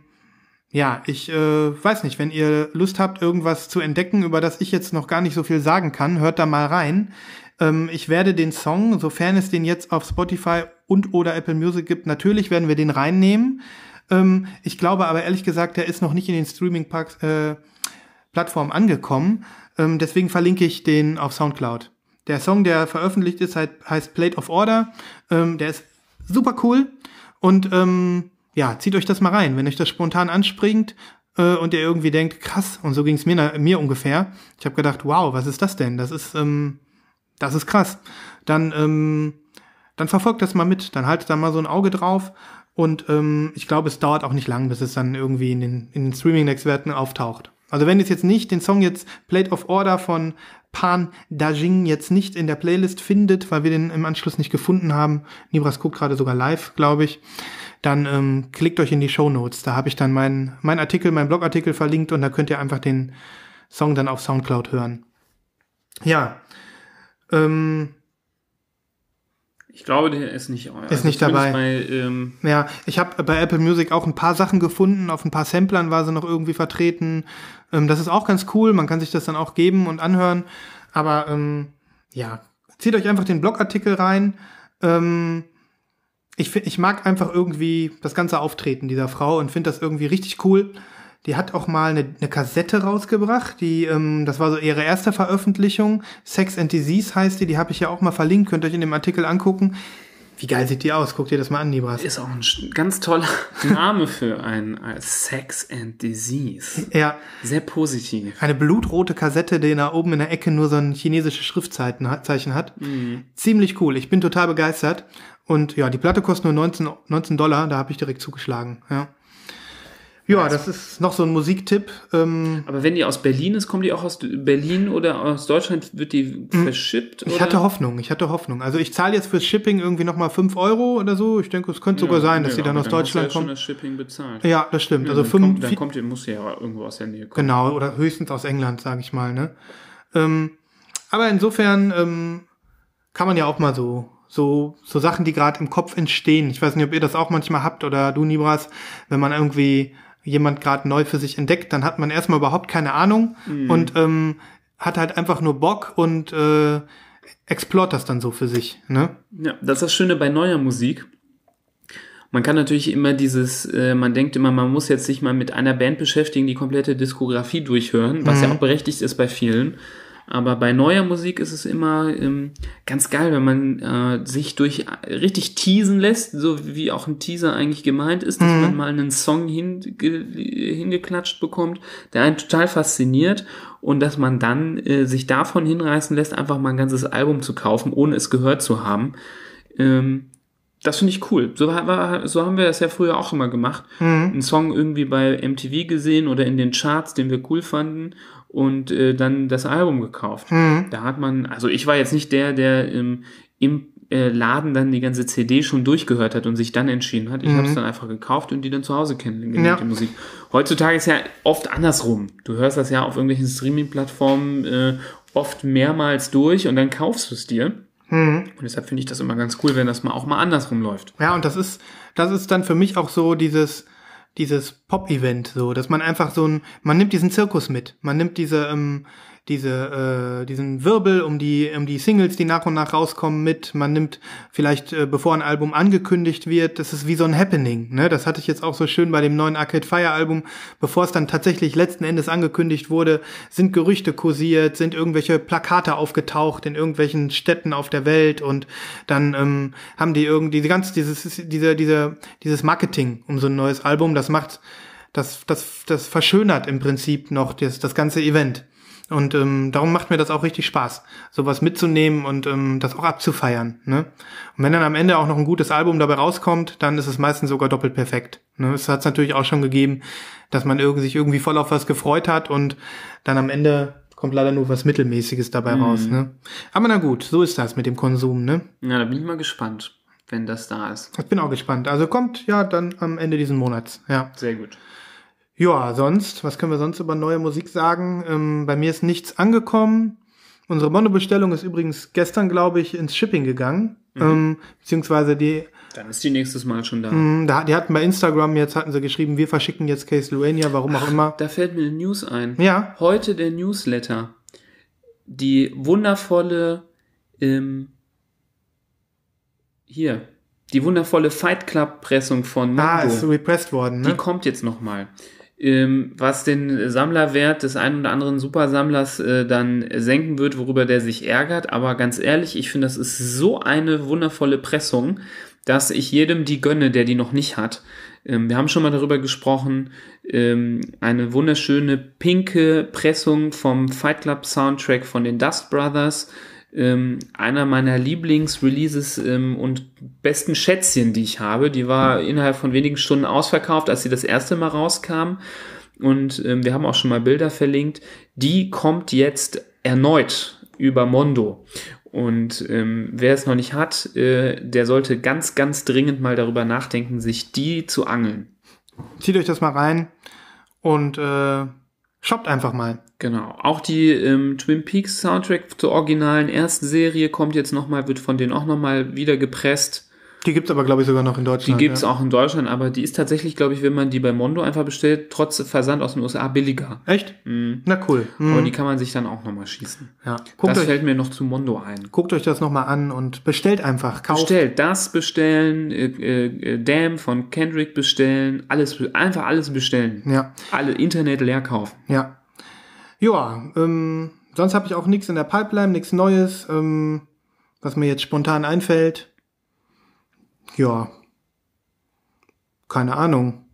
ja, ich äh, weiß nicht, wenn ihr Lust habt, irgendwas zu entdecken, über das ich jetzt noch gar nicht so viel sagen kann, hört da mal rein. Ähm, ich werde den Song, sofern es den jetzt auf Spotify und oder Apple Music gibt, natürlich werden wir den reinnehmen. Ähm, ich glaube aber ehrlich gesagt, der ist noch nicht in den Streaming-Plattformen äh, angekommen. Ähm, deswegen verlinke ich den auf Soundcloud. Der Song, der veröffentlicht ist, heißt Plate of Order. Ähm, der ist super cool. Und ähm, ja, zieht euch das mal rein. Wenn euch das spontan anspringt äh, und ihr irgendwie denkt, krass, und so ging es mir, mir ungefähr. Ich habe gedacht, wow, was ist das denn? Das ist, ähm, das ist krass. Dann, ähm, dann verfolgt das mal mit. Dann haltet da mal so ein Auge drauf. Und ähm, ich glaube, es dauert auch nicht lang, bis es dann irgendwie in den, in den Streaming-Netzwerken auftaucht. Also wenn ihr jetzt nicht den Song jetzt Plate of Order von Pan Dajing jetzt nicht in der Playlist findet, weil wir den im Anschluss nicht gefunden haben, Nibras guckt gerade sogar live, glaube ich, dann ähm, klickt euch in die Show Notes. Da habe ich dann meinen mein Artikel, meinen Blogartikel verlinkt und da könnt ihr einfach den Song dann auf Soundcloud hören. Ja. Ähm, ich glaube, der ist nicht Ist also nicht dabei. Bei, ähm ja, ich habe bei Apple Music auch ein paar Sachen gefunden. Auf ein paar Samplern war sie noch irgendwie vertreten. Ähm, das ist auch ganz cool. Man kann sich das dann auch geben und anhören. Aber ähm, ja, zieht euch einfach den Blogartikel rein. Ähm, ich, ich mag einfach irgendwie das ganze Auftreten dieser Frau und finde das irgendwie richtig cool. Die hat auch mal eine, eine Kassette rausgebracht, die, ähm, das war so ihre erste Veröffentlichung. Sex and Disease heißt die, die habe ich ja auch mal verlinkt, könnt ihr euch in dem Artikel angucken. Wie geil sieht die aus? Guck dir das mal an, Nibras. Ist auch ein ganz toller *laughs* Name für ein Sex and Disease. Ja. Sehr positiv. Eine blutrote Kassette, die da oben in der Ecke nur so ein chinesisches Schriftzeichen hat. Mhm. Ziemlich cool. Ich bin total begeistert. Und ja, die Platte kostet nur 19, 19 Dollar, da habe ich direkt zugeschlagen. Ja. Ja, das ist noch so ein Musiktipp. Ähm Aber wenn die aus Berlin ist, kommt die auch aus Berlin oder aus Deutschland, wird die hm. verschippt? Ich hatte Hoffnung, ich hatte Hoffnung. Also ich zahle jetzt fürs Shipping irgendwie nochmal 5 Euro oder so. Ich denke, es könnte ja, sogar sein, dass ja, die dann aus dann Deutschland kommt. Ja, das Shipping bezahlt. Ja, das stimmt. Ja, also dann, fünf, kommt, dann kommt, muss ja irgendwo aus der Nähe kommen. Genau, oder höchstens aus England, sage ich mal. Ne? Ähm, aber insofern ähm, kann man ja auch mal so so, so Sachen, die gerade im Kopf entstehen. Ich weiß nicht, ob ihr das auch manchmal habt oder du, Nibras, wenn man irgendwie jemand gerade neu für sich entdeckt, dann hat man erstmal überhaupt keine Ahnung mhm. und ähm, hat halt einfach nur Bock und äh, explort das dann so für sich. Ne? Ja, das ist das Schöne bei neuer Musik. Man kann natürlich immer dieses, äh, man denkt immer, man muss jetzt sich mal mit einer Band beschäftigen, die komplette Diskografie durchhören, was mhm. ja auch berechtigt ist bei vielen. Aber bei neuer Musik ist es immer ähm, ganz geil, wenn man äh, sich durch richtig teasen lässt, so wie auch ein Teaser eigentlich gemeint ist, dass mhm. man mal einen Song hinge hingeklatscht bekommt, der einen total fasziniert und dass man dann äh, sich davon hinreißen lässt, einfach mal ein ganzes Album zu kaufen, ohne es gehört zu haben. Ähm, das finde ich cool. So, war, so haben wir das ja früher auch immer gemacht. Mhm. Einen Song irgendwie bei MTV gesehen oder in den Charts, den wir cool fanden und äh, dann das Album gekauft. Mhm. Da hat man, also ich war jetzt nicht der, der ähm, im äh, Laden dann die ganze CD schon durchgehört hat und sich dann entschieden hat. Ich mhm. habe es dann einfach gekauft und die dann zu Hause kennengelernt, ja. die Musik. Heutzutage ist ja oft andersrum. Du hörst das ja auf irgendwelchen Streaming-Plattformen äh, oft mehrmals durch und dann kaufst du es dir. Mhm. Und deshalb finde ich das immer ganz cool, wenn das mal auch mal andersrum läuft. Ja, und das ist, das ist dann für mich auch so dieses, dieses Pop-Event, so, dass man einfach so ein, man nimmt diesen Zirkus mit, man nimmt diese, ähm, diese, äh, diesen Wirbel um die, um die Singles, die nach und nach rauskommen, mit. Man nimmt vielleicht, äh, bevor ein Album angekündigt wird, das ist wie so ein Happening. Ne? Das hatte ich jetzt auch so schön bei dem neuen Arcade Fire Album. Bevor es dann tatsächlich letzten Endes angekündigt wurde, sind Gerüchte kursiert, sind irgendwelche Plakate aufgetaucht in irgendwelchen Städten auf der Welt und dann ähm, haben die irgendwie die ganze dieses diese diese dieses Marketing um so ein neues Album. Das macht das, das, das verschönert im Prinzip noch das, das ganze Event. Und ähm, darum macht mir das auch richtig Spaß, sowas mitzunehmen und ähm, das auch abzufeiern. Ne? Und wenn dann am Ende auch noch ein gutes Album dabei rauskommt, dann ist es meistens sogar doppelt perfekt. Ne? Es hat es natürlich auch schon gegeben, dass man irgendwie sich irgendwie voll auf was gefreut hat und dann am Ende kommt leider nur was Mittelmäßiges dabei mhm. raus. Ne? Aber na gut, so ist das mit dem Konsum. Ne? Ja, da bin ich mal gespannt, wenn das da ist. Ich bin auch gespannt. Also kommt ja dann am Ende diesen Monats. Ja. Sehr gut. Ja, sonst, was können wir sonst über neue Musik sagen? Ähm, bei mir ist nichts angekommen. Unsere Mono-Bestellung ist übrigens gestern, glaube ich, ins Shipping gegangen. Ähm, beziehungsweise die, Dann ist die nächstes Mal schon da. mh, da, die hatten bei Instagram, jetzt hatten sie geschrieben, wir verschicken jetzt Case Luania, warum auch immer. Da fällt mir eine News ein. Ja, Heute der Newsletter. Die wundervolle, ähm, hier, die wundervolle Fight Club Pressung von ah, Mango. ist repressed worden, Die ne? kommt jetzt nochmal. Ähm, was den Sammlerwert des einen oder anderen Supersammlers äh, dann senken wird, worüber der sich ärgert. Aber ganz ehrlich, ich finde, das ist so eine wundervolle Pressung, dass ich jedem die gönne, der die noch nicht hat. Ähm, wir haben schon mal darüber gesprochen. Ähm, eine wunderschöne pinke Pressung vom Fight Club Soundtrack von den Dust Brothers. Ähm, einer meiner Lieblingsreleases ähm, und besten Schätzchen, die ich habe. Die war innerhalb von wenigen Stunden ausverkauft, als sie das erste Mal rauskam. Und ähm, wir haben auch schon mal Bilder verlinkt. Die kommt jetzt erneut über Mondo. Und ähm, wer es noch nicht hat, äh, der sollte ganz, ganz dringend mal darüber nachdenken, sich die zu angeln. Zieht euch das mal rein und äh, shoppt einfach mal. Genau. Auch die ähm, Twin Peaks Soundtrack zur originalen ersten Serie kommt jetzt nochmal, wird von denen auch nochmal wieder gepresst. Die gibt's aber, glaube ich, sogar noch in Die Deutschland. gibt's ja. auch in Deutschland, aber die ist tatsächlich, glaube ich, wenn man die bei Mondo einfach bestellt, trotz Versand aus den USA billiger. Echt? Mhm. Na cool. Mhm. Aber die kann man sich dann auch nochmal schießen. ja. Guckt, das euch, fällt mir noch zu Mondo ein. guckt euch das nochmal an und bestellt einfach. Kauft. Bestellt das bestellen, äh, äh, Damn von Kendrick bestellen, alles einfach alles bestellen. Ja. Alle Internet leer kaufen. Ja. Ja, ähm, sonst habe ich auch nichts in der Pipeline, nichts Neues, ähm, was mir jetzt spontan einfällt. Ja. Keine Ahnung.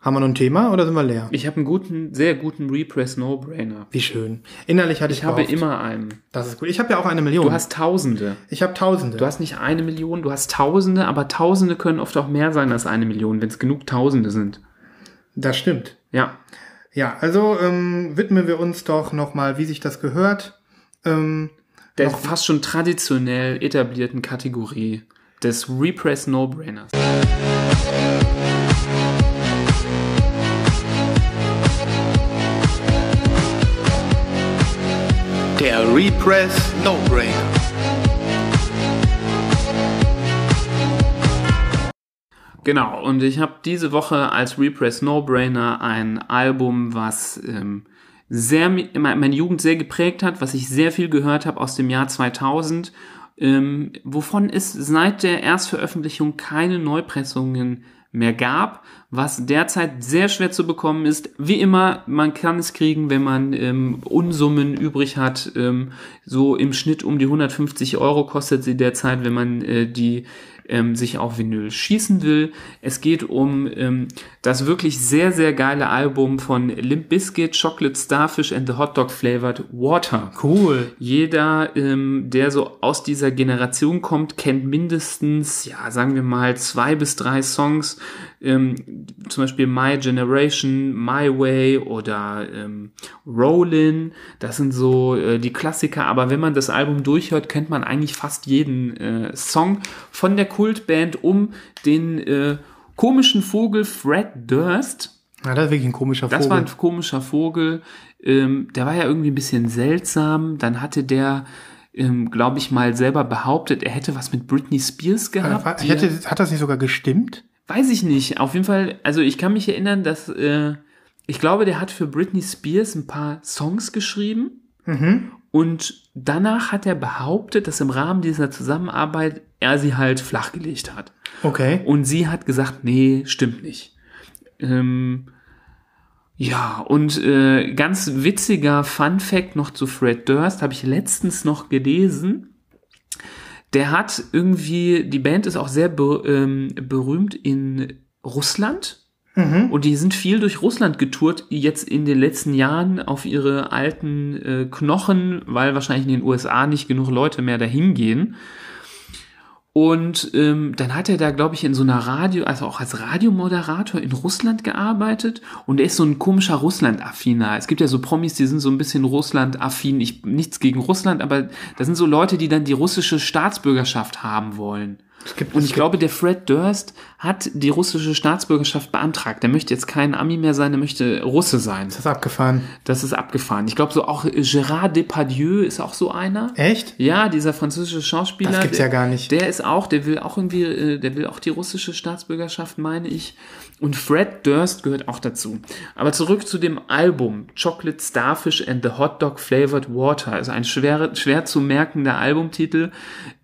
Haben wir noch ein Thema oder sind wir leer? Ich habe einen guten, sehr guten Repress No-Brainer. Wie schön. Innerlich hatte ich, Ich habe gehofft. immer einen. Das ist gut. Ich habe ja auch eine Million. Du hast Tausende. ich habe Tausende. Du hast nicht eine Million, du hast Tausende, aber Tausende können oft auch mehr sein als eine Million, wenn es genug Tausende sind. das stimmt. Ja. Ja, also ähm, widmen wir uns doch nochmal, wie sich das gehört. Ähm, Der fast schon traditionell etablierten Kategorie des Repress No-Brainers. der Repress No Brainer. Genau, und ich habe diese Woche als Repress No-Brainer ein Album, was ähm, sehr meine Jugend sehr geprägt hat, was ich sehr viel gehört habe aus dem Jahr 2000, ähm, wovon es seit der Erstveröffentlichung keine Neupressungen mehr gab, was derzeit sehr schwer zu bekommen ist. Wie immer, man kann es kriegen, wenn man ähm, Unsummen übrig hat. Ähm, so im Schnitt um die 150 Euro kostet sie derzeit, wenn man äh, die ähm, sich auf Vinyl schießen will. Es geht um ähm, das wirklich sehr, sehr geile Album von Limp Bizkit, Chocolate Starfish and the Hot Dog Flavored Water. Cool. Jeder, ähm, der so aus dieser Generation kommt, kennt mindestens, ja, sagen wir mal, zwei bis drei Songs. Ähm, zum Beispiel My Generation, My Way oder ähm, Rollin. Das sind so äh, die Klassiker. Aber wenn man das Album durchhört, kennt man eigentlich fast jeden äh, Song von der Kultband um den äh, komischen Vogel Fred Durst. Ja, das ist wirklich ein komischer Das Vogel. war ein komischer Vogel. Ähm, der war ja irgendwie ein bisschen seltsam. Dann hatte der, ähm, glaube ich, mal selber behauptet, er hätte was mit Britney Spears gehabt. ich hätte, hat das nicht sogar gestimmt? Weiß ich nicht. Auf jeden Fall, also ich kann mich erinnern, dass äh, ich glaube, der hat für Britney Spears ein paar Songs geschrieben. Und danach hat er behauptet, dass im Rahmen dieser Zusammenarbeit er sie halt flachgelegt hat. Okay. Und sie hat gesagt, nee, stimmt nicht. Ähm, ja, und äh, ganz witziger Fun Fact noch zu Fred Durst, habe ich letztens noch gelesen. Der hat irgendwie, die Band ist auch sehr be ähm, berühmt in Russland. Und die sind viel durch Russland getourt, jetzt in den letzten Jahren auf ihre alten äh, Knochen, weil wahrscheinlich in den USA nicht genug Leute mehr dahin gehen. Und ähm, dann hat er da, glaube ich, in so einer Radio, also auch als Radiomoderator in Russland gearbeitet. Und er ist so ein komischer Russland-Affiner. Es gibt ja so Promis, die sind so ein bisschen Russland-affin. Ich nichts gegen Russland, aber das sind so Leute, die dann die russische Staatsbürgerschaft haben wollen. Und ich glaube, der Fred Durst hat die russische Staatsbürgerschaft beantragt. Der möchte jetzt kein Ami mehr sein, der möchte Russe sein. Das ist abgefahren. Das ist abgefahren. Ich glaube, so auch Gérard Depardieu ist auch so einer. Echt? Ja, dieser französische Schauspieler. Das gibt's ja gar nicht. Der ist auch, der will auch irgendwie, äh, der will auch die russische Staatsbürgerschaft, meine ich. Und Fred Durst gehört auch dazu. Aber zurück zu dem Album Chocolate Starfish and the Hot Dog Flavored Water. Also ein schwer, schwer zu merkender Albumtitel.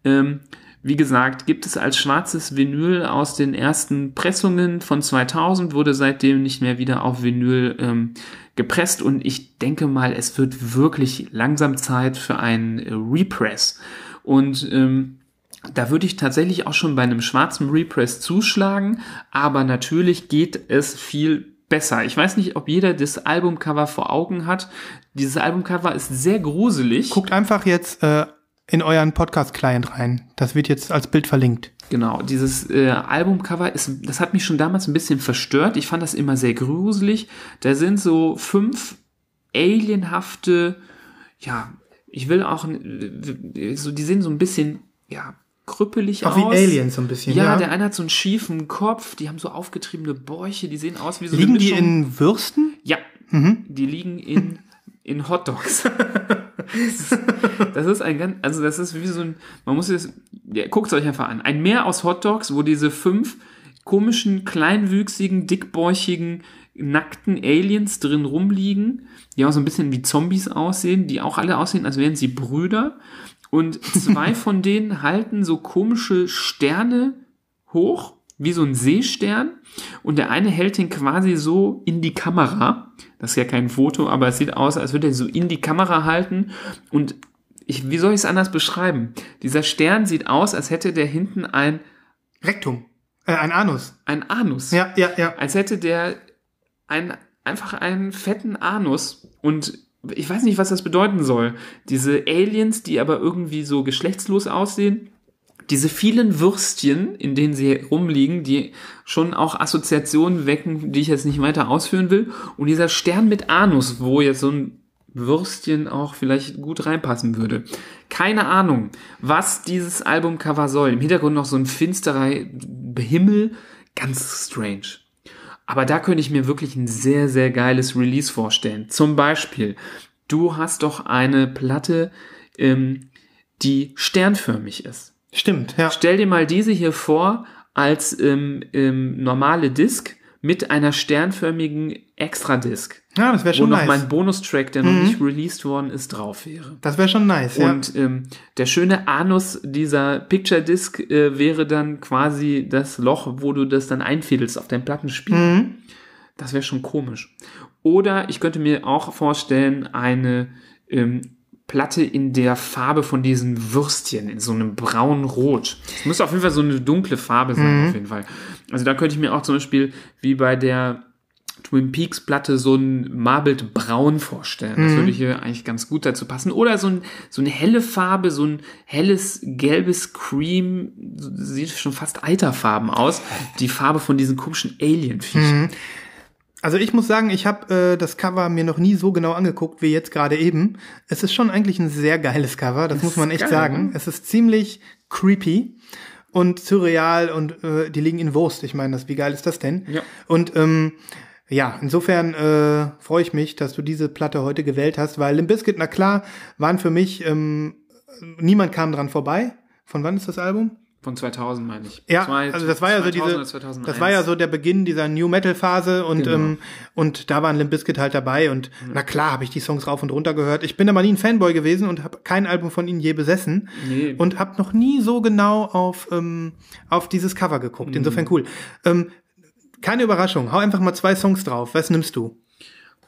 Ähm, wie gesagt, gibt es als schwarzes Vinyl aus den ersten Pressungen von 2000, wurde seitdem nicht mehr wieder auf Vinyl ähm, gepresst und ich denke mal, es wird wirklich langsam Zeit für einen äh, Repress. Und ähm, da würde ich tatsächlich auch schon bei einem schwarzen Repress zuschlagen, aber natürlich geht es viel besser. Ich weiß nicht, ob jeder das Albumcover vor Augen hat. Dieses Albumcover ist sehr gruselig. Guckt einfach jetzt äh, in euren Podcast-Client rein. Das wird jetzt als Bild verlinkt. Genau, dieses äh, Albumcover ist, das hat mich schon damals ein bisschen verstört. Ich fand das immer sehr gruselig. Da sind so fünf alienhafte, ja, ich will auch, so, die sehen so ein bisschen, ja, krüppelig Auch wie aus. Aliens so ein bisschen, Ja, ja. der eine hat so einen schiefen Kopf, die haben so aufgetriebene Bäuche, die sehen aus wie so Liegen die in Würsten? Ja, die liegen in, *laughs* in Hotdogs. *laughs* das ist ein ganz, also das ist wie so ein, man muss es, ja, guckt es euch einfach an. Ein Meer aus Hotdogs, wo diese fünf komischen, kleinwüchsigen, dickbäuchigen, nackten Aliens drin rumliegen, die auch so ein bisschen wie Zombies aussehen, die auch alle aussehen, als wären sie Brüder. Und zwei *laughs* von denen halten so komische Sterne hoch, wie so ein Seestern. Und der eine hält den quasi so in die Kamera. Das ist ja kein Foto, aber es sieht aus, als würde er so in die Kamera halten. Und ich, wie soll ich es anders beschreiben? Dieser Stern sieht aus, als hätte der hinten ein, Rektum. Äh, ein Anus. ein Anus. Ja, ja, ja. Als hätte der ein, einfach einen fetten Anus. Und ich weiß nicht, was das bedeuten soll. Diese Aliens, die aber irgendwie so geschlechtslos aussehen. Diese vielen Würstchen, in denen sie rumliegen, die schon auch Assoziationen wecken, die ich jetzt nicht weiter ausführen will. Und dieser Stern mit Anus, wo jetzt so ein Würstchen auch vielleicht gut reinpassen würde. Keine Ahnung, was dieses Albumcover soll. Im Hintergrund noch so ein finsterer Himmel. Ganz strange. Aber da könnte ich mir wirklich ein sehr, sehr geiles Release vorstellen. Zum Beispiel, du hast doch eine Platte, ähm, die sternförmig ist. Stimmt, ja. Stell dir mal diese hier vor als ähm, ähm, normale Disc mit einer sternförmigen Extra-Disc, Ja, das wäre wo schon noch nice. mein Bonustrack, der noch nicht released worden ist, drauf wäre. das wäre schon nice, ja. Und ähm, der schöne Anus dieser Picture Disc äh, wäre dann quasi das Loch, wo du das dann einfädelst auf dein Plattenspiel. Mhm. Das wäre schon komisch. Oder ich könnte mir auch vorstellen, eine ähm, Platte in der Farbe von diesen Würstchen, in so einem braun-rot. Es muss auf jeden Fall so eine dunkle Farbe sein, auf jeden Fall. Also da könnte ich mir auch zum Beispiel wie bei der Twin Peaks Platte so ein Marbled Braun vorstellen. Das würde hier eigentlich ganz gut dazu passen. Oder so, ein, so eine helle Farbe, so ein helles gelbes Cream, sieht schon fast Eiterfarben aus. Die Farbe von diesen komischen Alien-Viechern. Also ich muss sagen, ich habe äh, das Cover mir noch nie so genau angeguckt wie jetzt gerade eben. Es ist schon eigentlich ein sehr geiles Cover, das, muss man echt geil, sagen. ne? Es ist ziemlich creepy und surreal und äh, die liegen in Wurst. Ich meine, das, wie geil ist das denn? Ja. Und ähm, ja, insofern äh, freue ich mich, dass du diese Platte heute gewählt hast, weil Limp Bizkit, na klar, waren für mich, ähm, niemand kam dran vorbei. Von wann ist das Album? Von 2000 meine ich. Ja, Zwei- also das war ja so 2000 diese, oder 2001. das war ja so der Beginn dieser New Metal Phase und Genau. ähm, und da waren Limp Bizkit halt dabei und na klar habe ich die Songs rauf und runter gehört. Ich bin aber nie ein Fanboy gewesen und habe kein Album von ihnen je besessen Nee. und habe noch nie so genau auf ähm, auf dieses Cover geguckt. Insofern cool. Ähm, keine Überraschung, hau einfach mal zwei Songs drauf. Was nimmst du?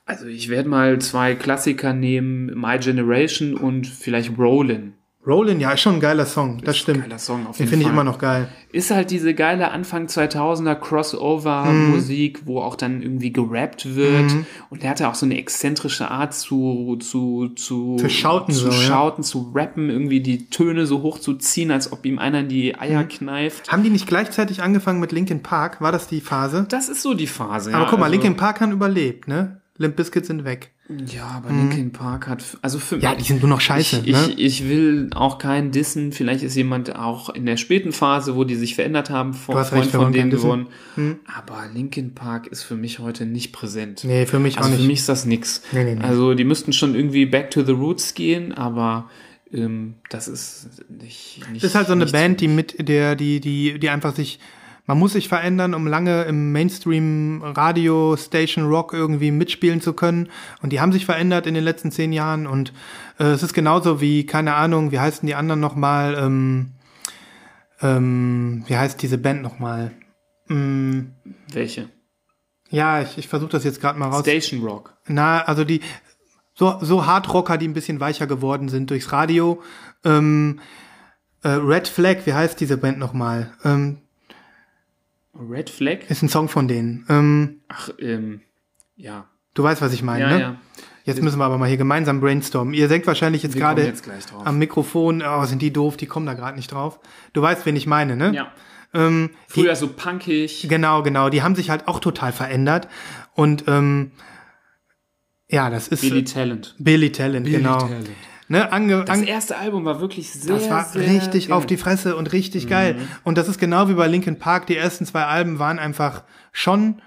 Also ich werde mal zwei Klassiker nehmen, My Generation und vielleicht Rollin. Rollin, ja, ist schon ein geiler Song, das Ist ein stimmt. geiler Song auf Den jeden finde ich immer noch geil. Ist halt diese geile Anfang 2000er Crossover-Musik, wo auch dann irgendwie gerappt wird. Und er hatte auch so eine exzentrische Art zu, zu, zu, Zu schauten zu, so, ja. schauten, zu rappen, irgendwie die Töne so hoch zu ziehen, als ob ihm einer in die Eier kneift. Haben die nicht gleichzeitig angefangen mit Linkin Park? War das die Phase? Das ist so die Phase. Aber ja, guck mal, also- Linkin Park haben überlebt, ne? Limp Bizkit sind weg. Ja, aber Linkin Park hat, also für Ja, die sind nur noch scheiße, Ich, ne? ich, ich will auch keinen dissen. Vielleicht ist jemand auch in der späten Phase, wo die sich verändert haben, von, Freund recht, von denen geworden. Hm. Aber Linkin Park ist für mich heute nicht präsent. Nee, für mich also auch nicht. für mich ist das nix. Nee, nee, nee. Also die müssten schon irgendwie back to the roots gehen, aber ähm, das ist nicht, nicht Das ist halt so eine Band, die mit der, die, die, die einfach sich, man muss sich verändern, um lange im Mainstream Radio Station Rock irgendwie mitspielen zu können. Und die haben sich verändert in den letzten zehn Jahren. Und äh, es ist genauso wie, keine Ahnung, wie heißen die anderen nochmal, ähm, ähm, wie heißt diese Band nochmal? Mm, Welche? ja, ich, ich versuche das jetzt gerade mal raus. Station Rock. Na, also die so, so Hardrocker, die ein bisschen weicher geworden sind durchs Radio. Ähm, äh, Red Flag, wie heißt diese Band nochmal? Ähm, Red Flag? ist ein Song von denen. Ähm, Ach, ähm, ja. du weißt, was ich meine, Ja, ne? ja. Jetzt müssen wir aber mal hier gemeinsam brainstormen. Ihr denkt wahrscheinlich jetzt gerade am Mikrofon, oh, sind die doof, die kommen da gerade nicht drauf. Du weißt, wen ich meine, ne? Ja. Ähm, die, Früher so punkig. Genau, genau. Die haben sich halt auch total verändert. Und ähm, ja, das ist Billy Billy, Talent. Billy Talent, genau. Talent. Ne, ange, Das erste Album war wirklich sehr, Das war sehr richtig geil. auf die Fresse und richtig geil. Und das ist genau wie bei Linkin Park. Die ersten zwei Alben waren einfach schon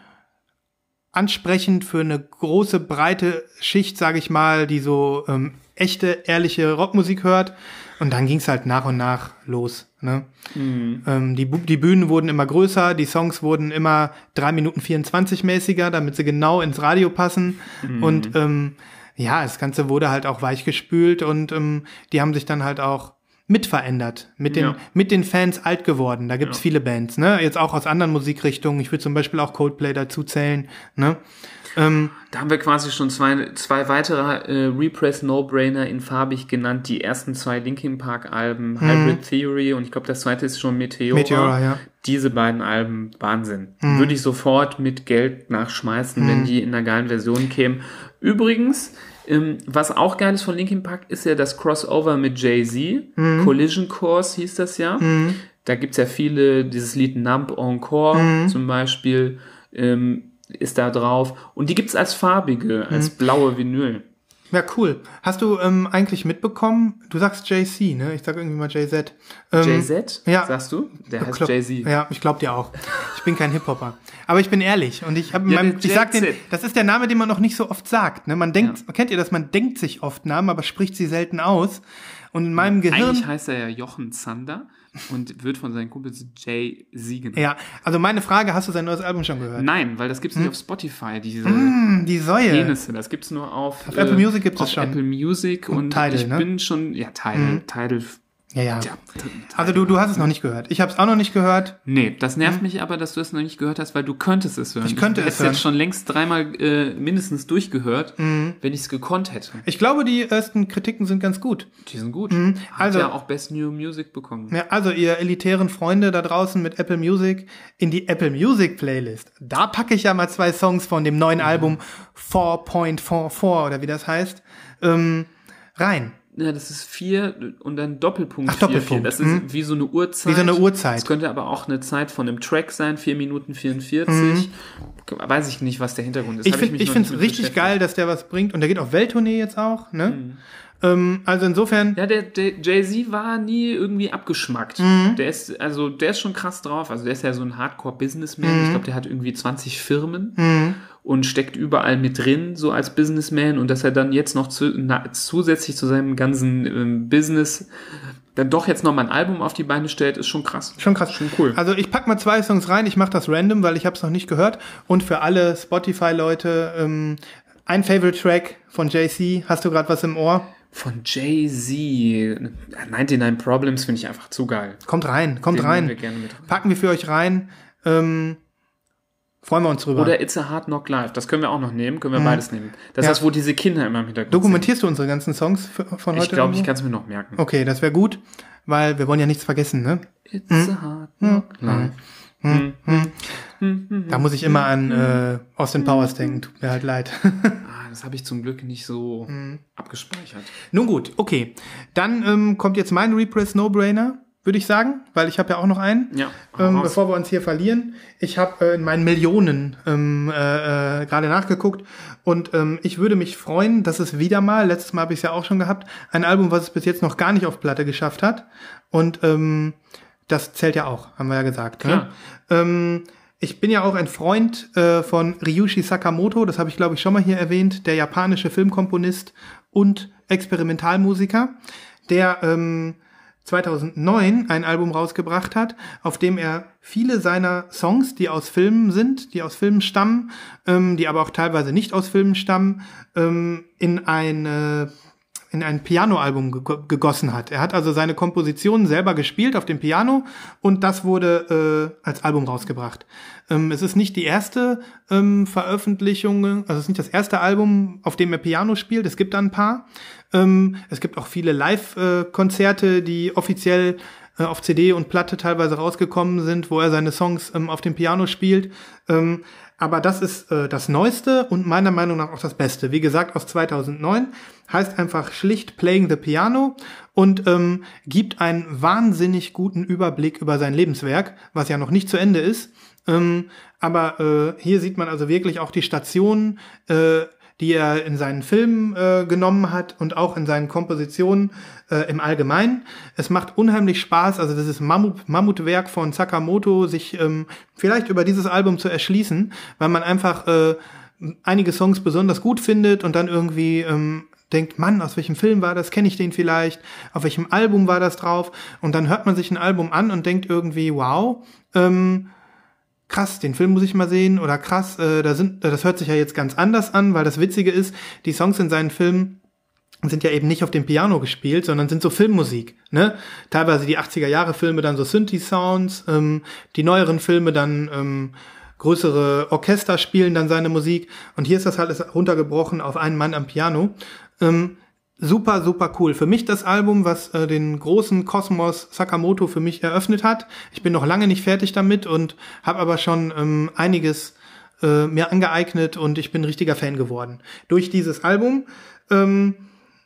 ansprechend für eine große, breite Schicht, sage ich mal, die so ähm, echte, ehrliche Rockmusik hört. Und dann ging's halt nach und nach los. Ne? Ähm, die, die Bühnen wurden immer größer, die Songs wurden immer drei Minuten 24 mäßiger, damit sie genau ins Radio passen. Und ähm, ja, das Ganze wurde halt auch weichgespült und ähm, die haben sich dann halt auch mitverändert, mit den, Ja. mit den Fans alt geworden. Da gibt's viele Bands, ne? Jetzt auch aus anderen Musikrichtungen. Ich würde zum Beispiel auch Coldplay dazu zählen, ne? Ähm, Da haben wir quasi schon zwei, zwei weitere äh, Repress No-Brainer in farbig genannt. Die ersten zwei Linkin Park Alben, Hybrid Theory und ich glaube das zweite ist schon Meteora. Mhm. Meteora, ja. Mhm. Diese beiden Alben, Wahnsinn. Würde ich sofort mit Geld nachschmeißen, wenn die in einer geilen Version kämen. Übrigens, ähm, was auch geil ist von Linkin Park, ist ja das Crossover mit Jay-Z. Mhm. Collision Course hieß das ja. Da gibt's ja viele, dieses Lied Numb Encore Mhm. zum Beispiel. Ähm, ist da drauf. Und die gibt's als farbige, als Mhm. blaue Vinyl. Ja, cool. Hast du ähm, eigentlich mitbekommen? Du sagst JC, ne? Ich sag irgendwie mal JZ. Ähm, Jay-Z, ja. sagst du? Der heißt Jay-Z. Ja, ich glaub dir auch. Ich bin kein Hip-Hopper. Aber ich bin ehrlich und ich habe Ja, meinem, ich sag den, das ist der Name, den man noch nicht so oft sagt. Ne? Man denkt, kennt ihr das? Man denkt sich oft Namen, aber spricht sie selten aus. Und in meinem Gehirn. Eigentlich heißt er ja Jochen Zander und wird von seinen Kumpels Jay-Z genannt. ja, also meine Frage, hast du sein neues Album schon gehört? Nein, weil das gibt's nicht auf Spotify, diese Hm, die Säue. Penisse. Das gibt's nur auf, Auf Apple Music gibt's auf es schon. Apple Music und, Tidal, ich ne? bin schon, ja, Tidal, Tidal, Ja, ja. ja, Also du, du hast es noch nicht gehört. Ich habe es auch noch nicht gehört. Nee, das nervt mich aber, dass du es noch nicht gehört hast, weil du könntest es hören. Ich könnte du es hören. Mhm. jetzt schon längst dreimal äh, mindestens durchgehört, wenn ich es gekonnt hätte. Ich glaube, die ersten Kritiken sind ganz gut. Die sind gut. also- Hat ja auch Best New Music bekommen. Ja, also ihr elitären Freunde da draußen mit Apple Music in die Apple Music Playlist. Da packe ich ja mal zwei Songs von dem neuen Album 4.44 oder wie das heißt ähm, rein. Ja, das ist vier und dann Doppelpunkt. Ach, vier, Doppelpunkt, Vier. Das ist mhm. wie so eine Uhrzeit. Wie so eine Uhrzeit. Das könnte aber auch eine Zeit von einem Track sein, vier Minuten 44. Weiß ich nicht, was der Hintergrund ist. Mhm. Ich mich ich finde es richtig geil, dass der was bringt und der geht auf Welttournee jetzt auch, ne? Ähm, also insofern Ja, der, der Jay-Z war nie irgendwie abgeschmackt. Mhm. Der ist, also, der ist schon krass drauf. Also, der ist ja so ein Hardcore-Businessman. Mhm. Ich glaube, der hat irgendwie 20 Firmen und steckt überall mit drin, so als Businessman. Und dass er dann jetzt noch zu, na, zusätzlich zu seinem ganzen ähm, Business dann doch jetzt noch mal ein Album auf die Beine stellt, ist schon krass. Schon krass. Schon cool. Also ich pack mal zwei Songs rein, ich mache das random, weil ich habe es noch nicht gehört. Und für alle Spotify-Leute ähm, ein Favorite-Track von JC. Hast du gerade was im Ohr? Von Jay-Z, 99 Problems finde ich einfach zu geil. Kommt rein, kommt Den rein. wir. Packen wir für euch rein. Ähm, freuen wir uns drüber. Oder It's a Hard Knock Live, das können wir auch noch nehmen, können wir beides nehmen. Das Mhm. Ja. ist wo diese Kinder immer im Hintergrund Dokumentierst du unsere ganzen Songs für, von sind. heute? Ich glaube, ich kann es mir noch merken. Okay, das wäre gut, weil wir wollen ja nichts vergessen, ne? It's a Hard Knock Live. Da muss ich immer an äh, Austin Powers denken, tut mir halt leid. Ah, das habe ich zum Glück nicht so abgespeichert. Nun gut, okay. Dann ähm, kommt jetzt mein Repress No-Brainer. würde ich sagen, weil ich habe ja auch noch einen, Ja, ähm, bevor wir uns hier verlieren. Ich habe äh, in meinen Millionen ähm, äh, äh, gerade nachgeguckt und ähm, ich würde mich freuen, dass es wieder mal, letztes Mal habe ich es ja auch schon gehabt, ein Album, was es bis jetzt noch gar nicht auf Platte geschafft hat. Und ähm, das zählt ja auch, haben wir ja gesagt. Ne? Ähm, ich bin ja auch ein Freund äh, von Ryushi Sakamoto, das habe ich glaube ich schon mal hier erwähnt, der japanische Filmkomponist und Experimentalmusiker, der ähm, 2009 ein Album rausgebracht hat, auf dem er viele seiner Songs, die aus Filmen sind, die aus Filmen stammen, ähm, die aber auch teilweise nicht aus Filmen stammen, ähm, in eine in ein Pianoalbum gego- gegossen hat. Er hat also seine Kompositionen selber gespielt auf dem Piano und das wurde äh, als Album rausgebracht. Ähm, es ist nicht die erste ähm, Veröffentlichung, also es ist nicht das erste Album, auf dem er Piano spielt. Es gibt da ein paar. Ähm, es gibt auch viele Live-Konzerte, die offiziell äh, auf CD und Platte teilweise rausgekommen sind, wo er seine Songs ähm, auf dem Piano spielt. Aber das ist äh, das Neueste und meiner Meinung nach auch das Beste. Wie gesagt, aus 2009 heißt einfach schlicht Playing the Piano und ähm, gibt einen wahnsinnig guten Überblick über sein Lebenswerk, was ja noch nicht zu Ende ist. Ähm, aber äh, hier sieht man also wirklich auch die Stationen, äh, die er in seinen Filmen äh, genommen hat und auch in seinen Kompositionen äh, im Allgemeinen. Es macht unheimlich Spaß, also ist Mammut, Mammutwerk von Sakamoto, sich ähm, vielleicht über dieses Album zu erschließen, weil man einfach äh, einige Songs besonders gut findet und dann irgendwie ähm, denkt, Mann, aus welchem Film war das? Kenne ich den vielleicht? Auf welchem Album war das drauf? Und dann hört man sich ein Album an und denkt irgendwie, wow, ähm, krass, den Film muss ich mal sehen oder krass, äh, da sind, das hört sich ja jetzt ganz anders an, weil das Witzige ist, die Songs in seinen Filmen sind ja eben nicht auf dem Piano gespielt, sondern sind so Filmmusik. Ne? Teilweise die 80er Jahre Filme dann so Synthi-Sounds, ähm, die neueren Filme dann ähm, größere Orchester spielen dann seine Musik und hier ist das alles runtergebrochen auf einen Mann am Piano. Ähm, super, super cool. Für mich das Album, was äh, den großen Kosmos Sakamoto für mich eröffnet hat. Ich bin noch lange nicht fertig damit und habe aber schon ähm, einiges äh, mir angeeignet und ich bin richtiger Fan geworden. Durch dieses Album. Ähm,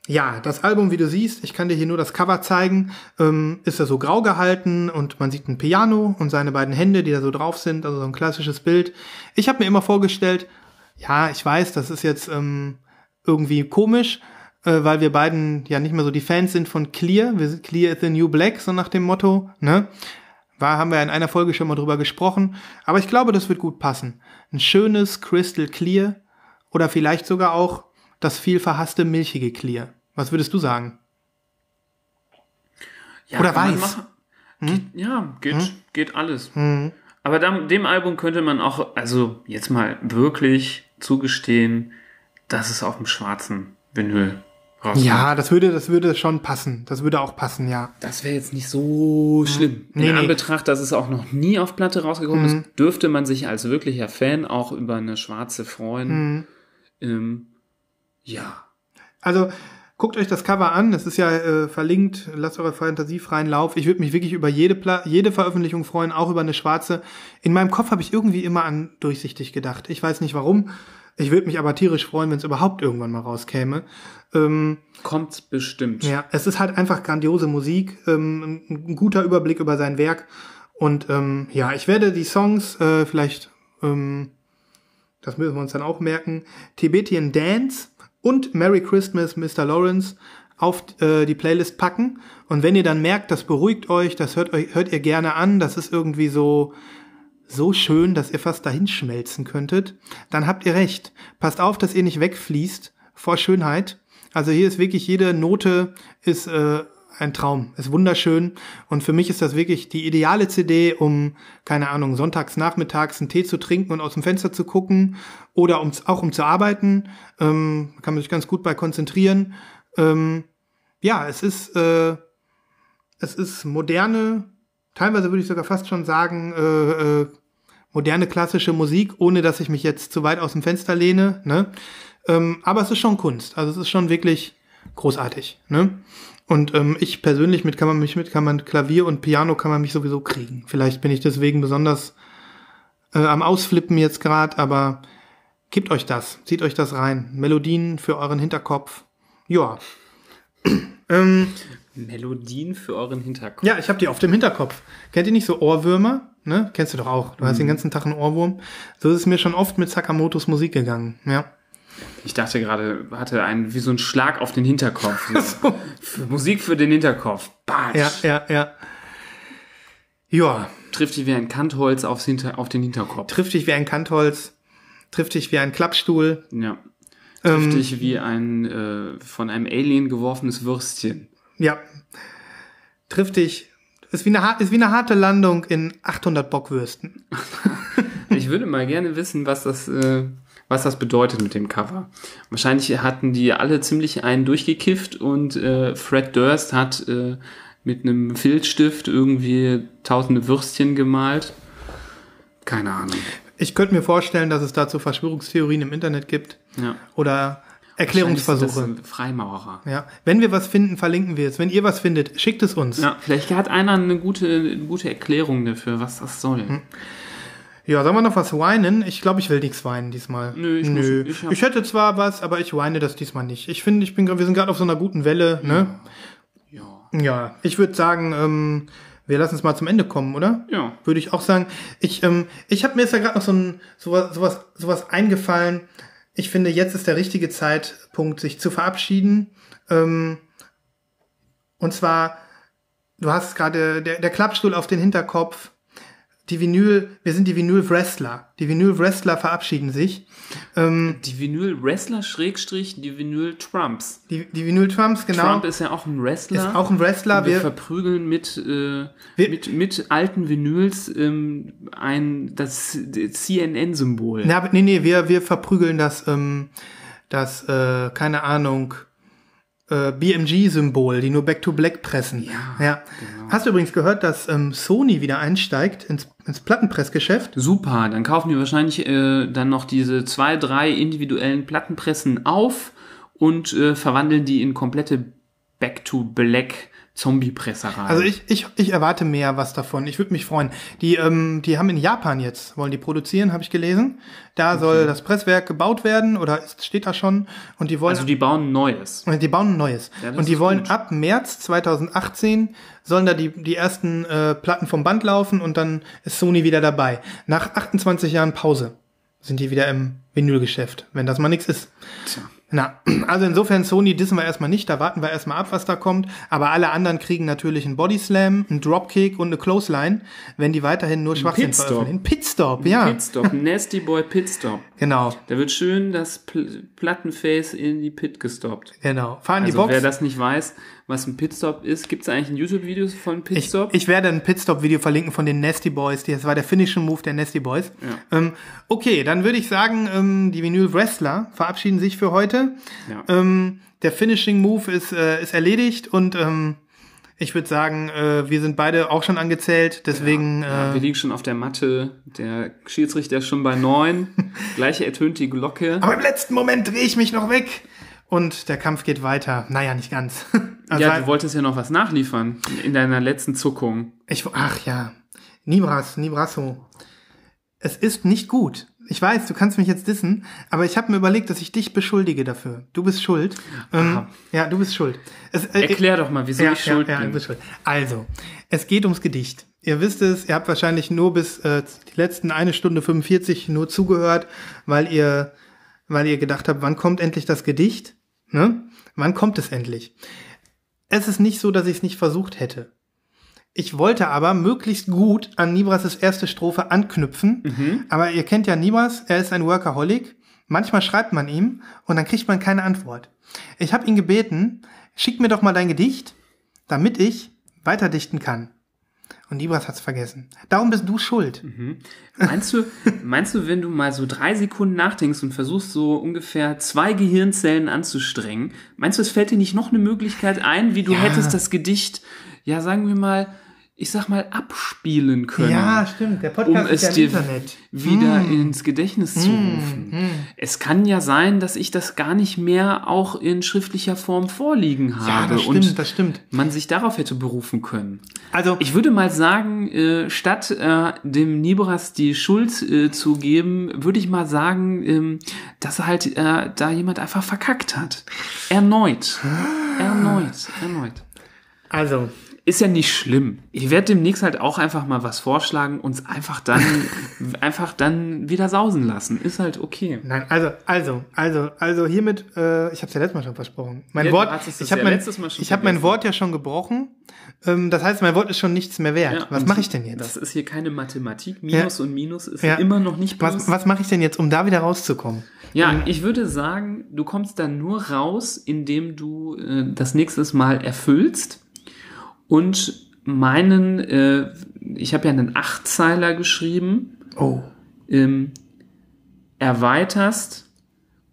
ja, das Album, wie du siehst, ich kann dir hier nur das Cover zeigen, ähm, ist er so grau gehalten und man sieht ein Piano und seine beiden Hände, die da so drauf sind, also so ein klassisches Bild. Ich habe mir immer vorgestellt, ja, ich weiß, das ist jetzt ähm, irgendwie komisch, äh, weil wir beiden ja nicht mehr so die Fans sind von Clear. Wir sind Clear is the New Black, so nach dem Motto, ne? War, haben wir in einer Folge schon mal drüber gesprochen. Aber ich glaube, das wird gut passen. Ein schönes Crystal Clear oder vielleicht sogar auch das viel verhasste milchige Clear. Was würdest du sagen? Ja, Oder weiß. Geht, ja, geht, geht alles. Aber dem, dem Album könnte man auch, also jetzt mal wirklich zugestehen, dass es auf dem schwarzen Vinyl rauskommt. Ja, das würde, das würde schon passen. Das würde auch passen, ja. Das wäre jetzt nicht so schlimm. Nee, In nee. Anbetracht, dass es auch noch nie auf Platte rausgekommen ist, dürfte man sich als wirklicher Fan auch über eine schwarze freuen. Ähm, ja. Also guckt euch das Cover an. Es ist ja äh, verlinkt. Lasst eure Fantasie freien Lauf. Ich würde mich wirklich über jede, Pla jede Veröffentlichung freuen, auch über eine schwarze. In meinem Kopf habe ich irgendwie immer an durchsichtig gedacht. Ich weiß nicht warum. Ich würde mich aber tierisch freuen, wenn es überhaupt irgendwann mal rauskäme. Ähm, Kommt bestimmt. ja, es ist halt einfach grandiose Musik, ähm, ein, guter Überblick über sein Werk. Und ähm, ja, ich werde die Songs äh, vielleicht, ähm, das müssen wir uns dann auch merken, Tibetan Dance und Merry Christmas, Mr. Lawrence auf äh, die Playlist packen. Und wenn ihr dann merkt, das beruhigt euch, das hört, euch, hört ihr gerne an, das ist irgendwie so, so schön, dass ihr fast dahin schmelzen könntet, dann habt ihr recht. Passt auf, dass ihr nicht wegfließt vor Schönheit. Also hier ist wirklich jede Note ist äh, ein Traum, ist wunderschön und für mich ist das wirklich die ideale CD, um keine Ahnung sonntags nachmittags einen Tee zu trinken und aus dem Fenster zu gucken oder um auch um zu arbeiten. Ähm, kann man sich ganz gut bei konzentrieren. Ähm, ja, es ist äh, es ist moderne, teilweise würde ich sogar fast schon sagen äh, äh, moderne klassische Musik, ohne dass ich mich jetzt zu weit aus dem Fenster lehne. Ne? Ähm, aber es ist schon Kunst. Also es ist schon wirklich großartig. Ne? Und ähm, ich persönlich mit kann man mich mit kann man Klavier und Piano kann man mich sowieso kriegen. Vielleicht bin ich deswegen besonders äh, am Ausflippen jetzt gerade, aber gebt euch das, zieht euch das rein. Melodien für euren Hinterkopf. Ja. *clears throat* ähm, Melodien für euren Hinterkopf. Ja, ich habe die auf dem Hinterkopf. Kennt ihr nicht so Ohrwürmer? Ne? Kennst du doch auch. Du hast den ganzen Tag einen Ohrwurm. So ist es mir schon oft mit Sakamotos Musik gegangen. Ja. Ich dachte gerade, hatte einen wie so ein Schlag auf den Hinterkopf. So. Für Musik für den Hinterkopf. Batsch. Ja, ja, ja. Ja, Trifft dich wie ein Kantholz aufs Hinter auf den Hinterkopf. trifft dich wie ein Kantholz, trifft dich wie ein Klappstuhl. Ja. Trifft Ähm, dich wie ein äh, von einem Alien geworfenes Würstchen. Ja. Trifft dich, ist wie eine, ist wie eine harte Landung in 800 Bockwürsten. *laughs* Ich würde mal gerne wissen, was das, äh, was das bedeutet mit dem Cover. Wahrscheinlich hatten die alle ziemlich einen durchgekifft und äh, Fred Durst hat äh, mit einem Filzstift irgendwie tausende Würstchen gemalt. Keine Ahnung. Ich könnte mir vorstellen, dass es dazu Verschwörungstheorien im Internet gibt Ja. oder Erklärungsversuche. Das Freimaurer. Ja, wenn wir was finden, verlinken wir es. Wenn ihr was findet, schickt es uns. Ja, vielleicht hat einer eine gute, eine gute Erklärung dafür, was das soll. Hm. Ja, sollen wir noch was weinen? Ich glaube, ich will nichts weinen diesmal. Nö, ich Nö. muss- ich ich hätte zwar was, aber ich weine das diesmal nicht. Ich finde, ich bin, wir sind gerade auf so einer guten Welle. Ne? Ja. Ja, ich würde sagen, ähm, wir lassen es mal zum Ende kommen, oder? Ja. Würde ich auch sagen. Ich, ähm, ich habe mir jetzt ja gerade noch so ein sowas, sowas, sowas eingefallen. Ich finde, jetzt ist der richtige Zeitpunkt, sich zu verabschieden. Ähm, und zwar, du hast gerade der, der Klappstuhl auf den Hinterkopf. Die Vinyl, wir sind die Vinyl-Wrestler. Die Vinyl-Wrestler verabschieden sich. Ähm, Die Vinyl-Wrestler Schrägstrich, die Vinyl-Trumps. die die Vinyl-Trumps, genau. Trump ist ja auch ein Wrestler. ist auch ein Wrestler. wir Wir, verprügeln mit, äh, Wir- mit, mit alten Vinyls ähm, ein, das CNN-Symbol. Nee, nee, wir, wir verprügeln das, ähm, das, äh, keine Ahnung, äh, BMG-Symbol, die nur Back to Black pressen. Ja, ja. Hast du übrigens gehört, dass ähm, Sony wieder einsteigt ins, ins Plattenpressgeschäft? Super, dann kaufen die wahrscheinlich äh, dann noch diese zwei, drei individuellen Plattenpressen auf und äh, verwandeln die in komplette Back-to-Black Zombie-Presserei. Also ich, ich, ich erwarte mehr was davon. Ich würde mich freuen. Die, ähm, die haben in Japan jetzt, wollen die produzieren, habe ich gelesen. Da soll das Presswerk gebaut werden oder es steht da schon. Und die wollen Also die bauen Neues. Und die bauen neues. Ja, und die ist wollen gut. ab März 2018 sollen da die, die ersten äh, Platten vom Band laufen und dann ist Sony wieder dabei. Nach 28 Jahren Pause sind die wieder im Vinylgeschäft, wenn das mal nichts ist. Tja. Na, also insofern Sony dissen wir erstmal nicht, da warten wir erstmal ab, was da kommt. Aber alle anderen kriegen natürlich einen Bodyslam, einen Dropkick und eine Clothesline, wenn die weiterhin nur Schwachsinn Pitstop. veröffentlichen. Pitstop, ja. Pitstop, Nasty Boy Pitstop. Genau, Da wird schön das Pl Plattenface in die Pit gestoppt. genau. Fahren die Also Box. wer das nicht weiß, was ein Pitstop ist, gibt es eigentlich ein YouTube-Video von Ich, Pitstop? ich werde ein Pitstop-Video verlinken von den Nasty Boys. Das war der Finishing Move der Nasty Boys. Ja. Ähm, okay, dann würde ich sagen, ähm, die Vinyl Wrestler verabschieden sich für heute. Ja. Ähm, der Finishing Move ist, äh, ist erledigt und ähm, ich würde sagen, äh, wir sind beide auch schon angezählt. Deswegen, Ja, äh, wir liegen schon auf der Matte. Der Schiedsrichter ist schon bei neun. *laughs* Gleich ertönt die Glocke. aber im letzten Moment drehe ich mich noch weg. Und der Kampf geht weiter. Naja, nicht ganz. *laughs* Also, ja, du wolltest ja noch was nachliefern in deiner letzten Zuckung. Ich, ach ja, Nibras, Nibrasso. Es ist nicht gut. Ich weiß, du kannst mich jetzt dissen, aber ich habe mir überlegt, dass ich dich beschuldige dafür. Du bist schuld. Ähm, ja, du bist schuld. Es, äh, Erklär doch mal, wieso ja, ich schuld ja, ja, du bin. bist schuld. Also, es geht ums Gedicht. Ihr wisst es, ihr habt wahrscheinlich nur bis äh, die letzten eine Stunde 45 nur zugehört, weil ihr, weil ihr gedacht habt, wann kommt endlich das Gedicht? Ne? Wann kommt es endlich? Es ist nicht so, dass ich es nicht versucht hätte. Ich wollte aber möglichst gut an Nibras' erste Strophe anknüpfen. Aber ihr kennt ja Nibras, er ist ein Workaholic. Manchmal schreibt man ihm und dann kriegt man keine Antwort. Ich habe ihn gebeten, schick mir doch mal dein Gedicht, damit ich weiterdichten kann. Und Nibras hat's vergessen. Darum bist du schuld. Meinst du, *laughs* meinst du, wenn du mal so drei Sekunden nachdenkst und versuchst so ungefähr zwei Gehirnzellen anzustrengen, meinst du, es fällt dir nicht noch eine Möglichkeit ein, wie du Ja. hättest das Gedicht, ja, sagen wir mal, ich sag mal, abspielen können? Ja, stimmt. Der um Podcast es ist ja dir im Internet. wieder Hm. ins Gedächtnis zu rufen. Es kann ja sein, dass ich das gar nicht mehr auch in schriftlicher Form vorliegen habe Ja, das und stimmt, das stimmt. man sich darauf hätte berufen können. Also, Ich würde mal sagen, äh, statt äh, dem Nibras die Schuld äh, zu geben, würde ich mal sagen, ähm, dass halt äh, da jemand einfach verkackt hat. Erneut. *gasps* Erneut. Erneut. Also, Ist ja nicht schlimm. Ich werde demnächst halt auch einfach mal was vorschlagen, uns einfach dann, *laughs* einfach dann wieder sausen lassen. Ist halt okay. nein, also, also, also, also hiermit, äh, ich habe es ja letztes Mal schon versprochen. Mein Ja, Wort, ich habe ja mein, ich habe mein. Wort ja schon gebrochen. Ähm, das heißt, mein Wort ist schon nichts mehr wert. Ja, was mache ich denn jetzt? Das ist hier keine Mathematik. Minus und Minus ist Ja. immer noch nicht plus. was was mache ich denn jetzt, um da wieder rauszukommen? Ja, ich würde sagen, du kommst dann nur raus, indem du äh, das nächstes Mal erfüllst und meinen, äh, ich habe ja einen Achtzeiler geschrieben, Oh, ähm, erweiterst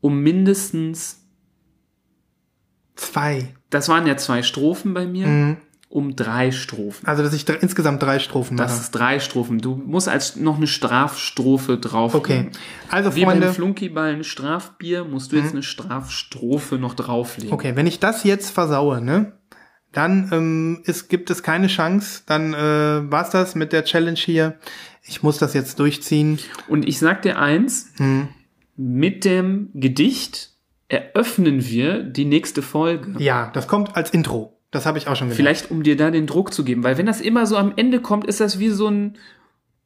um mindestens, zwei. das waren ja zwei Strophen bei mir, Mhm. um drei Strophen. Also, dass ich dr- insgesamt drei Strophen mache. Das ist drei Strophen. Du musst als noch eine Strafstrophe drauf. okay. Also, Wie Freunde. beim Flunkyball ein Strafbier, musst du jetzt eine Strafstrophe noch drauflegen. Okay, wenn ich das jetzt versaue, ne, dann ähm, ist, gibt es keine Chance. Dann äh, war's das mit der Challenge hier. Ich muss das jetzt durchziehen. Und ich sag dir eins, Hm. mit dem Gedicht eröffnen wir die nächste Folge. Ja, das kommt als Intro. Das habe ich auch schon gedacht. Vielleicht, um dir da den Druck zu geben. Weil wenn das immer so am Ende kommt, ist das wie so ein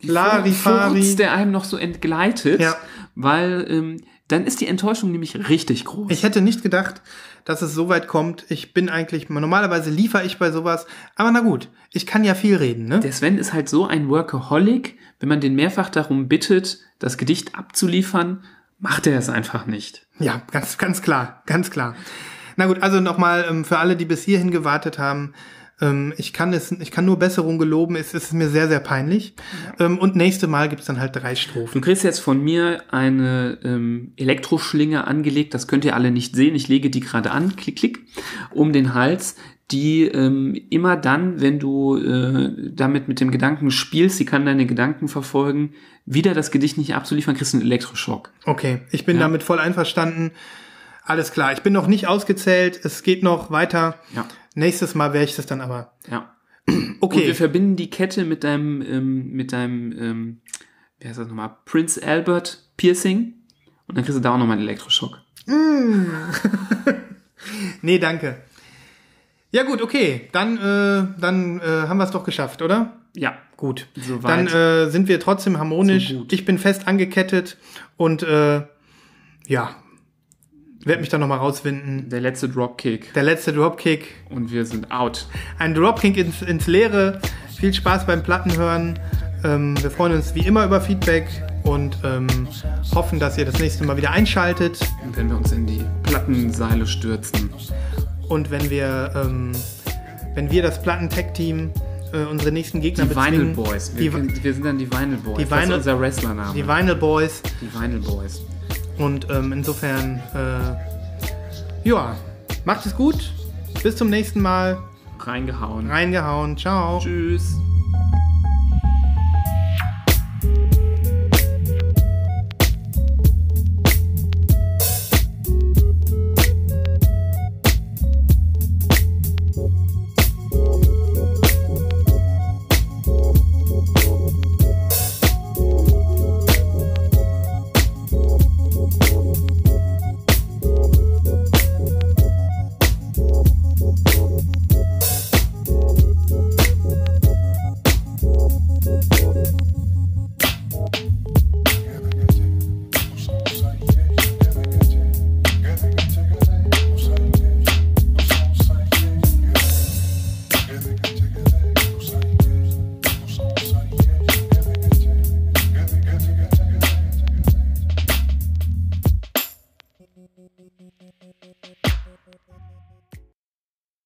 Larifari. Der einem noch so entgleitet. Ja. Weil ähm, dann ist die Enttäuschung nämlich richtig groß. Ich hätte nicht gedacht, dass es so weit kommt. Ich bin eigentlich, normalerweise liefere ich bei sowas. Aber na gut, ich kann ja viel reden, ne? Der Sven ist halt so ein Workaholic, wenn man den mehrfach darum bittet, das Gedicht abzuliefern, macht er es einfach nicht. Ja, ganz, ganz klar, ganz klar. Na gut, also nochmal ähm, für alle, die bis hierhin gewartet haben. Ähm, ich kann es, ich kann nur Besserung geloben. Es ist mir sehr, sehr peinlich. Ähm, und nächste Mal gibt's dann halt drei Strophen. Du kriegst jetzt von mir eine ähm, Elektroschlinge angelegt, das könnt ihr alle nicht sehen. Ich lege die gerade an, klick, klick, um den Hals, die ähm, immer dann, wenn du äh, damit mit dem Gedanken spielst, sie kann deine Gedanken verfolgen, wieder das Gedicht nicht abzuliefern, kriegst du einen Elektroschock. Okay, ich bin Ja. damit voll einverstanden. Alles klar, ich bin noch nicht ausgezählt. Es geht noch weiter. Ja. Nächstes Mal werde ich das dann aber. Ja. *clears throat* Und Okay. wir verbinden die Kette mit deinem, ähm, mit deinem, ähm, wie heißt das nochmal, Prince Albert Piercing. Und dann kriegst du da auch nochmal einen Elektroschock. *laughs* Nee, danke. Ja gut, okay. Dann, äh, dann äh, haben wir es doch geschafft, oder? Ja. Gut. Soweit. Dann äh, sind wir trotzdem harmonisch. So ich bin fest angekettet und äh, ja, werde mich dann noch mal rauswinden. Der letzte Dropkick. Der letzte Dropkick. Und wir sind out. Ein Dropkick ins, ins Leere. Viel Spaß beim Plattenhören. Ähm, wir freuen uns wie immer über Feedback und ähm, hoffen, dass ihr das nächste Mal wieder einschaltet. Und wenn wir uns in die Plattenseile stürzen. Und wenn wir, ähm, wenn wir das Platten-Tech-Team äh, unsere nächsten Gegner Die Vinyl bezwingen. Boys. Die, Wir, wir sind dann die Vinyl Boys. Die das Vinyl- ist unser Wrestlername. die Vinyl Boys. die Vinyl Boys. Und ähm, insofern, äh, ja, macht es gut. Bis zum nächsten Mal. Reingehauen. Reingehauen. Ciao. Tschüss.